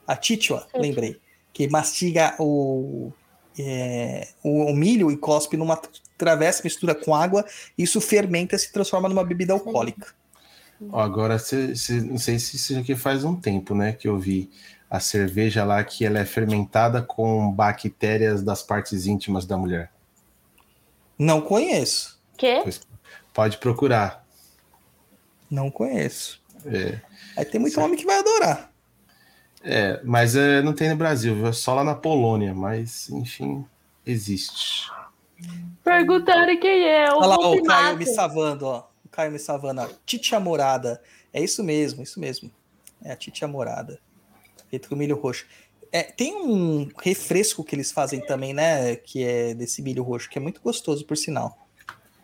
A chichua, Sim. lembrei. Que mastiga o, é, o, o milho e cospe numa travessa, mistura com água, isso fermenta e se transforma numa bebida alcoólica. Ó, agora, cê- cê- não sei se isso aqui faz um tempo, né? Que eu vi a cerveja lá que ela é fermentada com bactérias das partes íntimas da mulher. Não conheço. Quê? Pode procurar. Não conheço. É, Aí tem muito homem que vai adorar. É, mas é, não tem no Brasil? É só lá na Polônia, mas enfim, existe. Perguntaram quem é. O Olha lá, ó, o Caio me savando, ó. O Caio me savando. ó. Titia Morada. É isso mesmo, isso mesmo. É a Titia Morada. Feito com milho roxo. É, tem um refresco que eles fazem também, né? Que é desse milho roxo, que é muito gostoso, por sinal.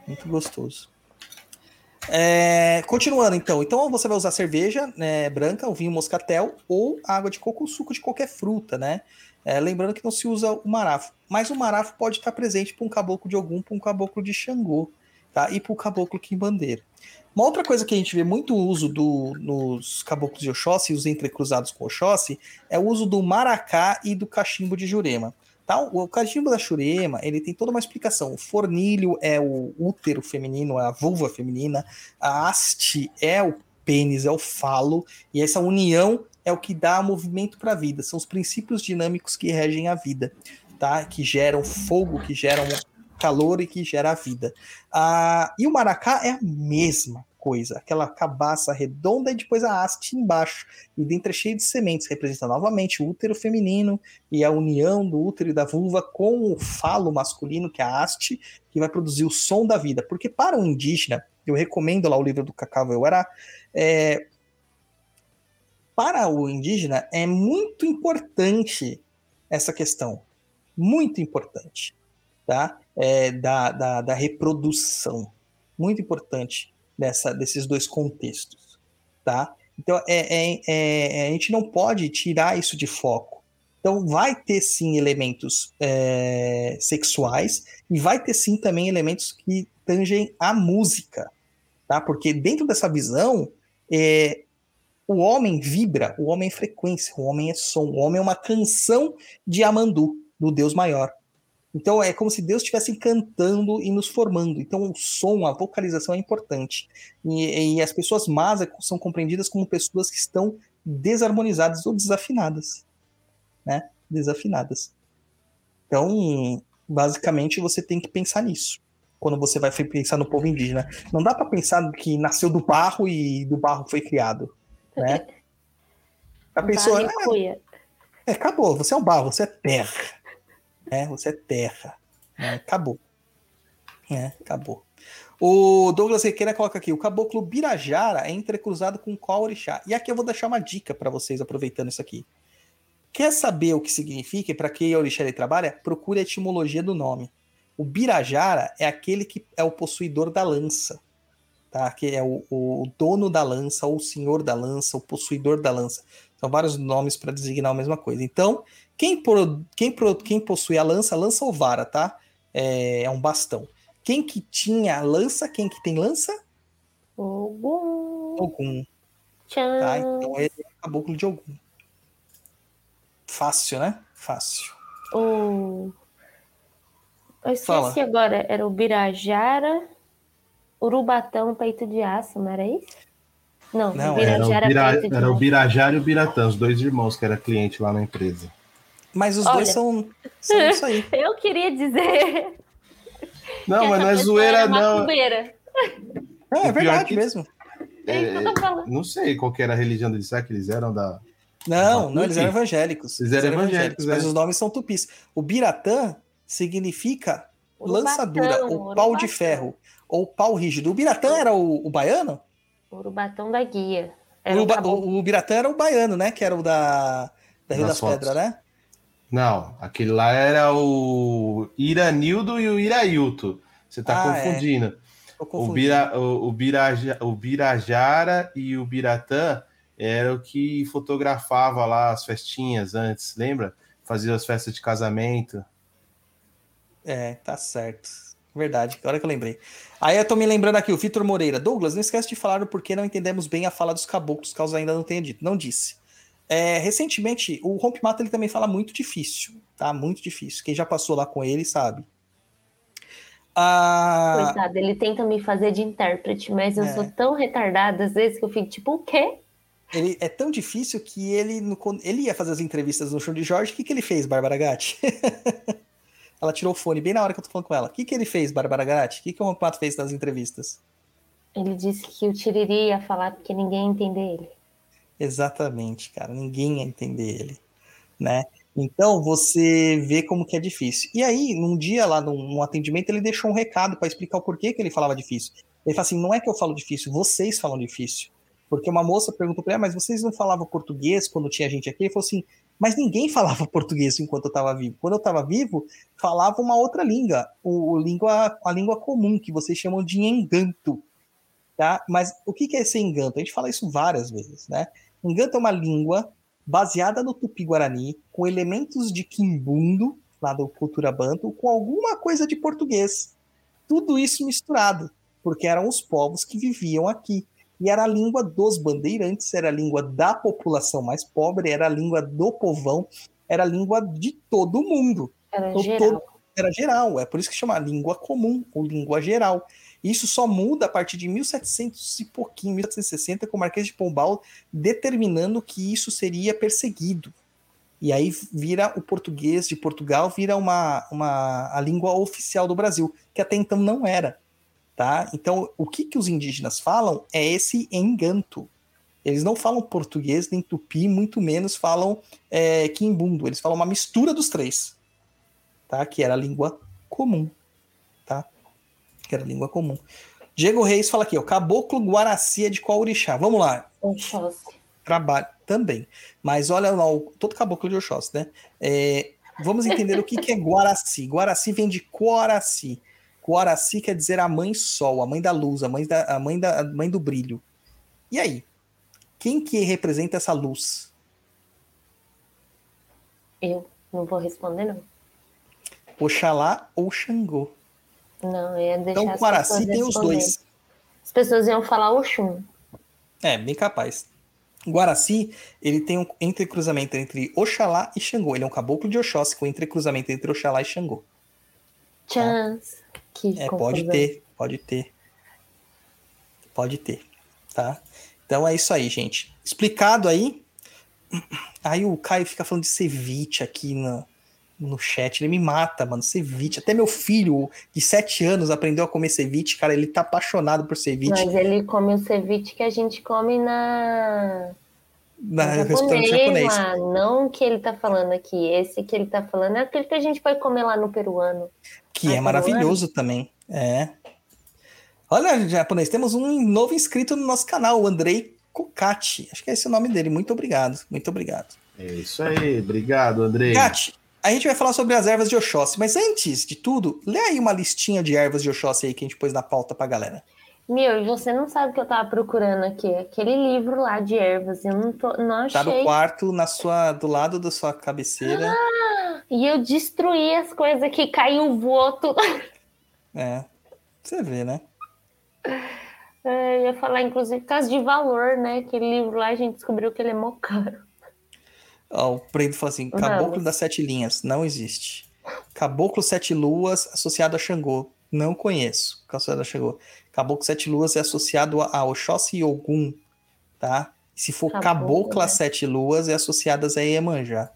Muito gostoso. É, continuando, então. Então você vai usar cerveja né, branca, o vinho moscatel ou água de coco ou suco de qualquer fruta, né? É, lembrando que não se usa o marafo. Mas o marafo pode estar presente para um caboclo de Ogum, para um caboclo de Xangô, tá? E para o caboclo Quimbandeira. Uma outra coisa que a gente vê muito uso do, nos caboclos de Oxóssi, os entrecruzados com Oxóssi, é o uso do maracá e do cachimbo de Jurema. Tá? O cachimbo da Jurema, ele tem toda uma explicação. O fornilho é o útero feminino, é a vulva feminina. A haste é o pênis, é o falo. E essa união é o que dá movimento para a vida, são os princípios dinâmicos que regem a vida, tá? Que geram fogo, que geram calor e que gera a vida. Ah, e o maracá é a mesma coisa, aquela cabaça redonda e depois a haste embaixo, e dentro é cheio de sementes, representa novamente o útero feminino e a união do útero e da vulva com o falo masculino, que é a haste, que vai produzir o som da vida. Porque para o indígena, eu recomendo lá o livro do Cacau Euará, é, para o indígena é muito importante essa questão, muito importante, tá? É, da, da, da reprodução, muito importante dessa, desses dois contextos, tá? Então, é, é, é, a gente não pode tirar isso de foco. Então, vai ter sim elementos é, sexuais e vai ter sim também elementos que tangem a música, tá? Porque dentro dessa visão, é, o homem vibra, o homem é frequência, o homem é som, o homem é uma canção de Amandu, do Deus maior. Então é como se Deus estivesse cantando e nos formando. Então o som, a vocalização é importante. E, e, as pessoas más são compreendidas como pessoas que estão desarmonizadas ou desafinadas, né? Desafinadas. Então, basicamente, você tem que pensar nisso quando você vai pensar no povo indígena. Não dá para pensar que nasceu do barro e do barro foi criado, né? A pessoa é, é, acabou. Você é um barro, você é terra né? Você é terra. Né? Acabou. É, acabou. O Douglas Requeira coloca aqui: o caboclo Birajara é entrecruzado com qual orixá? E aqui eu vou deixar uma dica para vocês, aproveitando isso aqui. Quer saber o que significa e para que orixá ele trabalha? Procure a etimologia do nome. O Birajara é aquele que é o possuidor da lança, tá? Que é o, o dono da lança, ou o senhor da lança, o possuidor da lança. São vários nomes para designar a mesma coisa. Então, quem, pro, quem, pro, quem possui a lança, lança ou vara, tá? É, é, um bastão. Quem que tinha lança? Quem que tem lança? Ogum. Ogum. Tá? Então ele é caboclo de Ogum. Fácil, né? Fácil. O... Eu esqueci Fala. agora. Era o Birajara, Urubatão, Peito de Aço, não era isso? Não, não era, o, Bira, era o Birajara e o Biratã, os dois irmãos que era cliente lá na empresa. Mas os Olha, dois são, são isso aí. Eu queria dizer. Não, mas não é zoeira, não. É, é verdade que, mesmo. É, não sei qual era a religião deles, será que eles eram da. Não, não, eles eram evangélicos. Eles eram, evangélicos, evangélicos mas é. os nomes são tupis. O Biratã significa o lançadura, ou pau de ferro, ou pau rígido. O Biratã era o, o baiano? O Urubatão da guia. O, o, o, Biratã era o baiano, né? Que era o da, da Rio das, das Pedras, né? Não, aquele lá era o Iranildo e o Irailto. Você está ah, é. confundindo. É. O, Bira, o, o, Biraja, o Birajara e o Biratã era o que fotografava lá as festinhas antes, lembra? Fazia as festas de casamento. É, tá certo. Verdade, agora que eu lembrei. Aí eu tô me lembrando aqui, o Vitor Moreira. Douglas, não esquece de falar o porquê não entendemos bem a fala dos caboclos, caso ainda não tenha dito. Não disse. É, recentemente, o Rompimato ele também fala muito difícil, tá? Muito difícil. Quem já passou lá com ele sabe. Ah, Coitado, ele tenta me fazer de intérprete, mas eu é. sou tão retardada às vezes que eu fico tipo, o quê? Ele é tão difícil que ele, no, ele ia fazer as entrevistas no show de Jorge. O que, que ele fez, Bárbara Gatti? ela tirou o fone bem na hora que eu tô falando com ela. O que, que ele fez, Bárbara Gatti? O que, que o Rompimato fez nas entrevistas? Ele disse que o Tiriri ia falar porque ninguém ia entender ele. Exatamente, cara. Ninguém ia entender ele, né? Então você vê como que é difícil. E aí, num dia lá, num, atendimento, ele deixou um recado para explicar o porquê que ele falava difícil. Ele fala assim: não é que eu falo difícil, vocês falam difícil. Porque uma moça perguntou para ele, ah, mas vocês não falavam português quando tinha gente aqui? Ele falou assim, mas ninguém falava português enquanto eu estava vivo. Quando eu estava vivo, falava uma outra língua, o, o, língua, a língua comum, que vocês chamam de enganto. Tá? Mas o que é esse enganto? A gente fala isso várias vezes, né? Enganto é uma língua baseada no tupi-guarani, com elementos de quimbundo, lá da cultura banto, com alguma coisa de português. Tudo isso misturado, porque eram os povos que viviam aqui. E era a língua dos bandeirantes, era a língua da população mais pobre, era a língua do povão, era a língua de todo mundo. Era então, geral. Todo, era geral, é por isso que chama língua comum, ou língua geral. Isso só muda a partir de 1700 e pouquinho, 1760, com o Marquês de Pombal determinando que isso seria perseguido. E aí vira o português de Portugal, vira uma, uma a língua oficial do Brasil, que até então não era. Tá? Então, o que, que os indígenas falam é esse enganto. Eles não falam português nem tupi, muito menos falam é, quimbundo. Eles falam uma mistura dos três, tá? Que era a língua comum? Que era língua comum. Diego Reis fala aqui, ó, Caboclo Guaraci é de qual orixá? Vamos lá. Oxóssi. Trabalho também. Mas olha lá, todo caboclo de Oxóssi, né? É, vamos entender o que, que é Guaraci. Guaraci vem de Coraci. Coraci quer dizer a mãe sol, a mãe da luz, a mãe, da, a mãe, da, a mãe do brilho. E aí? Quem que representa essa luz? Eu não vou responder, não. Oxalá ou Xangô? Não, ia deixar Então, Guaraci tem os dois. As pessoas iam falar Oxum. É, bem capaz. Guaraci, ele tem um entrecruzamento entre Oxalá e Xangô. Ele é um caboclo de Oxóssi com entrecruzamento entre Oxalá e Xangô. Chance. Que É, pode ter, pode ter. Pode ter, tá? Então é isso aí, gente. Explicado aí. Aí o Caio fica falando de ceviche aqui no, no chat. Ele me mata, mano. Ceviche. Até meu filho de 7 anos aprendeu a comer ceviche. Cara, ele tá apaixonado por ceviche. Mas ele come o ceviche que a gente come na. na no restaurante japonês. Não o que ele tá falando aqui. Esse que ele tá falando é aquele que a gente vai comer lá no peruano. Que Ah, é maravilhoso também. É. Olha, japonês, temos um novo inscrito no nosso canal, o Andrei Kokati. Acho que é esse o nome dele. Muito obrigado. Muito obrigado. É isso aí, obrigado, Andrei. Gati, a gente vai falar sobre as ervas de Oxóssi, mas antes de tudo, lê aí uma listinha de ervas de Oxóssi aí que a gente pôs na pauta pra galera. Meu, e você não sabe o que eu tava procurando aqui. Aquele livro lá de ervas. Eu não, tô, não Tá no achei. quarto, na sua, do lado da sua cabeceira. E eu destruí as coisas aqui, caiu voou tudo. É. Você vê, né? É, Eu ia falar, inclusive, por causa de valor, né? Aquele livro lá a gente descobriu que ele é mó caro. Ó, o Preto falou assim. Caboclo das Sete Linhas. Não existe. Caboclo Sete Luas associado a Xangô. Não conheço. Associado a Xangô. Caboclo Sete Luas é associado a Oxóssi e Ogum. Tá? Se for Caboclo, Cabocla né? Sete Luas, é associadas a Iemanjá.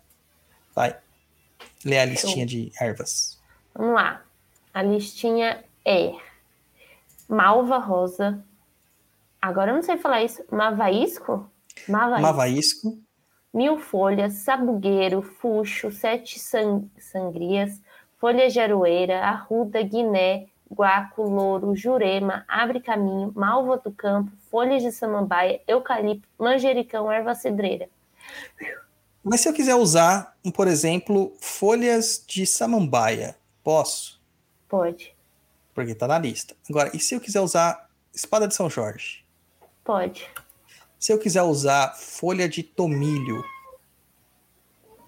Vai. Lê a listinha de ervas. Vamos lá. A listinha é malva rosa. Agora eu não sei falar isso. Mavaísco? Mavaísco. Mavaísco. Mil folhas, sabugueiro, fuxo, sete san- sangrias, folha de aroeira, arruda, guiné, guaco, louro, jurema, abre caminho, malva do campo, folhas de samambaia, eucalipto, manjericão, erva cidreira. Mas se eu quiser usar, por exemplo, folhas de samambaia, posso? Pode, Porque tá na lista. Agora, e se eu quiser usar espada de São Jorge? pode, Se eu quiser usar folha de tomilho?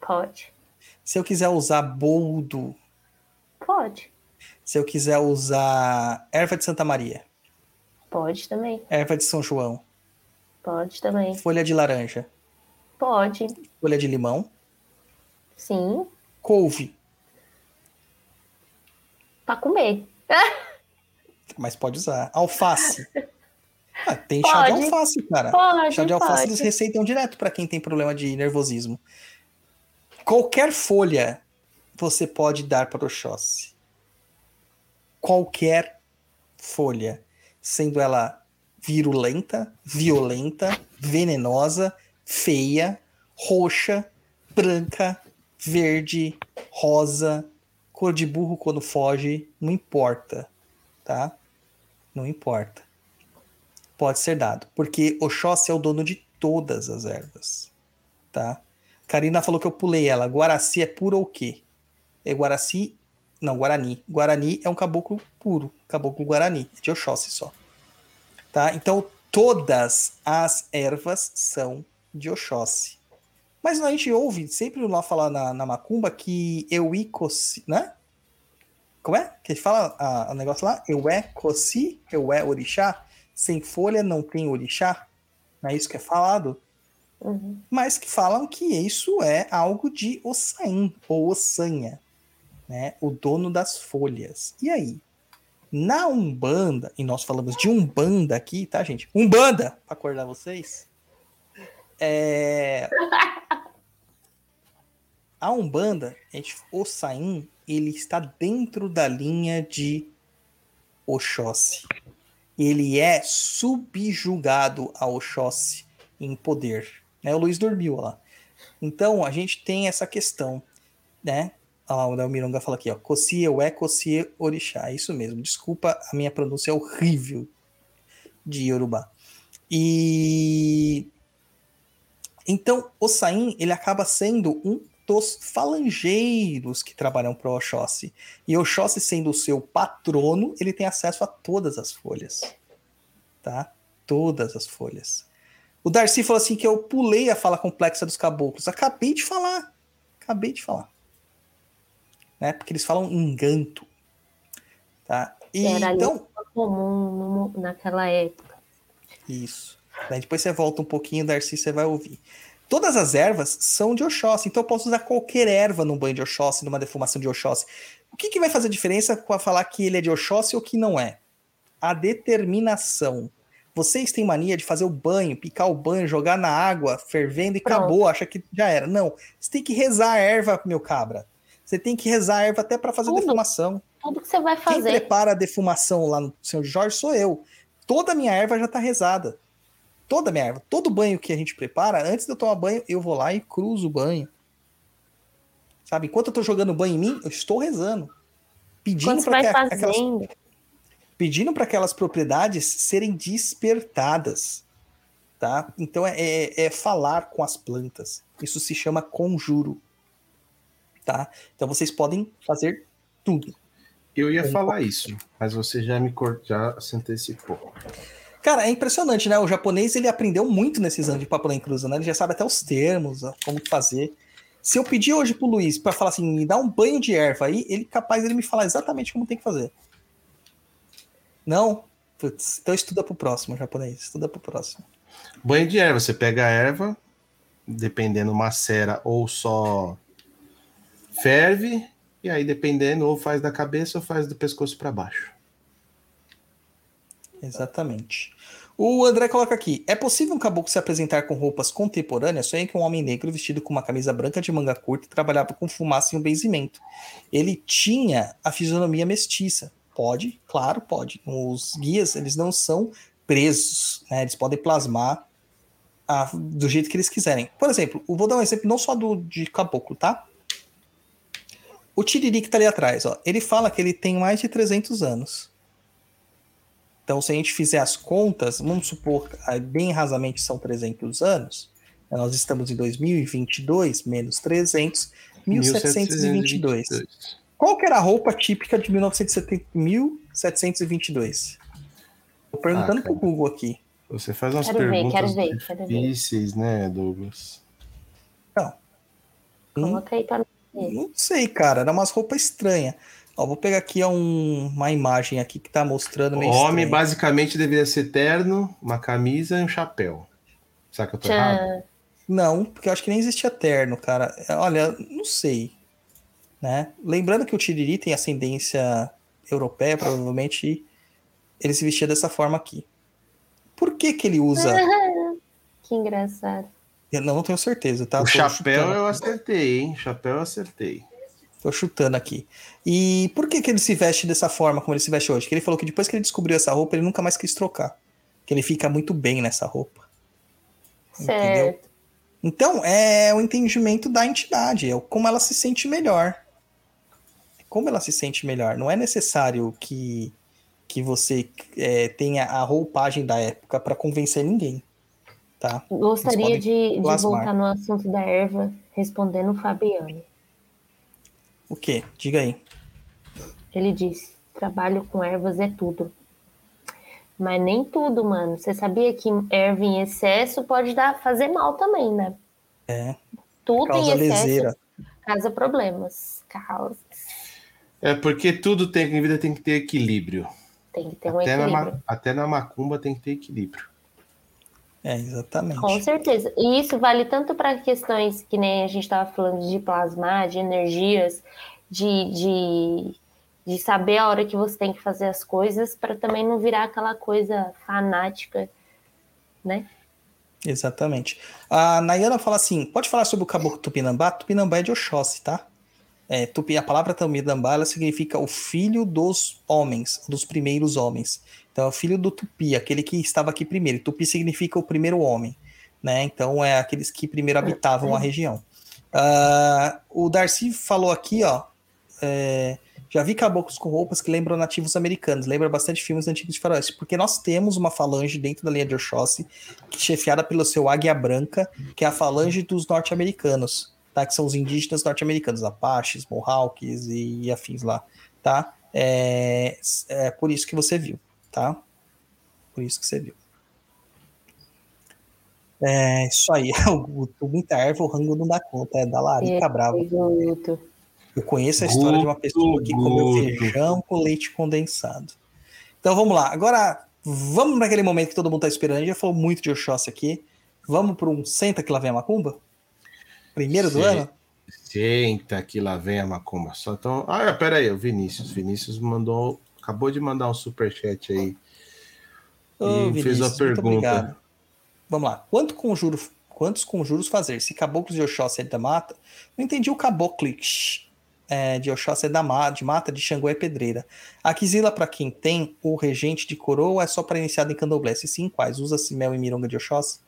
pode, Se eu quiser usar boldo? pode, Se eu quiser usar erva de Santa Maria? pode também, Erva de São João? pode também, Folha de laranja? pode, Folha de limão? sim, Couve? para comer. Mas pode usar. Alface? Ah, tem chá de Pode. alface, cara. Pode, Chá de alface pode. eles receitam direto para quem tem problema de nervosismo. Qualquer folha você pode dar para o Oxóssi. Qualquer folha. Sendo ela virulenta, violenta, venenosa, feia, roxa, branca, verde, rosa, cor de burro quando foge, não importa, tá? Não importa pode ser dado, porque Oxóssi é o dono de todas as ervas, tá? Karina falou que eu pulei ela. Guaraci é puro ou quê? É Guaraci, não, Guarani. Guarani é um caboclo puro, caboclo Guarani, é de Oxóssi só. Tá? Então, todas as ervas são de Oxóssi. Mas a gente ouve sempre lá falar na, na macumba que Euicosi, né? Como é? Que fala o negócio lá? Eué Cosi, Eué Orixá. Sem folha não tem orixá. Não é isso que é falado? Uhum. Mas que falam que isso é algo de Ossain, ou Ossanha, né? O dono das folhas. E aí? Na Umbanda, e nós falamos de Umbanda aqui, tá, gente? Umbanda, pra acordar vocês. É... A Umbanda, a gente, o Saim, ele está dentro da linha de Oxóssi. Ele é subjugado a Oxóssi em poder. Né? O Luiz dormiu lá. Então, a gente tem essa questão, né? Ah, o Mironga fala aqui, ó. Kossie é Kossie Orixá. É isso mesmo. Desculpa, a minha pronúncia é horrível de Yorubá. E então, o Sain, ele acaba sendo um dos falangeiros que trabalham para o Oxóssi. E Oxóssi sendo o seu patrono, ele tem acesso a todas as folhas. Tá? Todas as folhas. O Darcy falou assim que eu pulei a fala complexa dos caboclos. Acabei de falar. Acabei de falar. Né? Porque eles falam enganto. Tá? E, Era então, comum naquela época. Isso. Daí depois você volta um pouquinho, Darcy, você vai ouvir. Todas as ervas são de Oxóssi, então eu posso usar qualquer erva num banho de Oxóssi, numa defumação de Oxóssi. O que, que vai fazer diferença com a falar que ele é de Oxóssi ou que não é? A determinação. Vocês têm mania de fazer o banho, picar o banho, jogar na água, fervendo e Pronto. acabou, acha que já era. Não, você tem que rezar a erva, meu cabra. Você tem que rezar a erva até para fazer Tudo. defumação. Tudo que você vai Quem fazer. prepara a defumação lá no Senhor Jorge sou eu. Toda a minha erva já tá rezada. Toda minha erva. Todo banho que a gente prepara, antes de eu tomar banho, eu vou lá e cruzo o banho. Sabe? Enquanto eu tô jogando banho em mim, eu estou rezando. Pedindo para aquelas, pedindo para aquelas propriedades serem despertadas. Tá? Então é, é- é falar com as plantas. Isso se chama conjuro. Tá? Então vocês podem fazer tudo. Eu ia falar isso, mas você já me cort... já se antecipou. Cara, é impressionante, né? O japonês ele aprendeu muito nesses anos de Papo em Cruza, né? Ele já sabe até os termos, como fazer. Se eu pedir hoje pro Luiz para falar assim, me dá um banho de erva aí, ele capaz de me falar exatamente como tem que fazer. Não? Putz, então estuda pro próximo, japonês. Estuda pro próximo. Banho de erva, você pega a erva, dependendo macera ou só ferve, e aí dependendo ou faz da cabeça ou faz do pescoço para baixo. Exatamente. O André coloca aqui: é possível um caboclo se apresentar com roupas contemporâneas? Sonhei que um homem negro vestido com uma camisa branca de manga curta trabalhava com fumaça e um benzimento. Ele tinha a fisionomia mestiça. Pode, claro, pode. Os guias, eles não são presos, né? Eles podem plasmar a- do jeito que eles quiserem. Por exemplo, vou dar um exemplo não só do de caboclo, tá? O Tiriri que tá ali atrás, ó, ele fala que ele tem mais de 300 anos. Então, se a gente fizer as contas, vamos supor, ah, bem rasamente são 300 anos, nós estamos em 2022, menos 300, 1722. Qual que era a roupa típica de 1970, 1722? Tô perguntando Ah, pro cara. Google aqui. Você faz umas Quero ver, perguntas quero ver, quero ver. difíceis, né, Douglas? Hum, Coloca aí pra mim. não sei, cara, era umas roupas estranhas. Ó, vou pegar aqui ó, um- uma imagem aqui que tá mostrando O homem estranho. basicamente deveria ser terno, uma camisa e um chapéu. Será que eu tô errado? Não, porque eu acho que nem existia terno, cara. Olha, não sei. Né? Lembrando que o Tiriri tem ascendência europeia, provavelmente ele se vestia dessa forma aqui. Por que que ele usa? Que engraçado. Eu não, não tenho certeza, tá? O Tô chapéu chutando eu acertei, hein? Chapéu eu acertei. Tô chutando aqui. E por que que ele se veste dessa forma como ele se veste hoje? Que ele falou que depois que ele descobriu essa roupa, ele nunca mais quis trocar. Que ele fica muito bem nessa roupa. Certo. Então, é o entendimento da entidade, é como ela se sente melhor. Como ela se sente melhor. Não é necessário que, que você é, tenha a roupagem da época para convencer ninguém. Tá? Gostaria de, de voltar no assunto da erva, respondendo o Fabiano. O quê? Diga aí. Ele disse: trabalho com ervas é tudo. Mas nem tudo, mano. Você sabia que erva em excesso pode dar, fazer mal também, né? É. Tudo Causa em excesso leseira. causa problemas. Causa. É porque tudo tem em vida tem que ter equilíbrio. Tem que ter um Até na, equilíbrio. ma- até na macumba tem que ter equilíbrio. É, exatamente. Com certeza. E isso vale tanto para questões que nem a gente estava falando de plasmar, de energias, de, de, de saber a hora que você tem que fazer as coisas para também não virar aquela coisa fanática, né? Exatamente. A Nayana fala assim: pode falar sobre o caboclo Tupinambá? Tupinambá é de Oxóssi, tá? É, tupi, a palavra Tupinambá ela significa o filho dos homens, dos primeiros homens. Então é o filho do Tupi, aquele que estava aqui primeiro. Tupi significa o primeiro homem, né? Então é aqueles que primeiro habitavam a região. Uh, o Darcy falou aqui, ó. É, já vi caboclos com roupas que lembram nativos americanos, lembra bastante filmes antigos de faroeste, porque nós temos uma falange dentro da linha de Oxóssi, chefiada pelo seu Águia Branca, que é a falange dos norte-americanos, tá? Que são os indígenas norte-americanos, Apaches, Mohawks e, e afins lá, tá? É, é por isso que você viu, tá? Por isso que você viu. É isso aí, o erva, o rango não dá conta, é da Larica é, Brava. Guto. Eu conheço a história Guto, de uma pessoa que comeu feijão com leite condensado. Então vamos lá. Agora, vamos para aquele momento que todo mundo está esperando. A gente já falou muito de Oxóssi aqui. Vamos para um Senta que lá vem a Macumba? Primeiro do ano? Senta que lá vem a Macumba. Só então... Ah, pera aí, o Vinícius. Vinícius mandou... Acabou de mandar um superchat aí. Ô, e fez a pergunta. Vamos lá. Quanto conjuro, quantos conjuros fazer? Se caboclos de Oxóssi é da mata... Não entendi o caboclix é, de Oxóssi é da mata, de mata, de Xangô é pedreira. A Kizila, para quem tem o regente de coroa, é só para iniciado em candomblé. Se sim, quais? Usa-se mel e mironga de Oxóssi?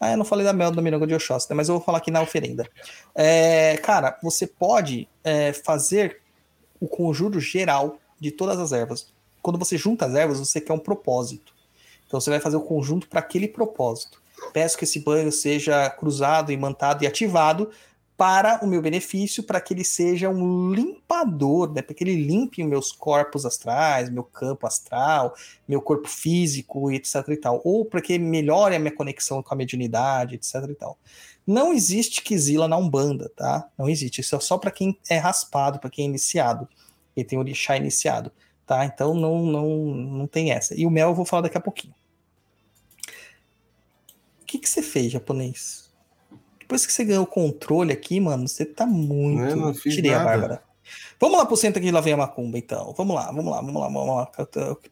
Ah, eu não falei da mel da mironga de Oxóssi, né? mas eu vou falar aqui na oferenda. É, cara, você pode é, fazer o conjuro geral de todas as ervas. Quando você junta as ervas, você quer um propósito. Então você vai fazer o conjunto para aquele propósito. Peço que esse banho seja cruzado, imantado e ativado para o meu benefício, para que ele seja um limpador, né? para que ele limpe meus corpos astrais, meu campo astral, meu corpo físico, etc e tal, ou para que melhore a minha conexão com a mediunidade, etc e tal. Não existe quizila na Umbanda, tá? Não existe. Isso é só para quem é raspado, para quem é iniciado, quem tem orixá iniciado, tá? Então não, não, não tem essa. E o mel eu vou falar daqui a pouquinho. O que, que você fez, japonês? Depois que você ganhou o controle aqui, mano, você tá muito. Eu não fiz Tirei nada. a Bárbara. Vamos lá pro centro que lá vem a macumba, então. Vamos lá, vamos lá, vamos lá, vamos lá.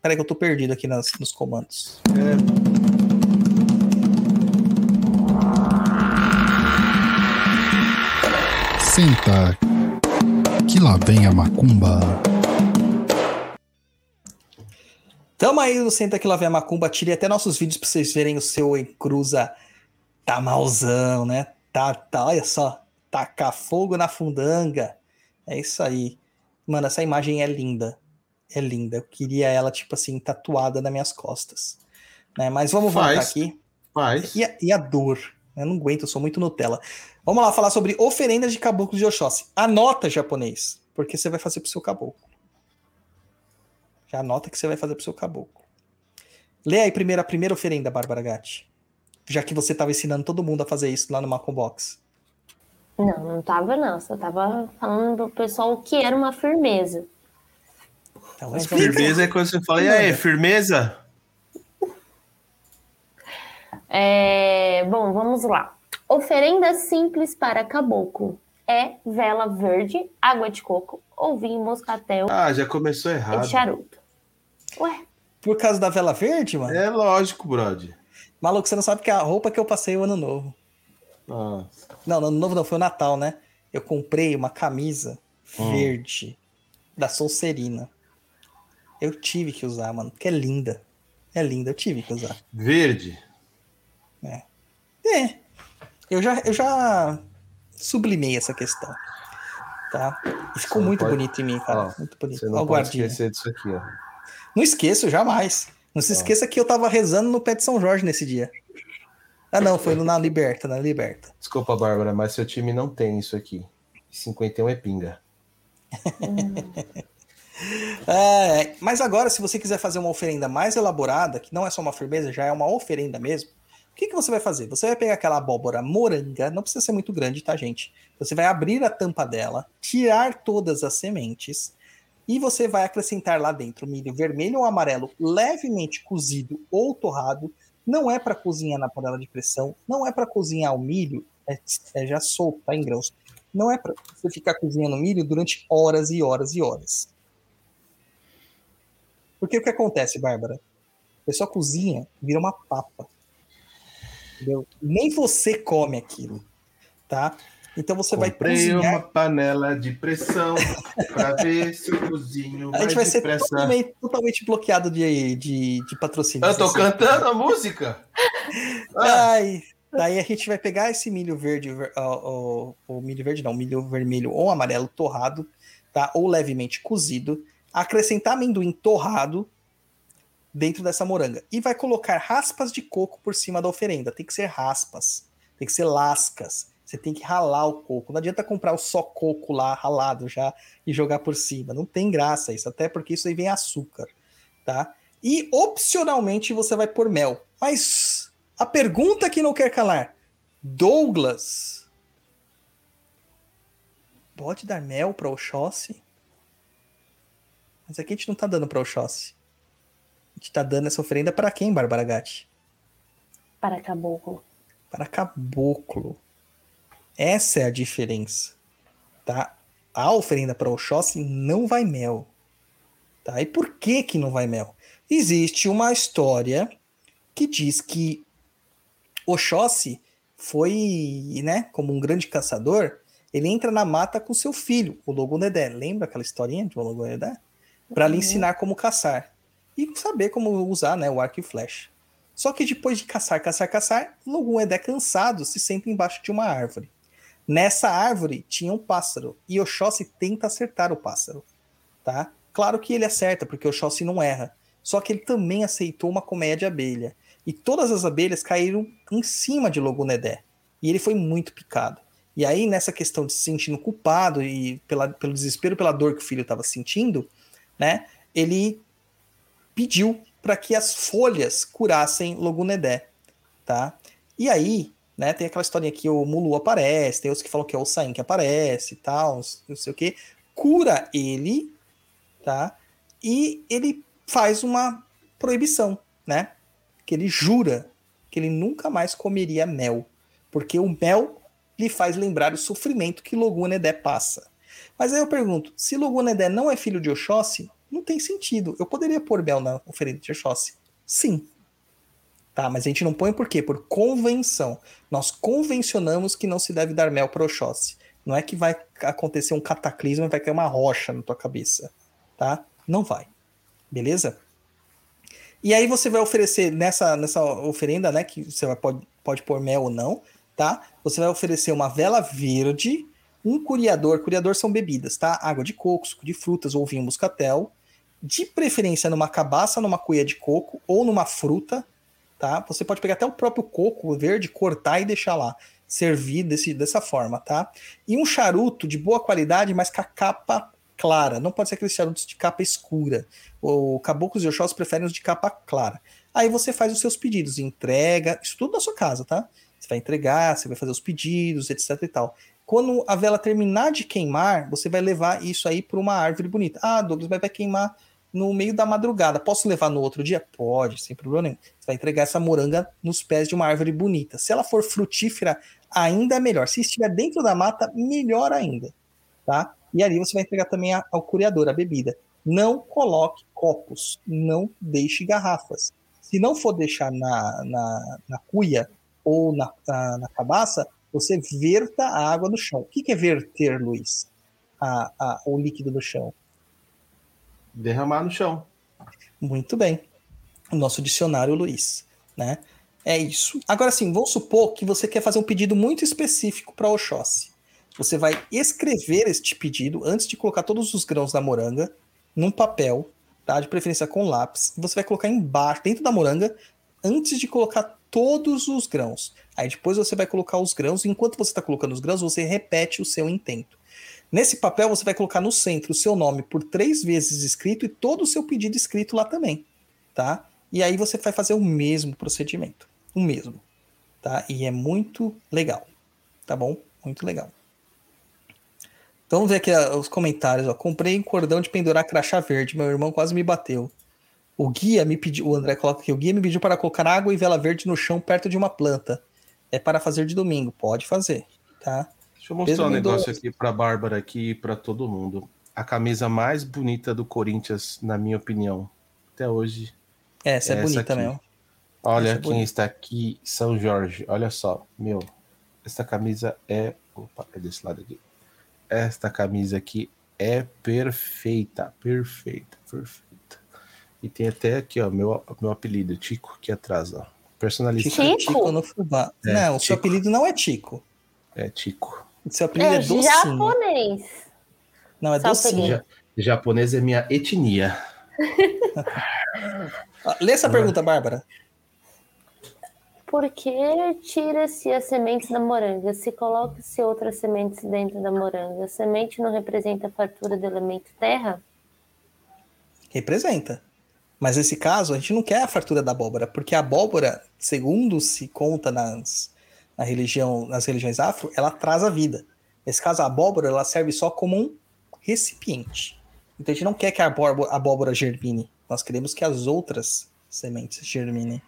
Peraí que eu tô perdido aqui nas, nos comandos. É. Senta que lá vem a macumba. Tamo aí no Senta que lá vem a macumba. Tirei até nossos vídeos pra vocês verem o seu encruza tá malzão, né? Tá, tá, olha só. Tacar fogo na fundanga. É isso aí. Mano, essa imagem é linda. É linda. Eu queria ela, tipo assim, tatuada nas minhas costas. Né? Mas vamos Faz. voltar aqui. Faz. E a, e a dor. Eu não aguento, eu sou muito Nutella. Vamos lá falar sobre oferendas de caboclos de Oxóssi. Anota, japonês, porque você vai fazer pro seu caboclo. Já anota que você vai fazer pro seu caboclo. Lê aí primeiro a primeira oferenda, Bárbara Gatti já que você estava ensinando todo mundo a fazer isso lá no Macon Box? Não, não estava não. Só estava falando pro pessoal o que era uma firmeza. Então, firmeza é quando você fala, e aí, firmeza? É, bom, vamos lá. Oferenda simples para caboclo é vela verde, água de coco ou vinho moscatel. Ah, já começou errado. E charuto. Ué? Por causa da vela verde, mano? É lógico, brother. Maluco, você não sabe que é a roupa que eu passei o ano novo. Nossa. Não, no ano novo não, foi o Natal, né? Eu comprei uma camisa hum. verde da Solcerina. Eu tive que usar, mano, porque é linda. É linda, eu tive que usar. Verde? É. É. Eu já, eu já sublimei essa questão. Tá? E ficou muito pode... bonito em mim, cara. muito bonito. Você não pode esquecer disso aqui, ó. Não esqueço, jamais. Não se esqueça que eu tava rezando no pé de São Jorge nesse dia. Ah, não, foi na Liberta, na Liberta. Desculpa, Bárbara, mas seu time não tem isso aqui. 51 é pinga. é, mas agora, se você quiser fazer uma oferenda mais elaborada, que não é só uma firmeza, já é uma oferenda mesmo, que, que você vai fazer? Você vai pegar aquela abóbora moranga, não precisa ser muito grande, tá, gente? Você vai abrir a tampa dela, tirar todas as sementes, e você vai acrescentar lá dentro milho vermelho ou amarelo levemente cozido ou torrado. Não é para cozinhar na panela de pressão, não é para cozinhar o milho é, é já solto, tá em grãos. Não é para você ficar cozinhando milho durante horas e horas e horas. Porque o que acontece, Bárbara? A pessoa cozinha, vira uma papa. Entendeu? Nem você come aquilo, tá? Então você vai Comprei cozinhar. uma panela de pressão pra ver se eu cozinho A gente vai ser totalmente, totalmente bloqueado de, de, de patrocínio. Eu tô Assim. cantando a música. Ah, Ai, daí a gente vai pegar esse milho verde, o milho verde não, milho vermelho ou amarelo torrado, tá? Ou levemente cozido, acrescentar amendoim torrado dentro dessa moranga e vai colocar raspas de coco por cima da oferenda. Tem que ser raspas, tem que ser lascas. Você tem que ralar o coco. Não adianta comprar o só coco lá ralado já e jogar por cima. Não tem graça isso, até porque isso aí vem açúcar, tá? E opcionalmente você vai pôr mel. Mas a pergunta que não quer calar: Douglas, pode dar mel para Oxóssi? Mas aqui a gente não tá dando para Oxóssi. Gente tá dando essa oferenda para quem, Bárbara Gatti? Para caboclo. Para caboclo. Essa é a diferença, tá? A oferenda para Oxóssi não vai mel, tá? E por que que não vai mel? Existe uma história que diz que Oxóssi foi, né, como um grande caçador, ele entra na mata com seu filho, o Logunedé. Lembra aquela historinha de Logunedé? Para lhe Uhum. ensinar como caçar e saber como usar, né, o arco e flecha. Só que depois de caçar, caçar, caçar, Logunedé cansado se senta embaixo de uma árvore. Nessa árvore tinha um pássaro e Oxóssi tenta acertar o pássaro, tá? Claro que ele acerta, porque Oxóssi não erra. Só que ele também aceitou uma colmeia de abelha. E todas as abelhas caíram em cima de Logunedé. E ele foi muito picado. E aí, nessa questão de se sentindo culpado e pela, pelo desespero, pela dor que o filho estava sentindo, né? Ele pediu para que as folhas curassem Logunedé, tá? E aí, né, tem aquela historinha que o Mulu aparece, tem outros que falam que é o Sain que aparece e tal, não sei o que. Cura ele, tá? E ele faz uma proibição, né? Que ele jura que ele nunca mais comeria mel, porque o mel lhe faz lembrar o sofrimento que Logunedé passa. Mas aí eu pergunto, se Logunedé não é filho de Oxóssi, não tem sentido. Eu poderia pôr mel na oferenda de Oxóssi? Sim. Tá, mas a gente não põe por quê? Por convenção. Nós convencionamos que não se deve dar mel para Oxóssi. Não é que vai acontecer um cataclismo e vai cair uma rocha na tua cabeça, tá? Não vai. Beleza? E aí você vai oferecer nessa, nessa oferenda, né, que você vai, pode, pode pôr mel ou não, tá? Você vai oferecer uma vela verde, um curiador, curiador são bebidas, tá? Água de coco, suco de frutas ou vinho moscatel, de preferência numa cabaça, numa cuia de coco ou numa fruta, tá? Você pode pegar até o próprio coco verde, cortar e deixar lá, servir desse, dessa forma, tá? E um charuto de boa qualidade, mas com a capa clara, não pode ser aqueles charutos de capa escura. O Caboclos e Oxós preferem os de capa clara. Aí você faz os seus pedidos, entrega, isso tudo na sua casa, tá? Você vai entregar, você vai fazer os pedidos, etc e tal. Quando a vela terminar de queimar, você vai levar isso aí para uma árvore bonita. Ah, Douglas, mas vai queimar no meio da madrugada. Posso levar no outro dia? Pode, sem problema nenhum. Você vai entregar essa moranga nos pés de uma árvore bonita. Se ela for frutífera, ainda é melhor. Se estiver dentro da mata, melhor ainda, tá? E ali você vai entregar também ao curiador a bebida. Não coloque copos, não deixe garrafas. Se não for deixar na, na, na cuia ou na, na, na cabaça, você verta a água no chão. O que, que é verter, Luiz? A, a, o líquido no chão. Derramar no chão. Muito bem. O nosso dicionário, Luiz, né? É isso. Agora sim, vamos supor que você quer fazer um pedido muito específico para Oxóssi. Você vai escrever este pedido antes de colocar todos os grãos da moranga num papel, tá? De preferência com lápis. Você vai colocar embaixo, dentro da moranga, antes de colocar todos os grãos. Aí depois você vai colocar os grãos. Enquanto você está colocando os grãos, você repete o seu intento. Nesse papel, você vai colocar no centro o seu nome por três vezes escrito e todo o seu pedido escrito lá também, tá? E aí você vai fazer o mesmo procedimento, o mesmo, tá? E é muito legal, tá bom? Muito legal. Então vamos ver aqui ó, os comentários, ó. Comprei um cordão de pendurar crachá verde, meu irmão quase me bateu. O guia me pediu, o André coloca aqui, o guia me pediu para colocar água e vela verde no chão perto de uma planta. É para fazer de domingo, pode fazer, tá? Deixa eu mostrar Pedro um negócio aqui pra Bárbara aqui e pra todo mundo. A camisa mais bonita do Corinthians, na minha opinião, até hoje. Essa é, Essa bonita aqui. mesmo. Olha Essa é quem bonita. está aqui, São Jorge. Olha só, meu. Esta camisa é. Opa, é desse lado aqui. Esta camisa aqui é perfeita, perfeita, perfeita. E tem até aqui, ó, meu, meu apelido, Tico, aqui atrás, ó. Personalista. Tico, Tico? Tico no fubá. É, não, o seu apelido não é Tico. É Tico. Seu apelido é, É docinho. japonês. Não, é Só docinho. Ja- japonês é minha etnia. Lê essa pergunta, Bárbara. Por que tira-se as sementes da moranga? Se coloca-se outras sementes dentro da moranga. A semente não representa a fartura do elemento terra? Representa. Mas nesse caso, a gente não quer a fartura da abóbora, porque a abóbora, segundo se conta nas, na religião, nas religiões afro, ela traz a vida. Nesse caso, a abóbora ela serve só como um recipiente. Então a gente não quer que a abóbora, a abóbora germine. Nós queremos que as outras sementes germinem.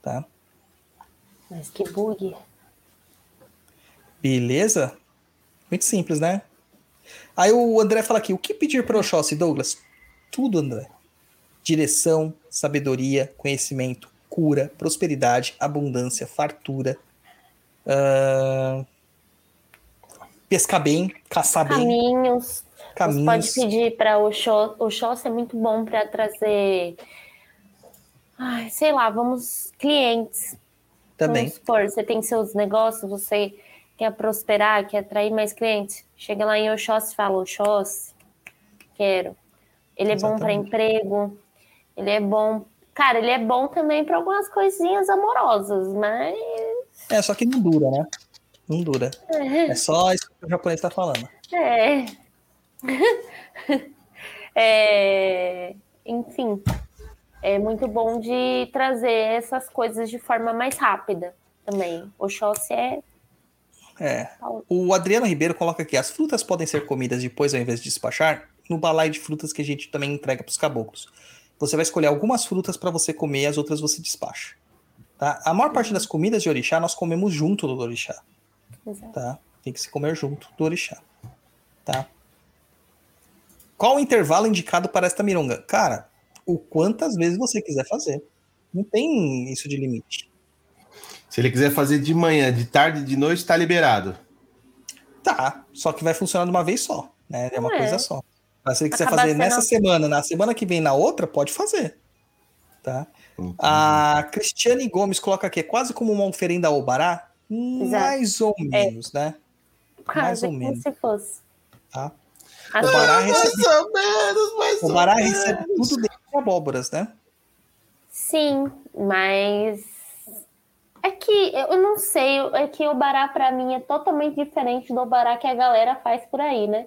Tá? Mas que bug. Beleza? Muito simples, né? Aí o André fala aqui: o que pedir para Oxóssi, Douglas? Tudo, André. Direção, sabedoria, conhecimento, cura, prosperidade, abundância, fartura. ahn, pescar bem, caçar bem, Caminhos. Você pode pedir para o Xó. O Xóssi é muito bom para trazer. Ai, sei lá, vamos. Clientes. Também. Vamos supor, você tem seus negócios, você quer prosperar, quer atrair mais clientes. Chega lá em Oxóssi e fala, Oxóssi, quero. Ele é bom para Exatamente. emprego, ele é bom... Cara, ele é bom também para algumas coisinhas amorosas, mas... É, só que não dura, né? Não dura. É só isso que o japonês tá falando. É... é... Enfim, é muito bom de trazer essas coisas de forma mais rápida também. Oxóssi é... É. O Adriano Ribeiro coloca aqui: as frutas podem ser comidas depois ao invés de despachar no balaio de frutas que a gente também entrega para os caboclos. Você vai escolher algumas frutas para você comer, as outras você despacha. Tá? A maior parte das comidas de orixá nós comemos junto do orixá. Exato. Tá? Tem que se comer junto do orixá. Tá? Qual o intervalo indicado para esta mironga? Cara, o quantas vezes você quiser fazer. Não tem isso de limite. Se ele quiser fazer de manhã, de tarde, de noite, tá liberado. Tá, só que vai funcionar de uma vez só, né? É uma É. coisa só. Mas se ele quiser fazer sendo- nessa semana, na semana que vem, na outra, pode fazer. Tá? Entendi. A Cristiane Gomes coloca aqui, é quase como uma oferenda ao Bará? Mais ou menos, né? Mais Quase ou como menos. se fosse. Tá? Assim, O Bará recebe, Mais ou menos, mais o ou Bará menos. recebe tudo dentro de abóboras, né? Sim, mas é que eu não sei, é que o bará pra mim é totalmente diferente do bará que a galera faz por aí, né?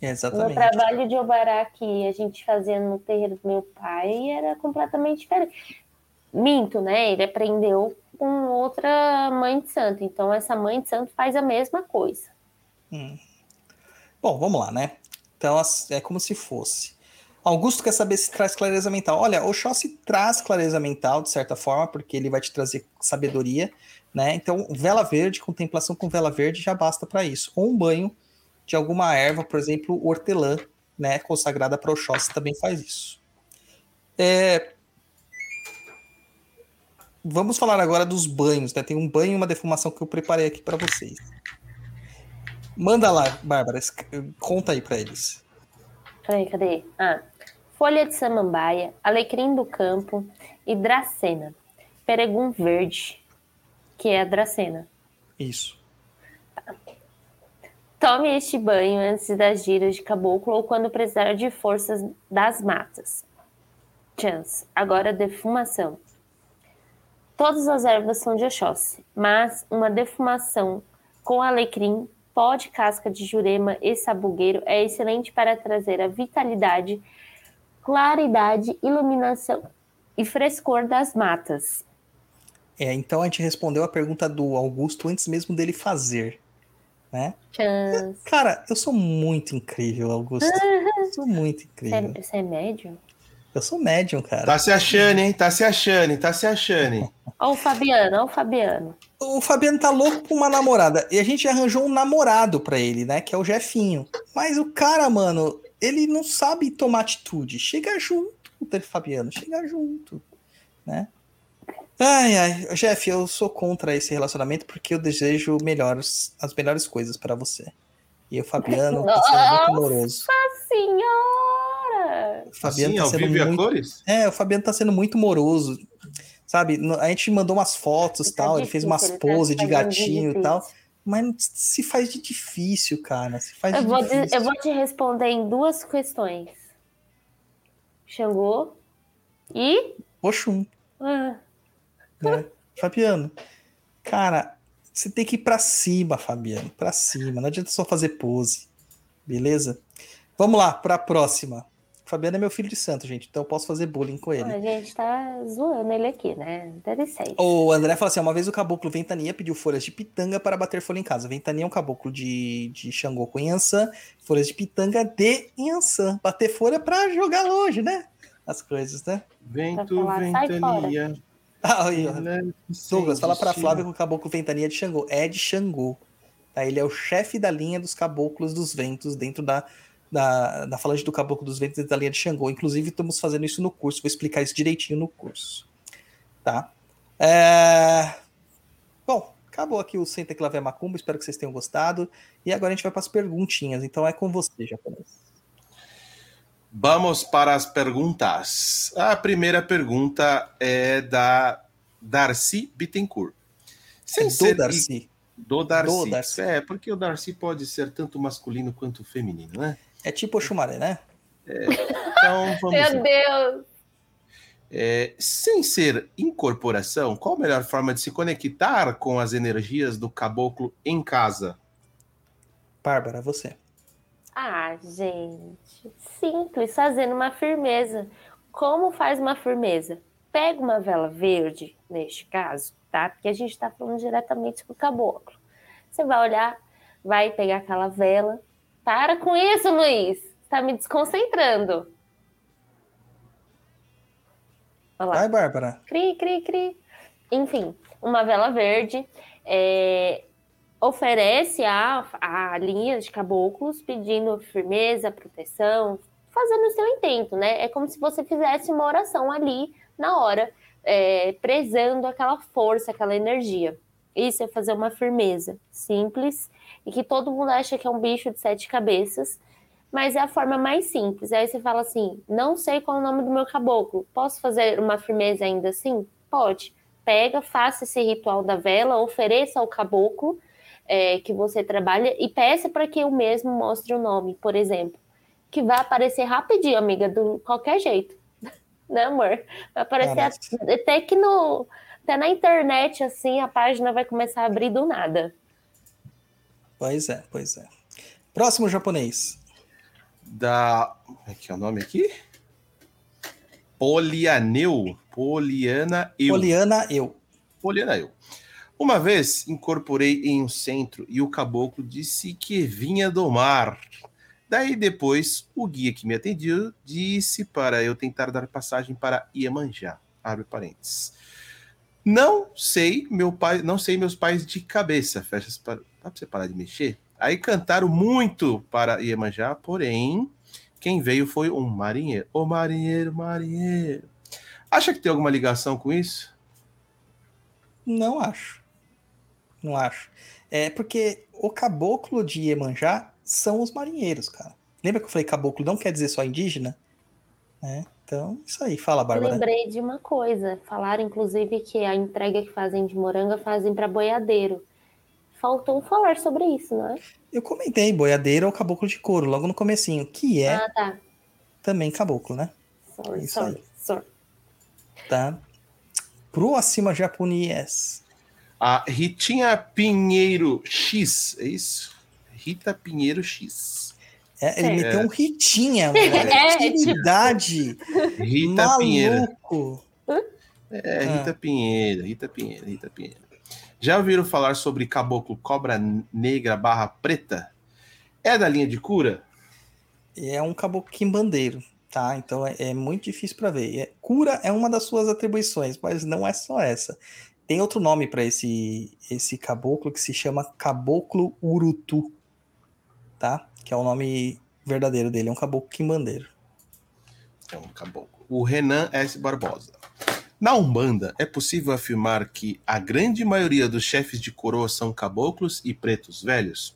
No Exatamente. trabalho de obará que a gente fazia no terreiro do meu pai era completamente diferente. Minto, né? Ele aprendeu com outra mãe de santo. Então, essa mãe de santo faz a mesma coisa. Bom, vamos lá, né? Então, é como se fosse. Augusto quer saber se traz clareza mental. Olha, Oxóssi traz clareza mental, de certa forma, porque ele vai te trazer sabedoria, né? Então, vela verde, contemplação com vela verde já basta para isso. Ou um banho de alguma erva, por exemplo, hortelã, né? Consagrada para Oxóssi também faz isso. É, Vamos falar agora dos banhos, né? Tem um banho e uma defumação que eu preparei aqui para vocês. Manda lá, Bárbara, conta aí para eles. Peraí, cadê? Ah, folha de samambaia, alecrim do campo e dracena. Peregum verde, que é a dracena. Isso. Tome este banho antes das giras de caboclo ou quando precisar de forças das matas. Chance. Agora defumação. Todas as ervas são de Oxóssi, mas uma defumação com alecrim, pó de casca de jurema e sabugueiro é excelente para trazer a vitalidade, claridade, iluminação e frescor das matas. É, então a gente respondeu a pergunta do Augusto antes mesmo dele fazer, né? Chance. Cara, eu sou muito incrível, Augusto. Eu sou muito Você incrível. é, você é médium? Eu sou médium, cara. Tá se achando, hein? Tá se achando, hein? Tá se achando, hein? Ó o Fabiano, ó o Fabiano. O Fabiano tá louco com uma namorada. E a gente arranjou um namorado pra ele, né? Que é o Jefinho. Mas o cara, mano, ele não sabe tomar atitude. Chega junto, junto, Fabiano, chega junto, né? Ai, ai, Jeff, eu sou contra esse relacionamento porque eu desejo melhores, as melhores coisas para você. E o Fabiano tá sendo muito amoroso. Nossa senhora! O Fabiano Assim, tá sendo muito cores? É, o Fabiano tá sendo muito moroso. Sabe, a gente mandou umas fotos e Tá tal, ele fez difícil, umas tá poses de gatinho e tal, difícil. mas se faz de difícil, cara. Se faz Eu de vou, difícil. te, eu vou te responder em duas questões. Xangô e. Oxum, Ah, né? Fabiano, cara, você tem que ir pra cima, Fabiano, pra cima. Não adianta só fazer pose, beleza? Vamos lá, pra próxima. Fabiano é meu filho de santo, gente, então eu posso fazer bullying com ele. a gente tá zoando ele aqui, né? Interessante. O André fala assim: uma vez o caboclo Ventania pediu folhas de pitanga para bater folha em casa. Ventania é um caboclo de, de Xangô com Yansan, folhas de pitanga de Yansan. Bater folha para jogar longe, né? As coisas, né? Vento, falar, ventania. Ah, aí, ó. leve Douglas, sem fala pra destino. Flávia que o caboclo Ventania é de Xangô. É de Xangô. Tá? Ele é o chefe da linha dos caboclos dos ventos dentro da, da, da falange do caboclo dos ventos dentro da linha de Xangô. Inclusive, estamos fazendo isso no curso. Vou explicar isso direitinho no curso. Tá? É... Bom, acabou aqui o Senta Clavé Macumba. Espero que vocês tenham gostado. E agora a gente vai para as perguntinhas. Então é com você, japonês. Vamos para as perguntas. A primeira pergunta é da Darcy Bittencourt. Sem É do ser Darcy. Do Darcy. Do Darcy. É, porque o Darcy pode ser tanto masculino quanto feminino, né? É tipo o Xumaré, né? Então vamos Meu lá. Deus! É, sem ser incorporação, qual a melhor forma de se conectar com as energias do caboclo em casa? Bárbara, você. Ah, gente. Simples, fazendo uma firmeza. Como faz uma firmeza? Pega uma vela verde, neste caso, tá? Porque a gente está falando diretamente com o caboclo. Você vai olhar, vai pegar aquela vela. Para com isso, Luiz! Está me desconcentrando. Olha lá. Vai, Bárbara. Cri, cri, cri. Enfim, uma vela verde é, oferece a, a linha de caboclos pedindo firmeza, proteção, fazendo o seu intento, né? É como se você fizesse uma oração ali na hora, é, prezando aquela força, aquela energia. Isso é fazer uma firmeza simples e que todo mundo acha que é um bicho de sete cabeças, mas é a forma mais simples. Aí você fala assim: não sei qual é o nome do meu caboclo, posso fazer uma firmeza ainda assim? Pode. Pega, faça esse ritual da vela, ofereça ao caboclo é, que você trabalha e peça para que eu mesmo mostre o nome, por exemplo. Que vai aparecer rapidinho, amiga, do qualquer jeito. né, amor? Vai aparecer mas- até que no. Até na internet, assim, a página vai começar a abrir do nada. Pois é, pois é. Próximo japonês. Da. Como é que é o nome aqui? Polianeu. Poliana Eu. Poliana, eu. Poliana Eu. Uma vez incorporei em um centro e o caboclo disse que vinha do mar. Daí depois o guia que me atendeu disse para eu tentar dar passagem para Iemanjá. Abre parênteses. Não sei, meu pai, não sei meus pais de cabeça. Fecha as par... Dá pra você parar de mexer? Aí cantaram muito para Iemanjá, porém, quem veio foi um marinheiro. Ô marinheiro, marinheiro. Acha que tem alguma ligação com isso? Não acho. Não acho. É porque o caboclo de Iemanjá são os marinheiros, cara. Lembra que eu falei caboclo não quer dizer só indígena? É, então, isso aí. Fala, Eu Bárbara. lembrei de uma coisa. Falaram, inclusive, que a entrega que fazem de moranga fazem para boiadeiro. Faltou falar sobre isso, não é? Eu comentei, boiadeiro é o caboclo de couro, logo no comecinho, que é Ah, tá. também caboclo, né? Sorry, Isso sorry, sorry. Tá? Próxima japonês. A Ritinha Pinheiro X, é isso? Rita Pinheiro X. É, ele meteu um ritinha, mano. É, que tipo- idade. Rita Pinheiro. Maluco. É, Ah. Rita Pinheiro, Rita Pinheiro, Rita Pinheiro. Já ouviram falar sobre caboclo cobra negra barra preta? É da linha de cura? É um caboclo quimbandeiro, tá? Então é, é muito difícil para ver. É- cura é uma das suas atribuições, mas não é só essa. Tem outro nome para esse esse caboclo que se chama caboclo urutu, tá? Que é o nome verdadeiro dele, é um caboclo quimbandeiro. É um caboclo. o Renan S. Barbosa. Na Umbanda, é possível afirmar que a grande maioria dos chefes de coroa são caboclos e pretos velhos?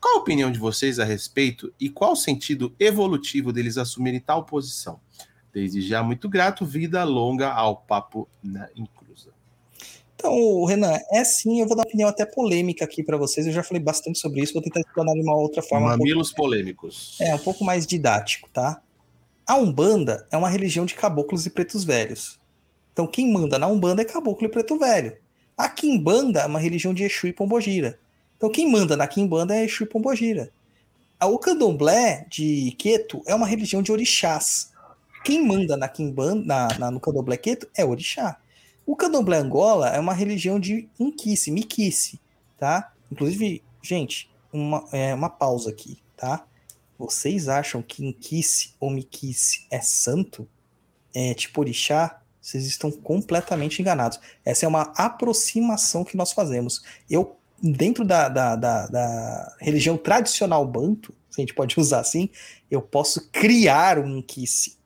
Qual a opinião de vocês a respeito e qual o sentido evolutivo deles assumirem tal posição? Desde já, muito grato, vida longa ao papo na inclusa. Então, Renan, é sim, eu vou dar uma opinião até polêmica aqui para vocês. Eu já falei bastante sobre isso, vou tentar explanar de uma outra forma. um pouco- Mamilos polêmicos. É, um pouco mais didático, tá? A Umbanda é uma religião de caboclos e pretos velhos. Então, quem manda na Umbanda é caboclo e preto velho. A Quimbanda é uma religião de Exu e Pombogira. Então, quem manda na Quimbanda é Exu e Pombogira. O Candomblé de Queto é uma religião de orixás. Quem manda na Quimbanda, na, na- no Candomblé Queto é orixá. O Candomblé Angola é uma religião de Inquice, Miquice, tá? Inclusive, gente, uma, é, uma pausa aqui, tá? Vocês acham que Inquice ou Miquice é santo? É tipo orixá? Vocês estão completamente enganados. Essa é uma aproximação que nós fazemos. Eu, dentro da, da, da, da religião tradicional banto, se a gente pode usar assim, eu posso criar um Inquice.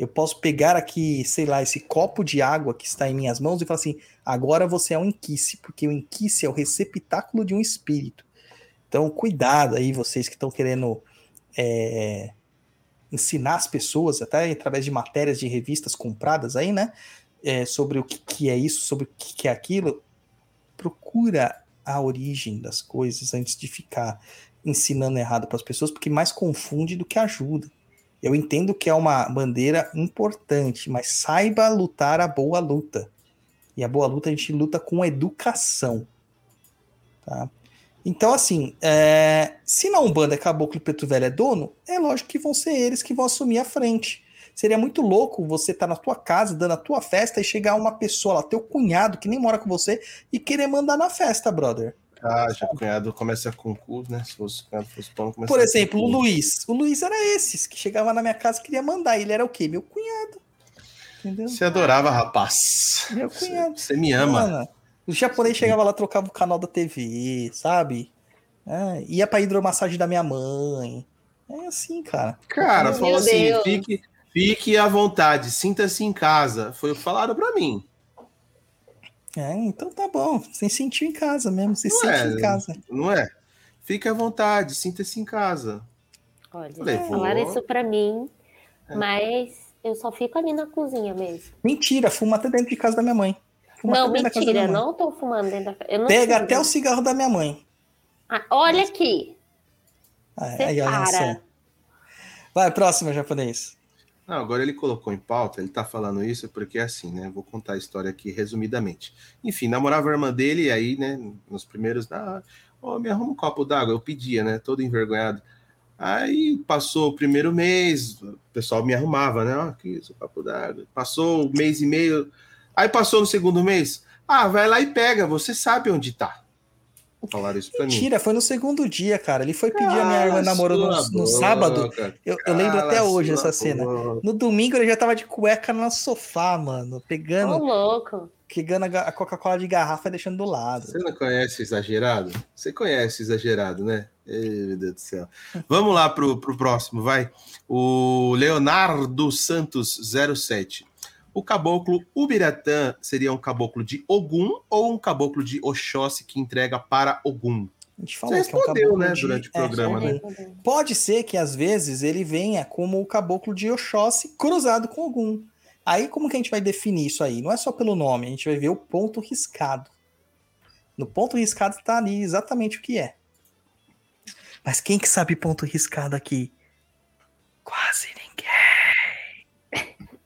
Eu posso pegar aqui, sei lá, esse copo de água que está em minhas mãos e falar assim: agora você é um Inquice, porque o Inquice é o receptáculo de um espírito. Então, cuidado aí, vocês que estão querendo é, ensinar as pessoas, até através de matérias de revistas compradas aí, né? é, sobre o que, que é isso, sobre o que, que é aquilo. Procura a origem das coisas antes de ficar ensinando errado para as pessoas, porque mais confunde do que ajuda. Eu entendo que é uma bandeira importante, mas saiba lutar a boa luta. E a boa luta a gente luta com educação. Tá? Então, assim, é, se na Umbanda Caboclo e Preto Velho é dono, é lógico que vão ser eles que vão assumir a frente. Seria muito louco você estar na tua casa, dando a tua festa, e chegar uma pessoa lá, teu cunhado, que nem mora com você, e querer mandar na festa, brother. Ah, já o cunhado começa com cu, né? Se fosse o cunhado fosse pão, começa Por com exemplo, o cu. Luiz. O Luiz era esses, que chegava na minha casa e queria mandar. Ele era o quê? Meu cunhado. Entendeu? Você adorava, rapaz. Meu Você, cunhado. você me ama. Mano, o japonês chegava lá, trocava o canal da TV, sabe? É, ia pra hidromassagem da minha mãe. É assim, cara. Cara, falou assim: Deus. fique, fique à vontade, sinta-se em casa. Foi o que falaram pra mim. É, então tá bom. Você sentiu em casa mesmo. Você Não sente é, em casa. Não é? Fique à vontade, sinta-se em casa. Olha, Falei, falaram vou. isso pra mim, É. mas eu só fico ali na cozinha mesmo. Mentira, fuma até dentro de casa da minha mãe. Fuma não, mentira, não tô fumando dentro da eu não Pega fumo até o cigarro da minha mãe. Ah, olha aqui, Aí, aí, olha. Vai, próximo, japonês. Não, agora ele colocou em pauta, ele tá falando isso porque é assim, né? Vou contar a história aqui resumidamente. Enfim, namorava a irmã dele e aí, né, nos primeiros, ah, ô, me arruma um copo d'água, eu pedia, né, todo envergonhado. Aí passou o primeiro mês, o pessoal me arrumava, né, ó, aqui, seu copo d'água. Passou um mês e meio, aí passou no segundo mês, ah, vai lá e pega, você sabe onde tá. Falaram isso pra mim. Mentira, foi no segundo dia, cara. Ele foi pedir a minha irmã namoro no, no boca, sábado. Eu, eu lembro até hoje essa cena. boca. No domingo ele já tava de cueca no sofá, mano. Ô, Pegando, louco. pegando a, ga- a Coca-Cola de garrafa e deixando do lado. Você não conhece exagerado? Você conhece exagerado, né? Ei, meu Deus do céu. Vamos lá pro, pro próximo, vai. O Leonardo Santos 07. O caboclo Ubiratã seria um caboclo de Ogum ou um caboclo de Oxóssi que entrega para Ogum? A gente falou Você que é um respondeu, né, de- durante o é, programa, né? Pode ser que às vezes ele venha como o caboclo de Oxóssi cruzado com algum. Aí como que a gente vai definir isso aí? Não é só pelo nome, a gente vai ver o ponto riscado. No ponto riscado tá ali exatamente o que é. Mas quem que sabe ponto riscado aqui? Quase.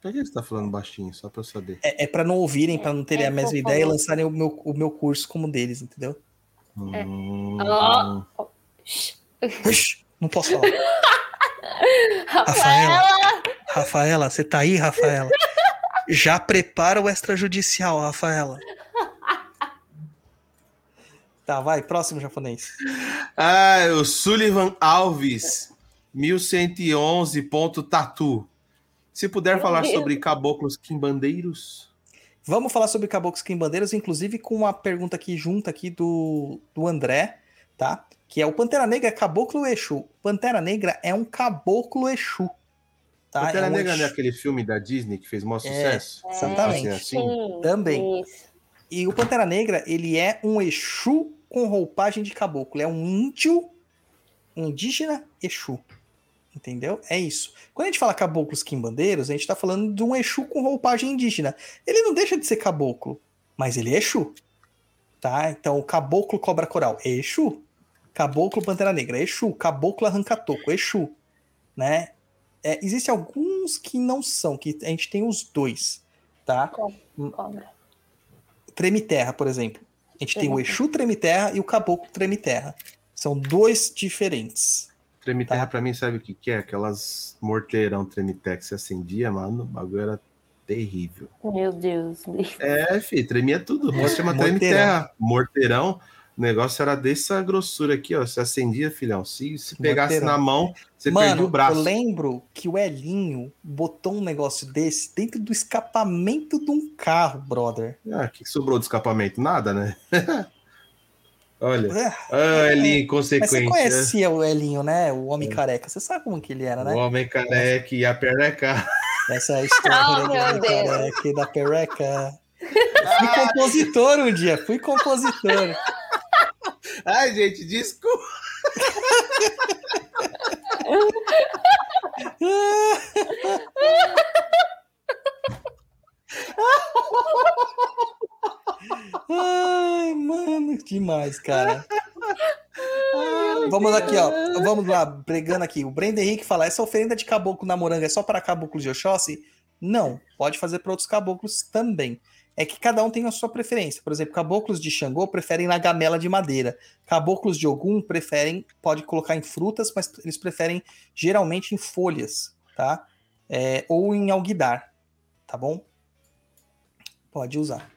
Por que você tá falando baixinho? Só pra eu saber. É, é para não ouvirem, para não terem É a mesma ideia e lançarem o meu, o meu curso como deles, entendeu? É. Hum, Ó. Ux, não posso falar. Rafaela, Rafaela, você tá aí, Rafaela? Já prepara o extrajudicial, Rafaela. Tá, vai, próximo japonês. Ah, o Sullivan Alves, 1111. ponto Tatu. Se puder Meu falar Deus. sobre caboclos quimbandeiros. Vamos falar sobre caboclos quimbandeiros, inclusive com uma pergunta aqui junta aqui do, do André, tá? Que é o Pantera Negra é caboclo Exu? Pantera Negra é um caboclo Exu. Tá? Pantera É um Negra não é Exu. aquele filme da Disney que fez maior É. sucesso? Exatamente. Assim, assim? Sim, Também. isso. E o Pantera Negra, ele é um Exu com roupagem de caboclo. É um índio, um indígena Exu. Entendeu? É isso. Quando a gente fala caboclos quimbandeiros, a gente tá falando de um Exu com roupagem indígena. Ele não deixa de ser caboclo, mas ele é Exu. Tá? Então, o caboclo cobra coral é Exu. Caboclo Pantera Negra, Exu. Caboclo arranca-toco, Exu. Né? É, Existem alguns que não são, que a gente tem os dois. Tá? Cobra. Treme Terra, por exemplo. A gente tem o. Exu Treme Terra e o Caboclo Treme Terra. São dois diferentes. Treme Tá. terra pra mim, sabe o que, que é? Aquelas morteirão Tremité que se acendia, mano. O bagulho era terrível. Meu Deus. É, fi, tremia tudo. Pode chamar Treme Morteirão. terra. Morteirão. O negócio era dessa grossura aqui, ó. Se acendia, filhão. Se, se pegasse Morteirão. na mão, você perdia Mano, o braço. eu lembro que o Elinho botou um negócio desse dentro do escapamento de um carro, brother. Ah, o que que sobrou do escapamento? Nada, né? Olha. É, Ah, ele Mas você conhecia o Elinho, né? O homem careca. Você sabe como que ele era, né? O homem careca e a pereca. Essa é a história Oh, do homem Deus. careca e da pereca. Fui compositor um dia, fui compositor. Ai, gente, desculpa. Ai, mano, demais, cara. Vamos aqui, ó. Vamos lá, bregando aqui. O Brenda Henrique fala: essa oferenda de caboclo na moranga é só para caboclos de Oxóssi? Não, pode fazer para outros caboclos também. É que cada um tem a sua preferência. Por exemplo, caboclos de Xangô preferem na gamela de madeira. Caboclos de Ogum preferem, pode colocar em frutas, mas eles preferem geralmente em folhas, tá? É, ou em alguidar, tá bom? Pode usar.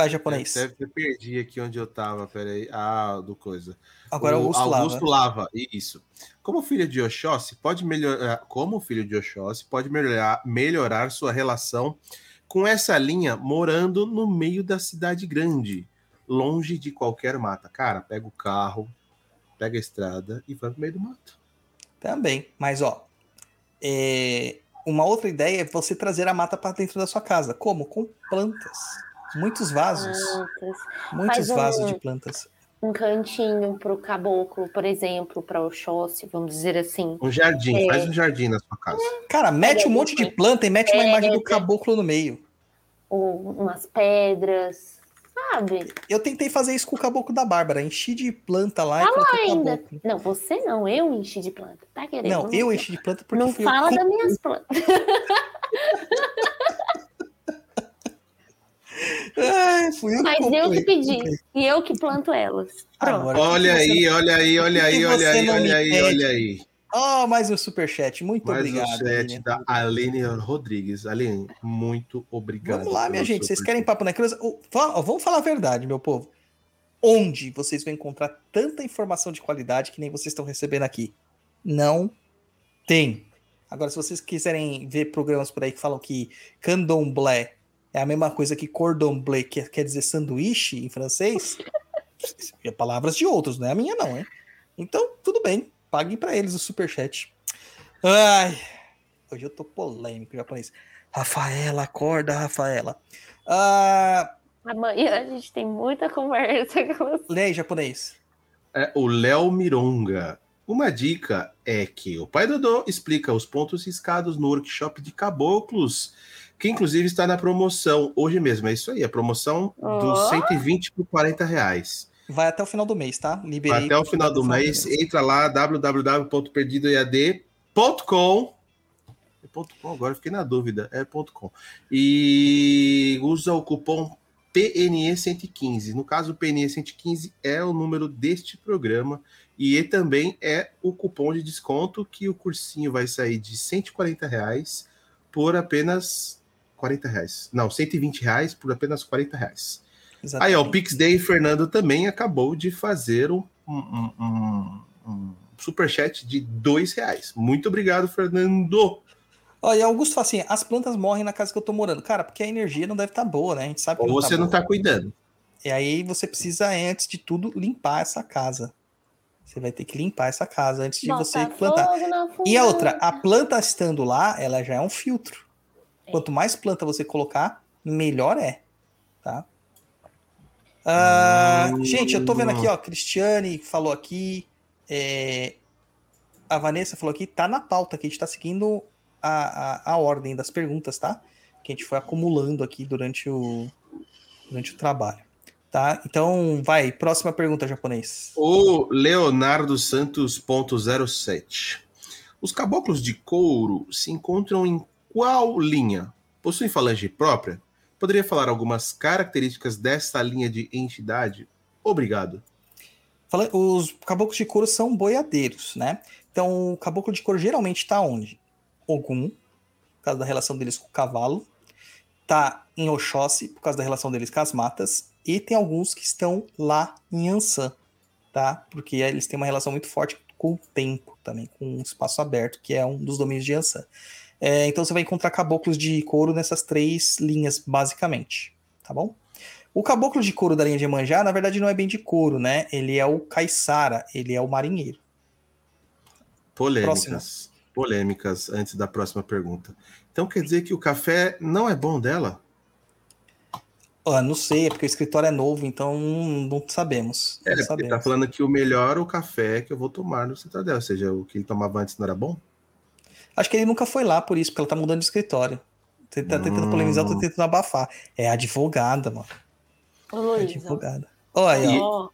Vai, japonês. Deve ter perdi aqui onde eu tava, peraí. Ah, do coisa. Agora o Augusto, Augusto Lava. Lava, isso. Como filho de Oxóssi, pode melhorar, como filho de Oxóssi, pode melhorar, melhorar sua relação com essa linha morando no meio da cidade grande, longe de qualquer mata. Cara, pega o carro, pega a estrada e vai pro meio do mato. Também. Mas, ó, é, uma outra ideia é você trazer a mata para dentro da sua casa. Como? Com plantas. Muitos vasos. Plantas. Muitos Faz um- vasos de plantas. Um cantinho pro caboclo, por exemplo, para o Xóssi, vamos dizer assim. Um jardim, É. faz um jardim na sua casa. Cara, mete um Pega monte de planta e mete uma Pega imagem do caboclo no meio. Ou umas pedras, sabe? Eu tentei fazer isso com o caboclo da Bárbara. Enchi de planta lá e lá coloquei o ainda. caboclo. Não, você não, eu enchi de planta. Tá querendo? Não, eu enchi de planta porque Não fala eu. das minhas plantas. Ai, fui eu Mas eu que pedi. E eu que planto elas. Agora, Olha que você- aí, olha aí, olha que aí, olha aí, olha aí, pede? olha aí. Oh, mais um superchat. Muito Mais obrigado. um chat Aline. da Aline Rodrigues. Aline, muito obrigado. Vamos lá, minha gente. Vocês querem papo na cruz? Vamos falar a verdade, meu povo. Onde vocês vão encontrar tanta informação de qualidade que nem vocês estão recebendo aqui? Não tem. Agora, se vocês quiserem ver programas por aí que falam que candomblé é a mesma coisa que cordon bleu, que quer dizer sanduíche em francês, é palavras de outros, não é a minha não, hein? Então, tudo bem. Paguem pra eles o superchat. Ai, hoje eu tô polêmico, japonês. Rafaela, acorda, Rafaela. Ah, Amanhã a gente tem muita conversa com você. lê aí, japonês. É o Léo Mironga. Uma dica é que o pai Dodô explica os pontos riscados no workshop de caboclos, que inclusive está na promoção hoje mesmo. É isso aí, a promoção dos Ó. 120 por 40 reais. Vai até o final do mês, tá? Liberei. Até o final do mês, entra lá, www.perdidoead.com. É ponto .com, agora eu fiquei na dúvida. É ponto .com. E usa o cupom PNE115. No caso, o PNE115 é o número deste programa e também é o cupom de desconto que o cursinho vai sair de 140 reais por apenas 40 reais. Não, 120 reais por apenas 40 reais. Aí, ó, o PixDay Fernando também acabou de fazer um, um, um, um superchat de dois reais. Muito obrigado, Fernando. Olha, Augusto fala assim: as plantas morrem na casa que eu tô morando. Cara, porque a energia não deve estar boa, né? A gente sabe que Ou você não boa. tá cuidando. E aí você precisa, antes de tudo, limpar essa casa. Você vai ter que limpar essa casa antes de Bota você plantar. E a outra, a planta estando lá, ela já é um filtro. Quanto mais planta você colocar, melhor é, tá? Ah, Hum. Gente, eu tô vendo aqui, ó, Cristiane falou aqui, é, a Vanessa falou aqui, tá na pauta aqui, a gente tá seguindo a, a, a ordem das perguntas, tá? Que a gente foi acumulando aqui durante o, durante o trabalho, tá? Então, vai, próxima pergunta, japonês. O Leonardo Santos.07. Os caboclos de couro se encontram em qual linha? Possuem falange própria? Poderia falar algumas características desta linha de entidade? Obrigado. Os caboclos de couro são boiadeiros, né? Então, o caboclo de couro geralmente tá onde? Ogum, por causa da relação deles com o cavalo. Tá em Oxóssi, por causa da relação deles com as matas. E tem alguns que estão lá em Ansan, tá? Porque eles têm uma relação muito forte com o tempo também, com o espaço aberto, que é um dos domínios de Ansan. É, então, você vai encontrar caboclos de couro nessas três linhas, basicamente, tá bom? O caboclo de couro da linha de Emanjá, na verdade, não é bem de couro, né? Ele é o caiçara, ele é o marinheiro. Polêmicas. Polêmicas antes da próxima pergunta. Então quer dizer que o café não é bom dela? Ah, não sei, é porque o escritório é novo, então não, sabemos. É, não porque sabemos. tá falando que o melhor o café que eu vou tomar no Citadel, ou seja, o que ele tomava antes não era bom? Acho que ele nunca foi lá por isso, porque ela tá mudando de escritório. Você tá tentando Hum. polemizar, eu tô tentando abafar. É advogada, mano. Ô, É advogada. Olha, E- ó.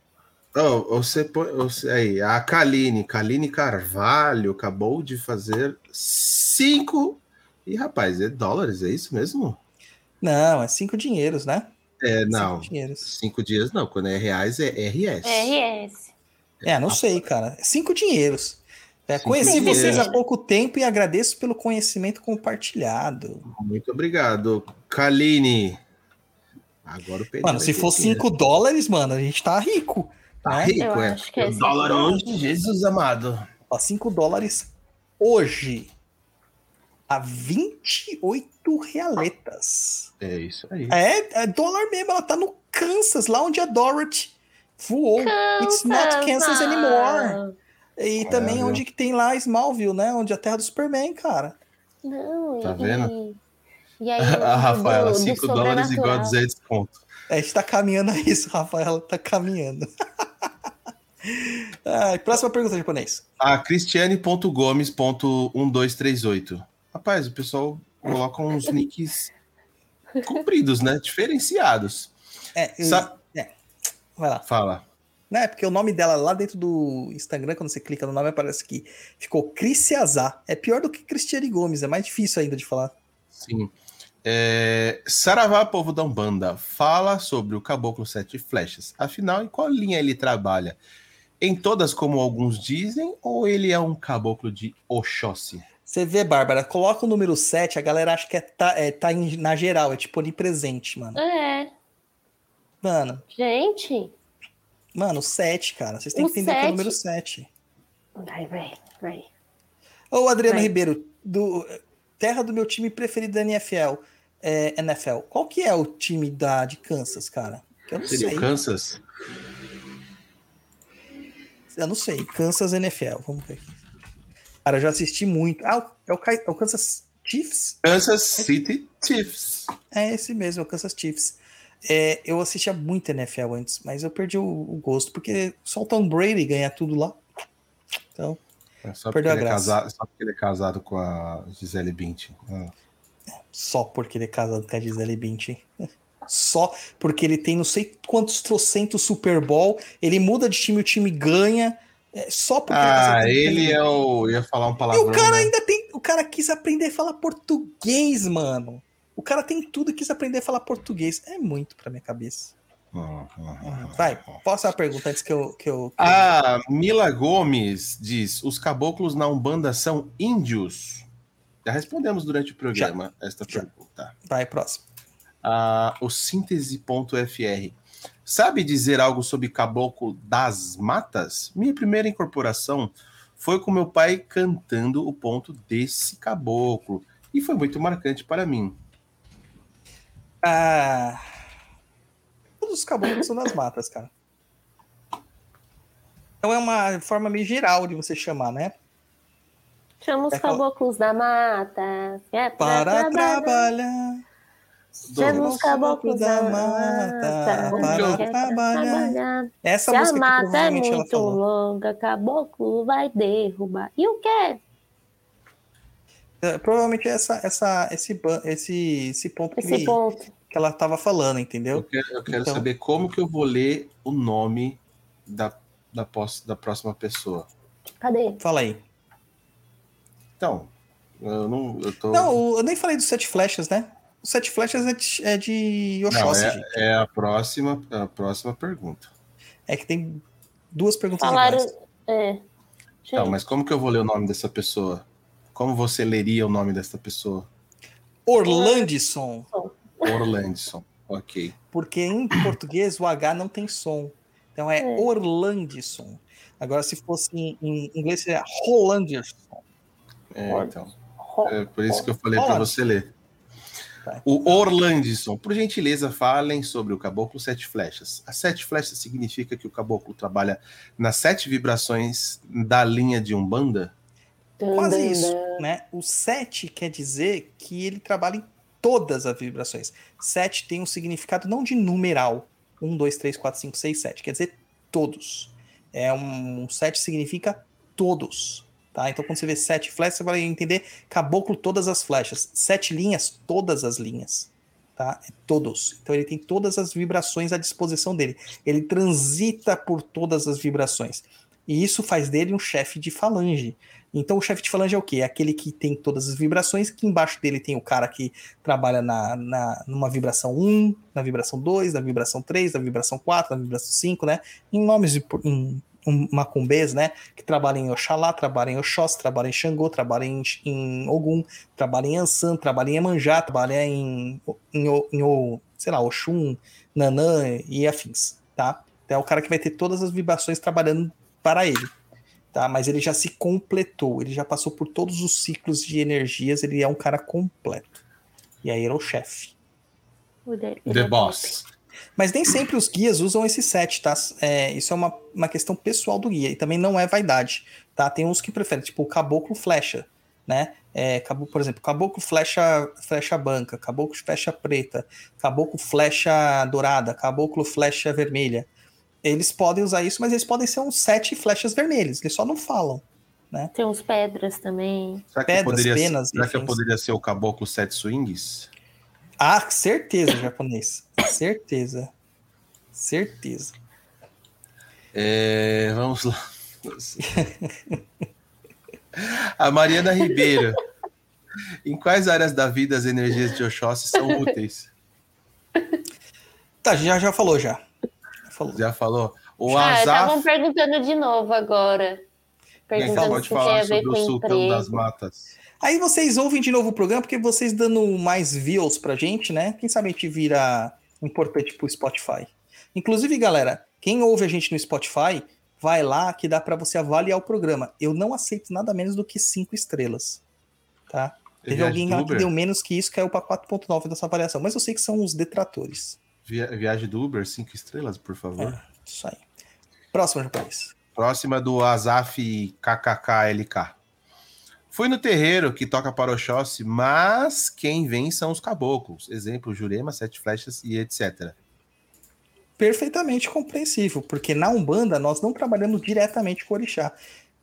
Oh, você, põe- você aí, a Kaline, Kaline Carvalho acabou de fazer cinco. E rapaz, é dólares, é isso mesmo? Não, é cinco dinheiros, né? É, não. Cinco dinheiros. Cinco dias não, quando é reais é RS. RS. É, não sei, cara. Cinco dinheiros. É, conheci vocês há pouco tempo e agradeço pelo conhecimento compartilhado. Muito obrigado, Kaline. Agora o Pedro Mano, se for dinheiro. 5 dólares, mano, a gente tá rico. Tá né? rico, Eu é. acho que é dólar dólares. hoje, Jesus amado. Ó, 5 dólares hoje a 28 realetas. É isso aí. É, é dólar mesmo, ela tá no Kansas, lá onde a Dorothy voou. It's not Kansas anymore. E também viu? onde que tem lá Smallville, né? Onde é a terra do Superman, cara. Não, Tá e, vendo? E aí, a Rafaela, do- do 5 dólares igual a sobrenatural. 200 conto. É, a gente tá caminhando a isso, Rafaela tá caminhando. Ai, próxima pergunta, japonês. A Cristiane.gomes.1238. Rapaz, o pessoal coloca uns nicks compridos, né? Diferenciados. É, eu- Sa- vai lá. Fala. Né? Porque o nome dela lá dentro do Instagram, quando você clica no nome, aparece que ficou Criciazá. É pior do que Cristiane Gomes, é mais difícil ainda de falar. Sim. É, Saravá, povo da Umbanda, fala sobre o Caboclo Sete Flechas. Afinal, em qual linha ele trabalha? Em todas, como alguns dizem, ou ele é um caboclo de Oxóssi? Você vê, Bárbara, coloca o número 7, a galera acha que é, tá, é, tá em- na geral, é tipo onipresente, mano. É, Mano, gente. Mano, 7, cara. Vocês têm O que entender que é o sete- número 7. Vai, vai, vai. Ô, Adriano Vai. Ribeiro, do terra do meu time preferido da NFL, é, NFL. Qual que é o time da, de Kansas, cara? Que eu não Seria sei. o Kansas? Eu não sei. Kansas NFL. Vamos ver aqui. Cara, eu já assisti muito. Ah, é o, é o Kansas Chiefs? Kansas City Chiefs. É esse mesmo, é o Kansas Chiefs. É, eu assistia muito NFL antes, mas eu perdi o, o gosto, porque só o Tom Brady ganha tudo lá. Então, É só, Perdeu a é graça. casado, só porque ele é casado com a Gisele Bündchen. Ah. só porque ele é casado com a Gisele Bündchen. Só porque ele tem não sei quantos trocentos Super Bowl, ele muda de time, o time ganha. É só porque ele é Ah, ele é o. Eu ia falar um E palavrão. o cara né? ainda tem. O cara quis aprender a falar português, mano. O cara tem tudo e quis aprender a falar português. É muito pra minha cabeça. Ah, ah, ah, Vai, ah. posso a pergunta antes que eu. Que eu, que eu- A Mila Gomes diz: os caboclos na Umbanda são índios. Já respondemos durante o programa esta Já. pergunta. Vai, próximo. Ah, o síntese.fr. Sabe dizer algo sobre caboclo das matas? Minha primeira incorporação foi com meu pai cantando o ponto desse caboclo. E foi muito marcante para mim. Ah, todos os caboclos são das matas, cara. Então é uma forma meio geral de você chamar, né? Chama os É caboclos da mata. É Para trabalhar. Chama os caboclos da mata. mata. Para quer trabalhar. Essa Se a música que mata é muito longa, caboclo vai derrubar. E o quê? É, Provavelmente essa, essa, esse, esse, esse ponto que, Esse ponto. Que ela tava falando, Eu entendeu? quero, eu quero Então. saber como que eu vou ler o nome da, da, pos- da próxima pessoa. Cadê? Fala aí. Então, eu não. Eu tô. Não, eu nem falei dos sete flechas, né? Os sete flechas é de, é de Não, Oxóssi, é, gente. é a próxima, a próxima pergunta. É que tem duas perguntas Falaram. É. Então, Gente, mas como que eu vou ler o nome dessa pessoa? Como você leria o nome dessa pessoa? Orlandson, Orlandson. Ok. porque em português o H não tem som. Então é, É. Orlandson. Agora, se fosse em, em inglês, seria Rolanderson. É, então. É por isso que eu falei para você ler. Tá. O Orlandson, por gentileza, falem sobre o caboclo sete flechas. As sete flechas significa que o caboclo trabalha nas sete vibrações da linha de Umbanda? Quase isso, né? O 7 quer dizer que ele trabalha em todas as vibrações. 7 tem um significado não de numeral. 1, 2, 3, 4, 5, 6, 7. Quer dizer todos. É um, um 7 significa todos. Tá? Então, quando você vê sete flechas, você vai entender caboclo todas as flechas. Sete linhas, todas as linhas. Tá? É todos. Então ele tem todas as vibrações à disposição dele. Ele transita por todas as vibrações. E isso faz dele um chefe de falange. Então o chefe de falange é o quê? É aquele que tem todas as vibrações, que embaixo dele tem o cara que trabalha na, na, numa vibração 1, na vibração 2, na vibração 3, na vibração 4, na vibração 5, né? Em nomes de em, um, macumbês, né? Que trabalha em Oxalá, trabalha em Oxóssi, trabalha em Xangô, trabalha em, em Ogum, trabalha em Ansan, trabalha em Emanjá, trabalha em, em, em, em sei lá, Oxum, Nanã e afins, tá? Então é o cara que vai ter todas as vibrações trabalhando para ele tá? Mas ele já se completou, ele já passou por todos os ciclos de energias, ele é um cara completo. E aí ele é o chefe. O ele The é Boss. Mas nem sempre os guias usam esse set, tá? É, isso é uma, uma questão pessoal do guia, e também não é vaidade, tá? Tem uns que preferem, tipo o caboclo flecha, né? É, por exemplo, caboclo flecha, flecha branca, caboclo flecha preta, caboclo flecha dourada, caboclo flecha vermelha. Eles podem usar isso, mas eles podem ser uns sete flechas vermelhas, eles só não falam. top. Tem uns pedras também. Será que, Pedras, poderia, penas, será que poderia ser o caboclo sete swings? Ah, certeza, japonês. certeza. Certeza. É, vamos lá. A Mariana Ribeiro. Em quais áreas da vida as energias de Oxóssi são úteis? Tá, já, já falou já. Já Falou. Já falou? O ah, Azaf estavam perguntando de novo agora. Perguntando pode se falar a ver sobre com o sultão das matas. Aí vocês ouvem de novo o programa, porque vocês dando mais views pra gente, né? Quem sabe a gente vira importante pro Spotify. Inclusive, galera, quem ouve a gente no Spotify, vai lá que dá pra você avaliar o programa. Eu não aceito nada menos do que cinco estrelas. Tá? Teve Viagem alguém lá que deu menos que isso, caiu pra 4.9 dessa avaliação. Mas eu sei que são os detratores. Via- Viagem do Uber, cinco estrelas, por favor. Isso aí. Próximo, japonês. Próxima do Azaf KKKLK. Fui no terreiro que toca para Oxóssi, mas quem vem são os caboclos. Exemplo, Jurema, Sete Flechas e etc. perfeitamente compreensível, porque na Umbanda nós não trabalhamos diretamente com o orixá.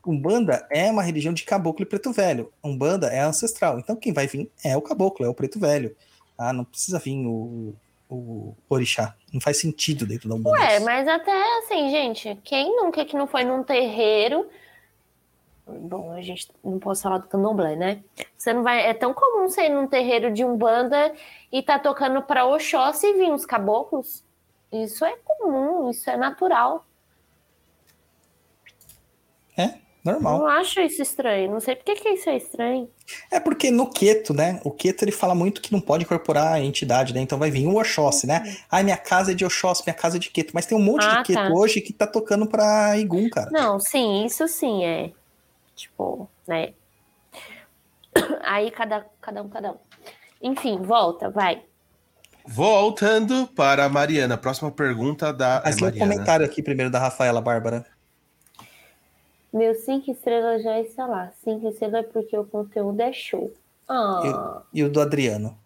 Umbanda é uma religião de caboclo e preto velho. Umbanda é ancestral. Então quem vai vir é o caboclo, é o preto velho. Ah, não precisa vir o, o orixá. Não faz sentido dentro da Umbanda. Ué, mas até assim, gente, quem nunca que não foi num terreiro? Bom, a gente não posso falar do candomblé, né? Você não vai. É tão comum você ir num terreiro de umbanda e tá tocando pra Oxóssi e vir os caboclos. Isso é comum, isso é natural. Normal. Não acho isso estranho. Não sei por que, que isso é estranho. É porque no Queto, né? O Queto ele fala muito que não pode incorporar a entidade, né? Então vai vir o Oxóssi, né? Ai, minha casa é de Oxóssi, minha casa é de Queto. Mas tem um monte Ah, de Queto tá. hoje que tá tocando pra Igum, cara. Não, sim, isso sim é. Tipo, né? Aí cada, cada um, cada um. Enfim, volta, vai. Voltando para a Mariana. Próxima pergunta da Mas é tem um comentário aqui primeiro da Rafaela Bárbara. Meu cinco estrelas já está lá. Cinco estrelas é porque o conteúdo é show. Ah, E o do Adriano.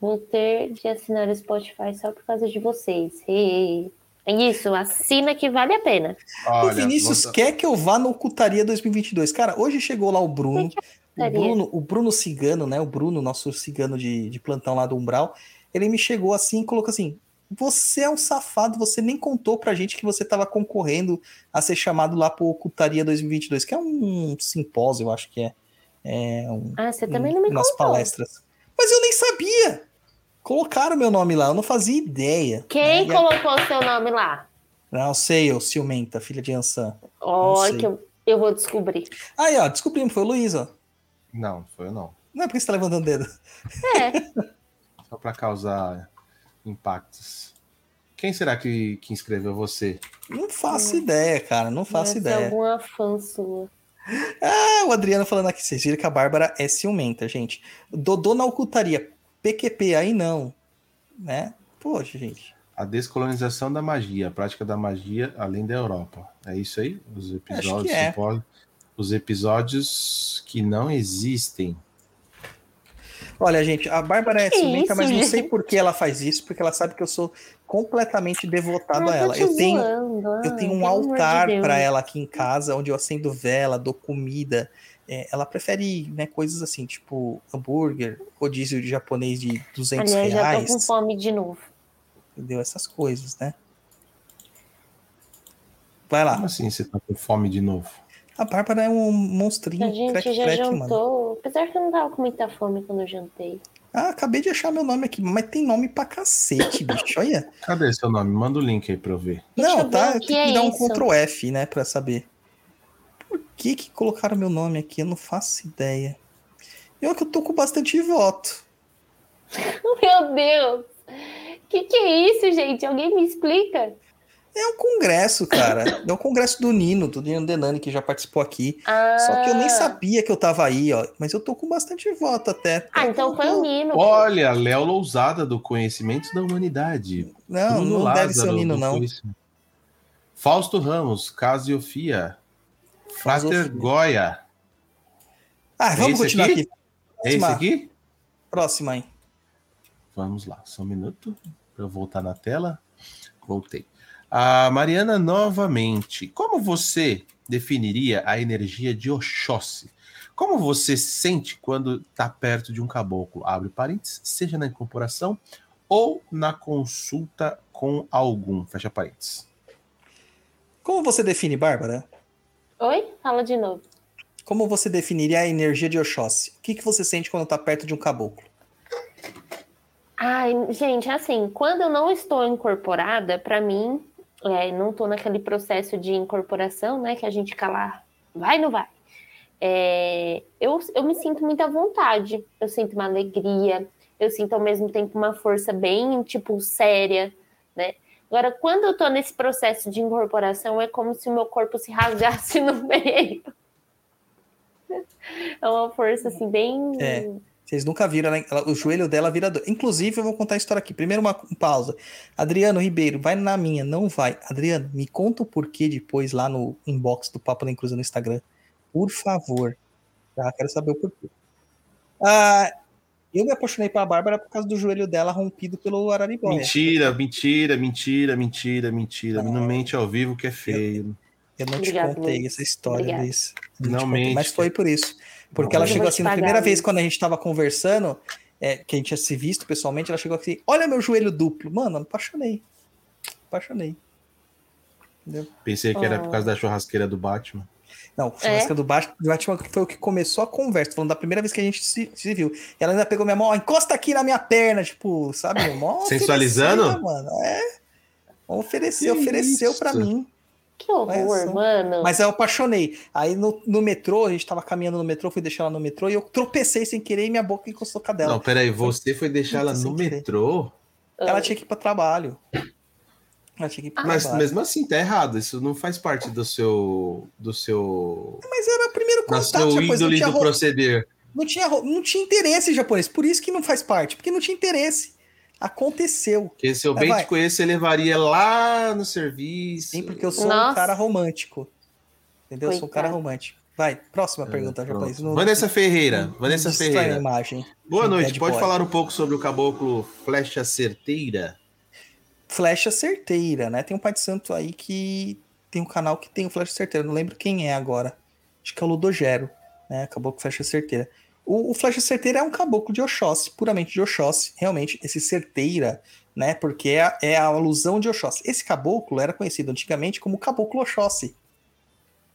vou ter de assinar o Spotify só por causa de vocês. Hey. É isso, assina que vale a pena. o Vinícius quer que eu vá no Ocutaria 2022. Cara, hoje chegou lá o Bruno. O? Bruno, o Bruno Cigano, né? O Bruno, nosso cigano de, de plantão lá do Umbral. Ele me chegou assim e colocou assim: Você é um safado, você nem contou pra gente que você estava concorrendo a ser chamado lá pro Ocutaria 2022, que é um simpósio, eu acho que é. É um, Ah, você também não me nas contou. palestras. Mas eu nem sabia. Colocaram meu nome lá, eu não fazia ideia. Quem né? Colocou o seu nome lá? Não sei, eu, ciumenta, filha de Ansan. Olha que eu, eu vou descobrir. Aí, ó, descobrimos, foi o Luiz, ó. Não, foi eu não. Não é porque você tá levantando o dedo. É, Só para causar impactos. Quem será que, que inscreveu você? Não faço ideia, cara, não faço deve ideia. alguma fã sua. Ah, o Adriano falando aqui, vocês viram que a Bárbara é ciumenta, gente. Dodô na ocultaria, PQP, aí não. Né? Poxa, gente. A descolonização da magia, a prática da magia além da Europa. É isso aí? Os episódios, que é. os episódios que não existem. Olha, gente, a Bárbara é ciumenta, mas não sei por que ela faz isso, porque ela sabe que eu sou completamente devotado Ah, a ela. te Eu tenho, zoando, eu tenho um pelo de altar Deus. para ela aqui em casa, onde eu acendo vela, dou comida. É, ela prefere né, coisas assim, tipo hambúrguer, rodízio de japonês de 200 Aliás, já tô reais, com fome de novo. entendeu? Essas coisas, né? Vai lá. Como assim você tá com fome de novo? A Bárbara é um monstrinho A gente crack, já crack, mano. jantou. Apesar que eu não tava com muita fome quando eu jantei. Ah, acabei de achar meu nome aqui, mas tem nome pra cacete, bicho. Olha. Cadê seu nome? Manda o link aí pra eu ver. Deixa Não, ver tá. o Tem que que é dar um isso. Ctrl F, né, pra saber. Por que que colocaram meu nome aqui? Eu não faço ideia. Eu que eu tô com bastante voto. Meu Deus! Que que é isso, gente? Alguém me explica? É um congresso, cara. É o congresso do Nino, do Nino Denani, que já participou aqui. Ah, Só que eu nem sabia que eu tava aí, ó. Mas eu tô com bastante voto até. Ah, então foi o Nino. Olha, Léo Lousada, do Conhecimento da Humanidade. Não, Bruno não deve ser o Lázaro, Nino, não. Fausto Ramos, Casiofia. Frater. Goya. Ah, vamos esse continuar aqui? aqui. É esse aqui? Próxima aí. Vamos lá, só um minuto para eu voltar na tela. Voltei. A Mariana, novamente. Como você definiria a energia de Oxóssi? Como você sente quando está perto de um caboclo? Abre parênteses, seja na incorporação ou na consulta com algum. Fecha parênteses. Como você define, Bárbara? Oi? Fala de novo. Como você definiria a energia de Oxóssi? O que, que você sente quando tá perto de um caboclo? Ai, gente, assim, quando eu não estou incorporada, pra mim, é, não tô naquele processo de incorporação, né? Que a gente lá, vai, não vai. É, eu, eu me sinto muita vontade, eu sinto uma alegria, eu sinto ao mesmo tempo uma força bem, tipo, séria, né? Agora, quando eu tô nesse processo de incorporação, é como se o meu corpo se rasgasse no meio. É uma força, assim, bem... É. Vocês nunca viram, ela, ela- o joelho dela vira dor. Inclusive, eu vou contar a história aqui. Primeiro, uma pausa. Adriano Ribeiro, vai na minha, não vai. Adriano, me conta o porquê depois lá no inbox do Papo da Cruza no Instagram. Por favor. Tá? Quero saber o porquê. Ah, eu me apaixonei pela Bárbara por causa do joelho dela rompido pelo Araribóia. Mentira, mentira, mentira, mentira, mentira. Não mente ao vivo que é feio. Eu não Obrigado, te contei Luiz. essa história. Luiz. Eu Não contei, mente. Mas foi por isso. Porque ela chegou assim, na primeira vez quando a gente tava conversando, é, que a gente tinha se visto pessoalmente, ela chegou assim, olha meu joelho duplo. Mano, eu me apaixonei. Apaixonei. Entendeu? Pensei que era Ah. por causa da churrasqueira do Batman. Não, a música do Batman do Batman foi o que começou a conversa, falando da primeira vez que a gente se, se viu. E ela ainda pegou minha mão, ó, encosta aqui na minha perna, tipo, sabe? Mó Sensualizando? Mano. É. Ofereceu, Que ofereceu isso? pra mim. Que horror, mano. Mas eu apaixonei. Aí no, no metrô, a gente tava caminhando no metrô, fui deixar ela no metrô e eu tropecei sem querer e minha boca encostou com a dela. Não, peraí, você foi deixar ela no querer. metrô? Ela tinha que ir pra trabalho. Ela tinha que ir pra Mas trabalho. mesmo assim, tá errado. Isso não faz parte do seu. do seu. Mas era o primeiro contato, seu índole tinha, do ro- proceder. não, tinha, ro- não tinha interesse japonês. Por isso que não faz parte. Porque não tinha interesse. Aconteceu. Porque se eu bem vai. te conheço, você levaria lá no serviço. Sim, porque eu sou um Nossa. cara romântico. Entendeu? Eu sou um cara romântico. Vai, próxima pergunta, É, Pronto. japonês. Não- Vanessa Ferreira. não Vanessa Ferreira. imagem. Boa noite. Pode boy. falar um pouco sobre o caboclo Flecha Certeira? Flecha certeira, né? Tem um pai de santo aí que tem um canal que tem o Flecha certeira. Não lembro quem é agora. Acho que é o Ludogero, né? Caboclo Flecha certeira. O, o Flecha certeira é um caboclo de Oxóssi, puramente de Oxóssi. Realmente, esse certeira, né? Porque é, a- é a alusão de Oxóssi. Esse caboclo era conhecido antigamente como caboclo Oxóssi.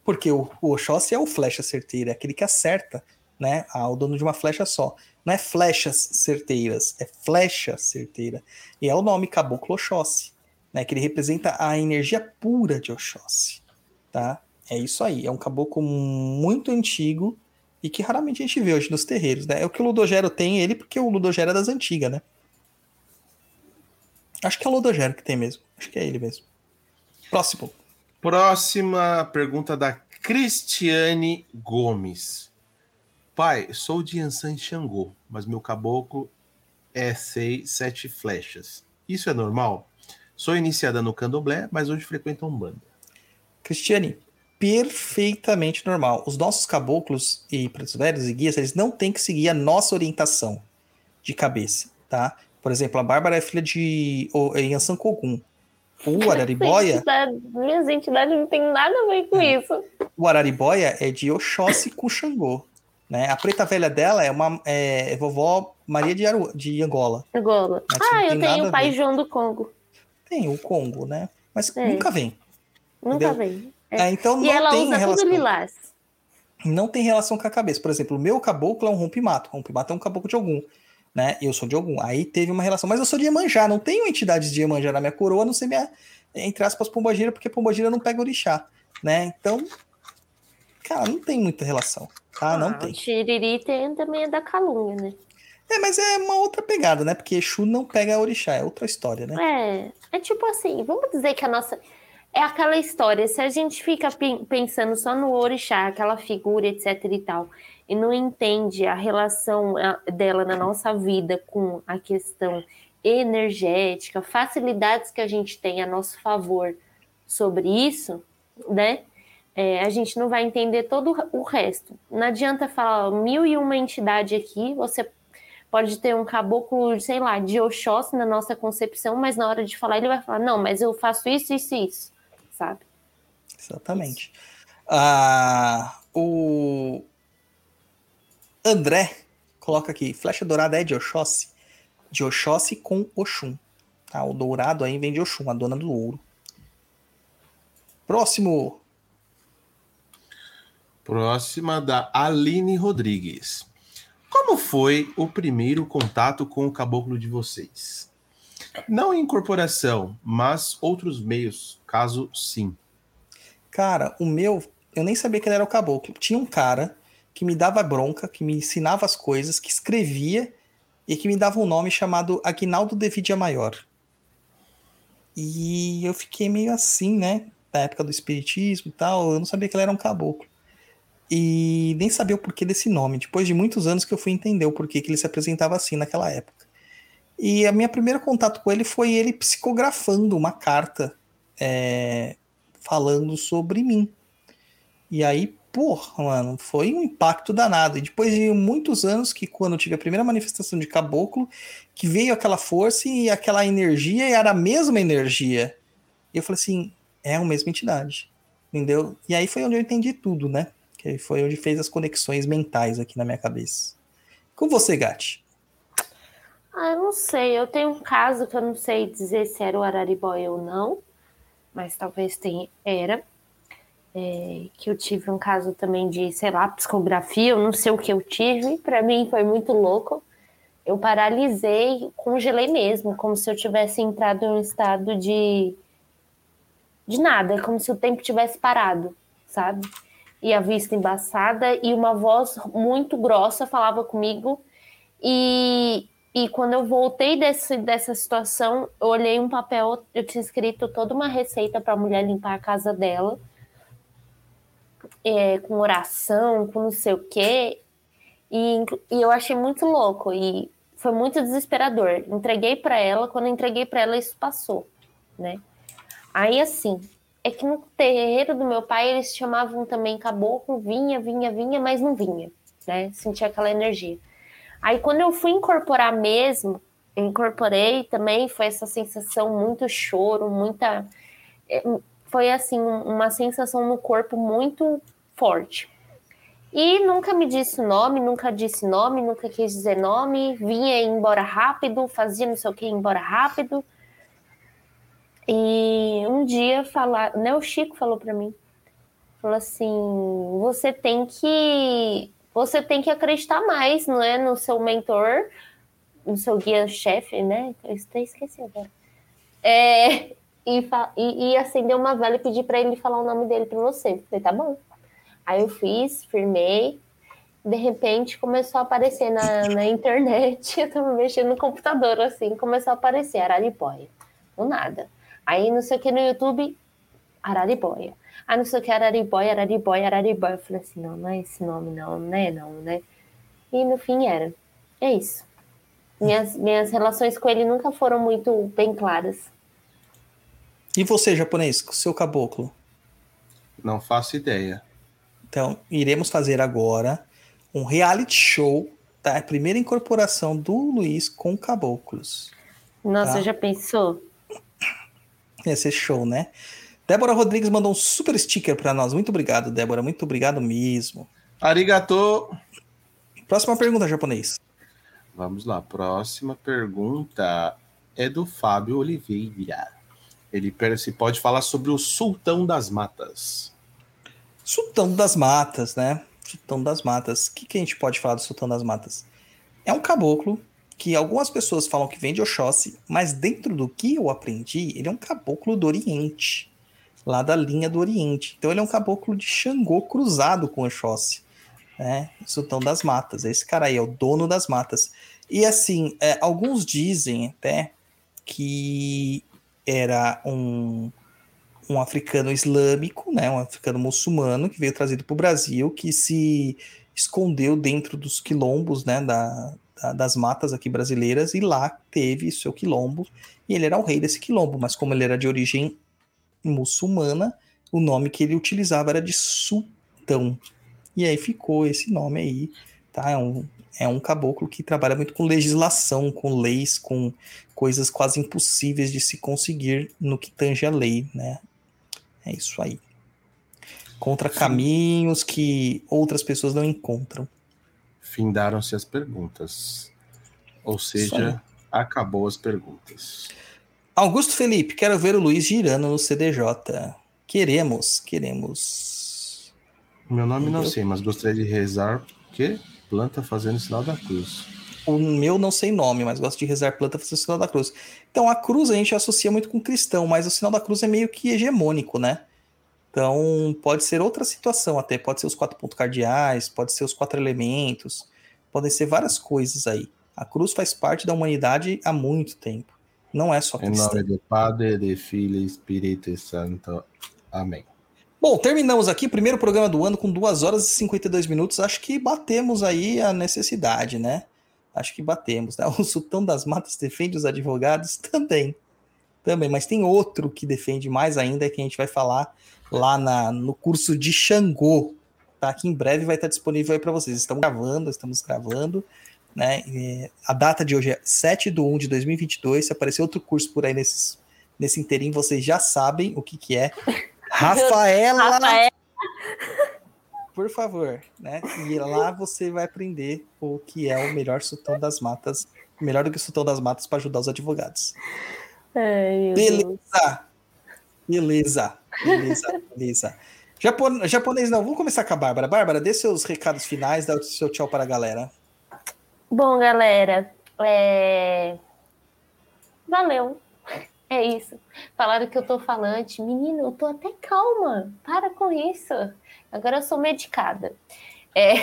Porque o, o Oxóssi é o Flecha certeira, é aquele que acerta, né? Ao dono de uma flecha só. Não é flechas certeiras, é flecha certeira. E é o nome Caboclo Oxóssi, né? Que ele representa a energia pura de Oxóssi, tá? É isso aí, é um caboclo muito antigo e que raramente a gente vê hoje nos terreiros, né? É o que o Ludogero tem ele, porque o Ludogero é das antigas, né? Acho que é o Ludogero que tem mesmo. Acho que é ele mesmo. Próximo. Próxima pergunta da Cristiane Gomes. Pai, sou de Ansan Xangô, mas meu caboclo é seis, sete flechas. Isso é normal? Sou iniciada no candomblé, mas hoje frequento a Umbanda. Cristiane, perfeitamente normal. Os nossos caboclos e pretos velhos e guias, eles não têm que seguir a nossa orientação de cabeça, tá? Por exemplo, a Bárbara é filha de é Yansan Kogun. O Araribóia, Entidade- Minhas entidades não tem nada a ver com isso. o Araribóia é de Oxóssi com Xangô, né? A preta velha dela é uma é, é vovó Maria de, Aru, de Angola. Angola. Mas Ah, eu tenho o pai. João do Congo. Tem o Congo, né? Mas É. nunca vem. Nunca Entendeu? veio. É. É, então E não ela tem usa relação. tudo lilás. não tem relação com a cabeça. Por exemplo, o meu caboclo é um rompimato. Rompimato é um caboclo de algum, né? Eu sou de algum. Aí teve uma relação. Mas eu sou de Iemanjá. Não tenho entidades de Iemanjá na minha coroa, não ser minha, entre aspas, pombagira, porque pombagira não pega orixá, né? Então, cara, não tem muita relação, tá? Não Ah, tem. O Tiriri tem, também é da Calunga, né? É, mas é uma outra pegada, né? Porque Exu não pega orixá, é outra história, né? É, é tipo assim, vamos dizer que a nossa. É aquela história, se a gente fica pen- pensando só no orixá, aquela figura, etc e tal, e não entende a relação dela na nossa vida com a questão energética, facilidades que a gente tem a nosso favor sobre isso, né? É, a gente não vai entender todo o resto. Não adianta falar mil e uma entidade aqui, você pode ter um caboclo, sei lá, de Oxóssi na nossa concepção, mas na hora de falar ele vai falar, não, mas eu faço isso, isso e isso, sabe? Exatamente. Ah, o André coloca aqui: flecha dourada é de Oxóssi. De Oxóssi com Oxum. Tá? O dourado aí vem de Oxum, a dona do ouro. Próximo. Próxima da Aline Rodrigues. Como foi o primeiro contato com o caboclo de vocês? Não incorporação, mas outros meios, caso sim. Cara, o meu, eu nem sabia que ele era o caboclo. Tinha um cara que me dava bronca, que me ensinava as coisas, que escrevia e que me dava um nome chamado Aguinaldo de Vidia Maior. E eu fiquei meio assim, né? Na época do espiritismo e tal, eu não sabia que ele era um caboclo. E nem sabia o porquê desse nome. Depois de muitos anos que eu fui entender o porquê que ele se apresentava assim naquela época. E a minha primeiro contato com ele foi ele psicografando uma carta é, falando sobre mim. E aí, porra, mano, foi um impacto danado. E depois de muitos anos que quando eu tive a primeira manifestação de caboclo, que veio aquela força e aquela energia e era a mesma energia. E eu falei assim, é a mesma entidade. Entendeu? E aí foi onde eu entendi tudo, né? Que foi onde fez as conexões mentais aqui na minha cabeça. Com você, Gatti. Ah, eu não sei, eu tenho um caso que eu não sei dizer se era o Araribóia ou não, mas talvez tenha, era. É, que eu tive um caso também de, sei lá, psicografia, eu não sei o que eu tive, para mim foi muito louco. Eu paralisei, congelei mesmo, como se eu tivesse entrado em um estado de de nada, como se o tempo tivesse parado, sabe? E a vista embaçada e uma voz muito grossa falava comigo e e quando eu voltei desse, dessa situação, eu olhei um papel, eu tinha escrito toda uma receita para a mulher limpar a casa dela, é, com oração, com não sei o quê. E, e eu achei muito louco e foi muito desesperador. Entreguei para ela, quando entreguei para ela, isso passou, né? Aí, assim, é que no terreiro do meu pai eles chamavam também caboclo, vinha, vinha, vinha, mas não vinha, né? Sentia aquela energia. Aí quando eu fui incorporar mesmo, eu incorporei também, foi essa sensação muito choro, muita. é, Foi assim, uma sensação no corpo muito forte. E nunca me disse nome, nunca disse nome, nunca quis dizer nome, vinha embora rápido, fazia não sei o que, embora rápido. E um dia falar, né, o Chico falou para mim, falou assim, você tem que você tem que acreditar mais, não é, no seu mentor, no seu guia-chefe, né? Eu até esqueci agora. É, e, e, e acender uma vela e pedir para ele falar o nome dele para você. Eu Falei, tá bom. Aí eu fiz, firmei. De repente começou a aparecer na, na internet. Eu tava mexendo no computador assim, começou a aparecer Araripóia. Do nada. Aí não sei o que no YouTube, Araripóia. Aí não sei o que, Araripóia, Araripóia, Araripóia. Eu falei assim, não, não é esse nome, não, né? Não, né? E no fim era. É isso. Minhas, minhas relações com ele nunca foram muito bem claras. E você, japonês, com o seu caboclo? Não faço ideia. Então, iremos fazer agora um reality show, tá? A primeira incorporação do Luiz com caboclos. Nossa, Tá. já pensou? Ia ser show, né? Débora Rodrigues mandou um super sticker para nós. Muito obrigado, Débora. Muito obrigado mesmo. Arigato. Próxima pergunta, japonês. Vamos lá, próxima pergunta é do Fábio Oliveira. Ele se pode falar sobre o Sultão das Matas. Sultão das Matas, né? Sultão das Matas. O que, que a gente pode falar do Sultão das Matas? É um caboclo que algumas pessoas falam que vem de Oxóssi, mas dentro do que eu aprendi, ele é um caboclo do Oriente, lá da linha do Oriente. Então ele é um caboclo de Xangô cruzado com Oxóssi, né? Sultão das Matas. Esse cara aí é o dono das matas. E assim, é, alguns dizem até que era um um africano islâmico, né, um africano muçulmano que veio trazido para o Brasil, que se escondeu dentro dos quilombos, né, da, da- das matas aqui brasileiras e lá teve seu quilombo e ele era o rei desse quilombo, mas como ele era de origem muçulmana, o nome que ele utilizava era de sultão. E aí ficou esse nome aí, tá? É um, é um caboclo que trabalha muito com legislação, com leis, com coisas quase impossíveis de se conseguir no que tange a lei, né? É isso aí. Contra caminhos que outras pessoas não encontram. Findaram-se as perguntas. Ou seja, acabou as perguntas. Augusto Felipe, quero ver o Luiz girando no CDJ. Queremos, queremos. Meu nome não Entendeu? sei, mas gostaria de rezar. O quê? Planta fazendo sinal da cruz. O meu não sei nome, mas gosto de rezar planta fazer o sinal da cruz. Então a cruz a gente associa muito com cristão, mas o sinal da cruz é meio que hegemônico, né? Então pode ser outra situação até, pode ser os quatro pontos cardeais, pode ser os quatro elementos, podem ser várias coisas aí. A cruz faz parte da humanidade há muito tempo. Não é só Em cristã. nome do Padre, de Filho e Espírito Santo. Amém. Bom, terminamos aqui o primeiro programa do ano com 2 horas e 52 minutos. Acho que batemos aí a necessidade, né? Acho que batemos, né? O Sultão das Matas defende os advogados também. Também, mas tem outro que defende mais ainda que a gente vai falar lá na, no curso de Xangô, tá? Que em breve vai estar disponível aí para vocês. Estamos gravando, estamos gravando, né? E a data de hoje é 7 de 1 de 2022. Se aparecer outro curso por aí nesses, nesse inteirinho, vocês já sabem o que que é. Rafaela Rafael, por favor, né? E lá você vai aprender o que é o melhor sultão das matas, melhor do que o sultão das matas para ajudar os advogados. Ai, Beleza. Beleza, beleza, beleza. Japon... Japonês não, vamos começar com a Bárbara. Bárbara, dê seus recados finais, dá o seu tchau para a galera. Bom, galera, é... valeu. É isso. Falaram que eu tô falante. Menina, eu tô até calma. Para com isso. Agora eu sou medicada. É...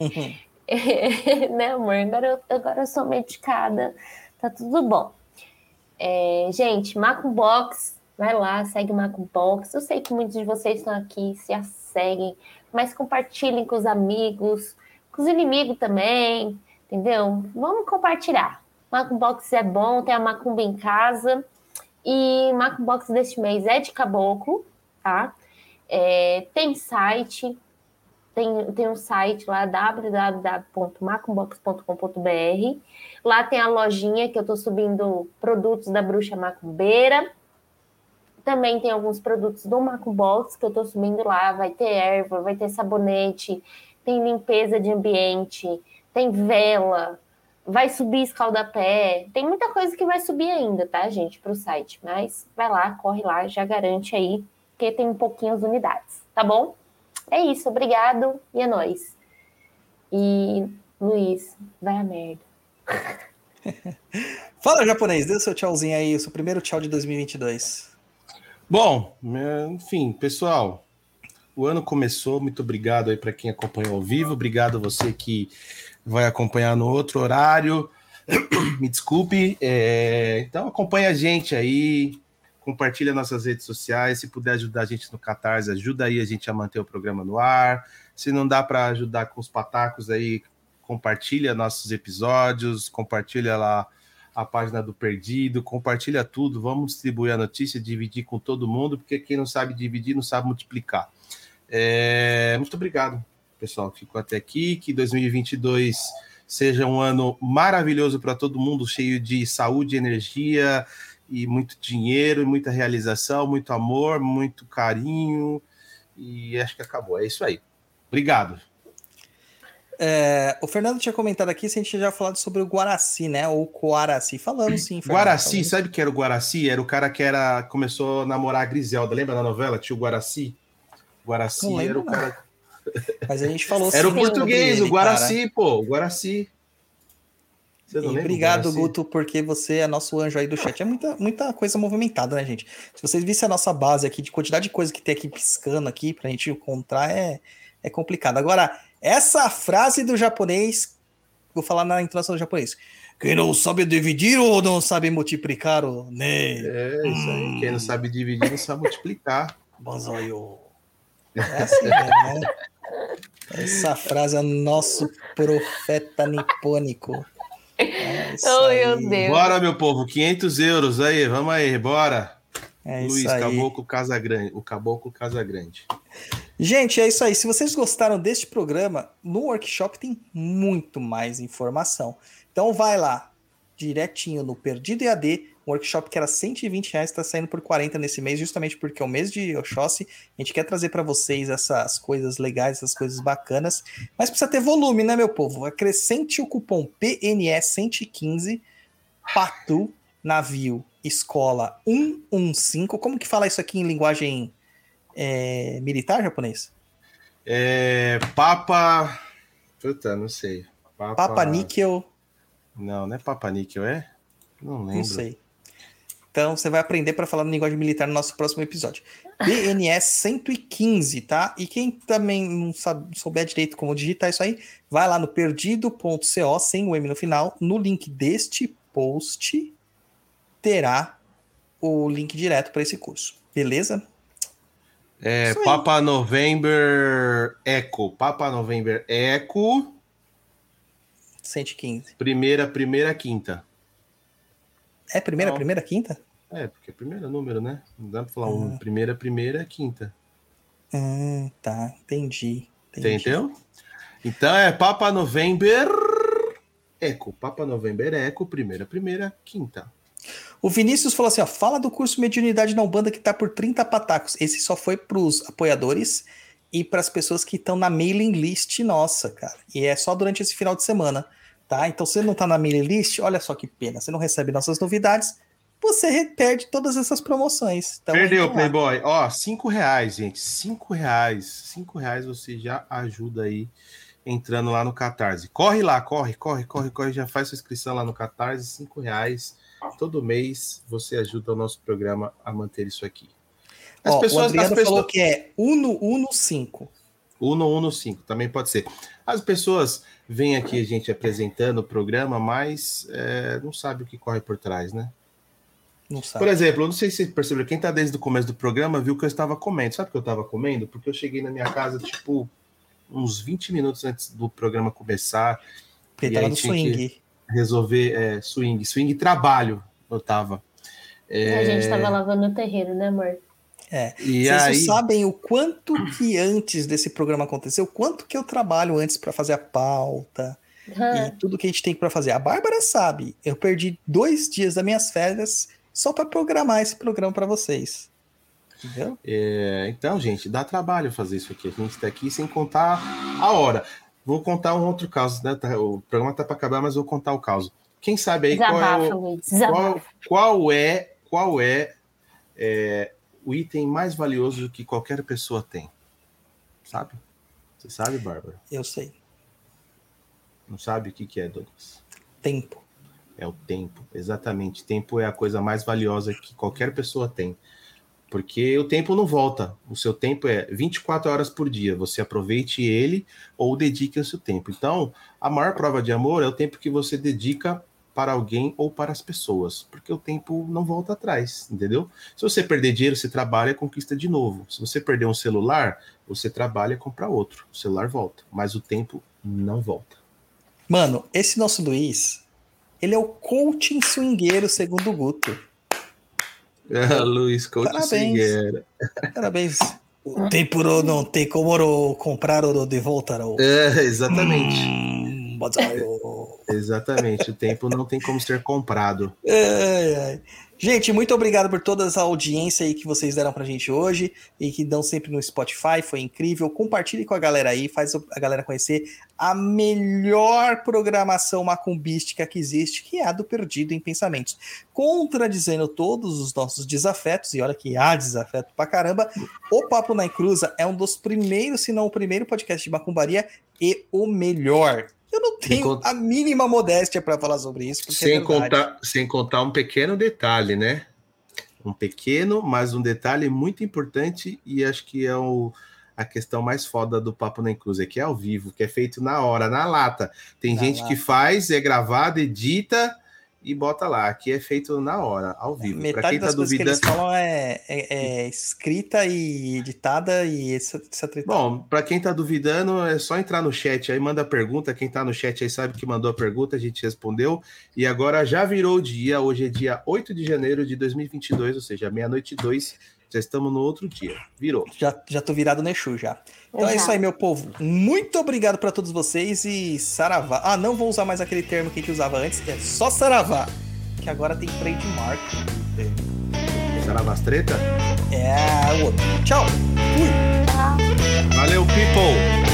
né, amor? Agora eu, agora eu sou medicada. Tá tudo bom. É, gente, Macumbox, vai lá, segue Macumbox. Eu sei que muitos de vocês estão aqui, se a seguem, mas compartilhem com os amigos, com os inimigos também, entendeu? Vamos compartilhar. Macumbox é bom, tem a Macumba em casa. E Macumbox deste mês é de caboclo, tá? É, tem site, tem, tem um site lá, www.macumbox.com.br. Lá tem a lojinha que eu estou subindo produtos da bruxa macumbeira. Também tem alguns produtos do Macumbox que eu estou subindo lá. Vai ter erva, vai ter sabonete, tem limpeza de ambiente, tem vela, vai subir escaldapé. Tem muita coisa que vai subir ainda, tá, gente, para o site. Mas vai lá, corre lá, já garante aí, porque tem um pouquinho as unidades, tá bom? É isso, obrigado e é nóis. E Luiz, vai a merda. Fala, japonês, dê o seu tchauzinho aí, o seu primeiro tchau de 2022. Bom, enfim, pessoal, o ano começou. Muito obrigado aí para quem acompanhou ao vivo. Obrigado a você que vai acompanhar no outro horário. Me desculpe. É... Então acompanha a gente aí, compartilha nossas redes sociais. Se puder ajudar a gente no Catarse, ajuda aí a gente a manter o programa no ar. Se não dá para ajudar com os patacos aí, compartilha nossos episódios, compartilha lá a página do Perdido, compartilha tudo, vamos distribuir a notícia, dividir com todo mundo, porque quem não sabe dividir não sabe multiplicar. É, muito obrigado, pessoal, que ficou até aqui, que 2022 seja um ano maravilhoso para todo mundo, cheio de saúde, energia e muito dinheiro, muita realização, muito amor, muito carinho, e acho que acabou, é isso aí. Obrigado. É, o Fernando tinha comentado aqui se a gente já falado sobre o Guaraci, né? Ou Coaraci. Falamos sim. Fernando, Guaraci, falamos. sabe que era o Guaraci? Era o cara que era começou a namorar a Griselda. Lembra da novela? Tio Guaraci? Guaraci era o cara. Mas a gente falou Era o português, o Guaraci, cara. pô. O Guaraci. Obrigado, Guto, porque você é nosso anjo aí do chat. É muita, muita coisa movimentada, né, gente? Se vocês vissem a nossa base aqui, de quantidade de coisa que tem aqui piscando aqui pra gente encontrar, é, é complicado. Agora, essa frase do japonês, vou falar na entonação do japonês. Quem não sabe dividir ou não sabe multiplicar, né? É, isso aí. Hum. Quem não sabe dividir não sabe multiplicar. Banzoio. É assim, né? Essa frase é nosso profeta nipônico. É oh, meu Deus. Bora, meu povo, 500 euros aí, vamos aí, bora. É Luiz, Caboclo Casa Grande, o Caboclo Casa Grande. Gente, é isso aí. Se vocês gostaram deste programa, no workshop tem muito mais informação. Então vai lá, direitinho no Perdido EAD, um workshop que era 120 reais, está saindo por 40 nesse mês, justamente porque é o mês de Oxóssi. A gente quer trazer para vocês essas coisas legais, essas coisas bacanas, mas precisa ter volume, né, meu povo? Acrescente o cupom PNE115 PATU navio escola 115. Como que fala isso aqui em linguagem é, militar japonês? É, Papa. Puta, não sei. Papa... Papa Níquel. Não, não é Papa Níquel, é? Não lembro. Não sei. Então você vai aprender para falar no linguagem militar no nosso próximo episódio. BNS 115, tá? E quem também não sabe, souber direito como digitar isso aí, vai lá no perdido.co, sem o M no final, no link deste post terá o link direto para esse curso. Beleza? É, Papa November Echo. Papa November Echo. 115. Primeira, primeira, quinta. É primeira, Não. primeira, quinta? É, porque é primeiro número, né? Não dá pra falar um. Primeira, primeira, quinta. Hum, tá, entendi. entendi. Entendeu? Então é Papa November Eco. Papa November Eco, primeira, primeira, quinta. O Vinícius falou assim: ó, fala do curso Mediunidade na Umbanda que tá por 30 patacos. Esse só foi pros apoiadores e para as pessoas que estão na mailing list nossa, cara. E é só durante esse final de semana, tá? Então, se você não tá na mailing list, olha só que pena, você não recebe nossas novidades, você perde todas essas promoções. Então, Perdeu, Playboy. Ó, cinco reais, gente. Cinco reais. Cinco reais você já ajuda aí entrando lá no Catarse. Corre lá, corre, corre, corre, corre. Já faz sua inscrição lá no Catarse. Cinco reais todo mês você ajuda o nosso programa a manter isso aqui. As Ó, pessoas, o Adriano pessoas... falou que é Uno Uno 5. Uno Uno 5, também pode ser. As pessoas vêm aqui a gente apresentando o programa, mas é, não sabe o que corre por trás, né? Não sabe. Por exemplo, eu não sei se você percebeu, quem está desde o começo do programa viu que eu estava comendo. Sabe o que eu estava comendo? Porque eu cheguei na minha casa, tipo, uns 20 minutos antes do programa começar. Porque estava no swing. Que resolver é, swing, swing trabalho, eu tava. É... A gente tava lavando o terreiro, né, amor? É. E Vocês aí, não sabem o quanto que antes desse programa aconteceu, o quanto que eu trabalho antes para fazer a pauta Ah, e tudo que a gente tem para fazer. A Bárbara sabe, eu perdi dois dias das minhas férias só para programar esse programa para vocês. Entendeu? é, então, gente, dá trabalho fazer isso aqui. A gente tá aqui sem contar a hora. Vou contar um outro caso, né? Tá- O programa tá para acabar, mas vou contar o caso. Quem sabe aí qual é Desabafa, o, qual, Desabafa. qual é qual é, é, o item mais valioso que qualquer pessoa tem? Sabe? Você sabe, Bárbara? Eu sei. Não sabe o que, que é, Douglas? Tempo. É o tempo, exatamente. Tempo é a coisa mais valiosa que qualquer pessoa tem. Porque o tempo não volta. O seu tempo é 24 horas por dia. Você aproveite ele ou dedique o seu tempo. Então, a maior prova de amor é o tempo que você dedica para alguém ou para as pessoas. Porque o tempo não volta atrás, entendeu? Se você perder dinheiro, você trabalha e conquista de novo. Se você perder um celular, você trabalha e compra outro. O celular volta. Mas o tempo não volta. Mano, esse nosso Luiz, ele é o coaching swingueiro segundo o Guto. Ah, Luiz Couto Parabéns. Figueira. Parabéns. O tempo não tem como comprar ouro de volta. Não. É, exatamente. Hum. Exatamente, o tempo não tem como ser comprado. Ai, ai. Gente, muito obrigado por toda essa audiência aí que vocês deram pra gente hoje e que dão sempre no Spotify, foi incrível. Compartilhe com a galera aí, faz a galera conhecer a melhor programação macumbística que existe, que é a do Perdido em Pensamentos. Contradizendo todos os nossos desafetos, e olha que há desafeto pra caramba, o Papo na Encruza é um dos primeiros, se não o primeiro podcast de macumbaria e o melhor. Eu não tenho cont- a mínima modéstia pra falar sobre isso, é Sem verdade. contar, sem contar um pequeno detalhe, né? Um pequeno, mas um detalhe muito importante e acho que é o, a questão mais foda do Papo na Encruza, que é ao vivo, que é feito na hora, na lata. Tem Na gente que lata. faz, é gravado, edita e bota lá. Aqui é feito na hora, ao vivo. Pra Metade quem tá das coisas que eles falam é, é- é escrita e editada e essa, essa. Bom, para quem tá duvidando, é só entrar no chat aí, manda pergunta. Quem tá no chat aí sabe que mandou a pergunta, a gente respondeu. E agora já virou o dia, hoje é dia 8 de janeiro de 2022, ou seja, meia-noite e dois, já estamos no outro dia. Virou. Já, já tô virado no Exu já. Então é isso aí, meu povo. Muito obrigado pra todos vocês e saravá. Ah, não vou usar mais aquele termo que a gente usava antes, é só saravá. Que agora tem trademark. Saravas treta? É o outro. Tchau. Fui. Valeu, people!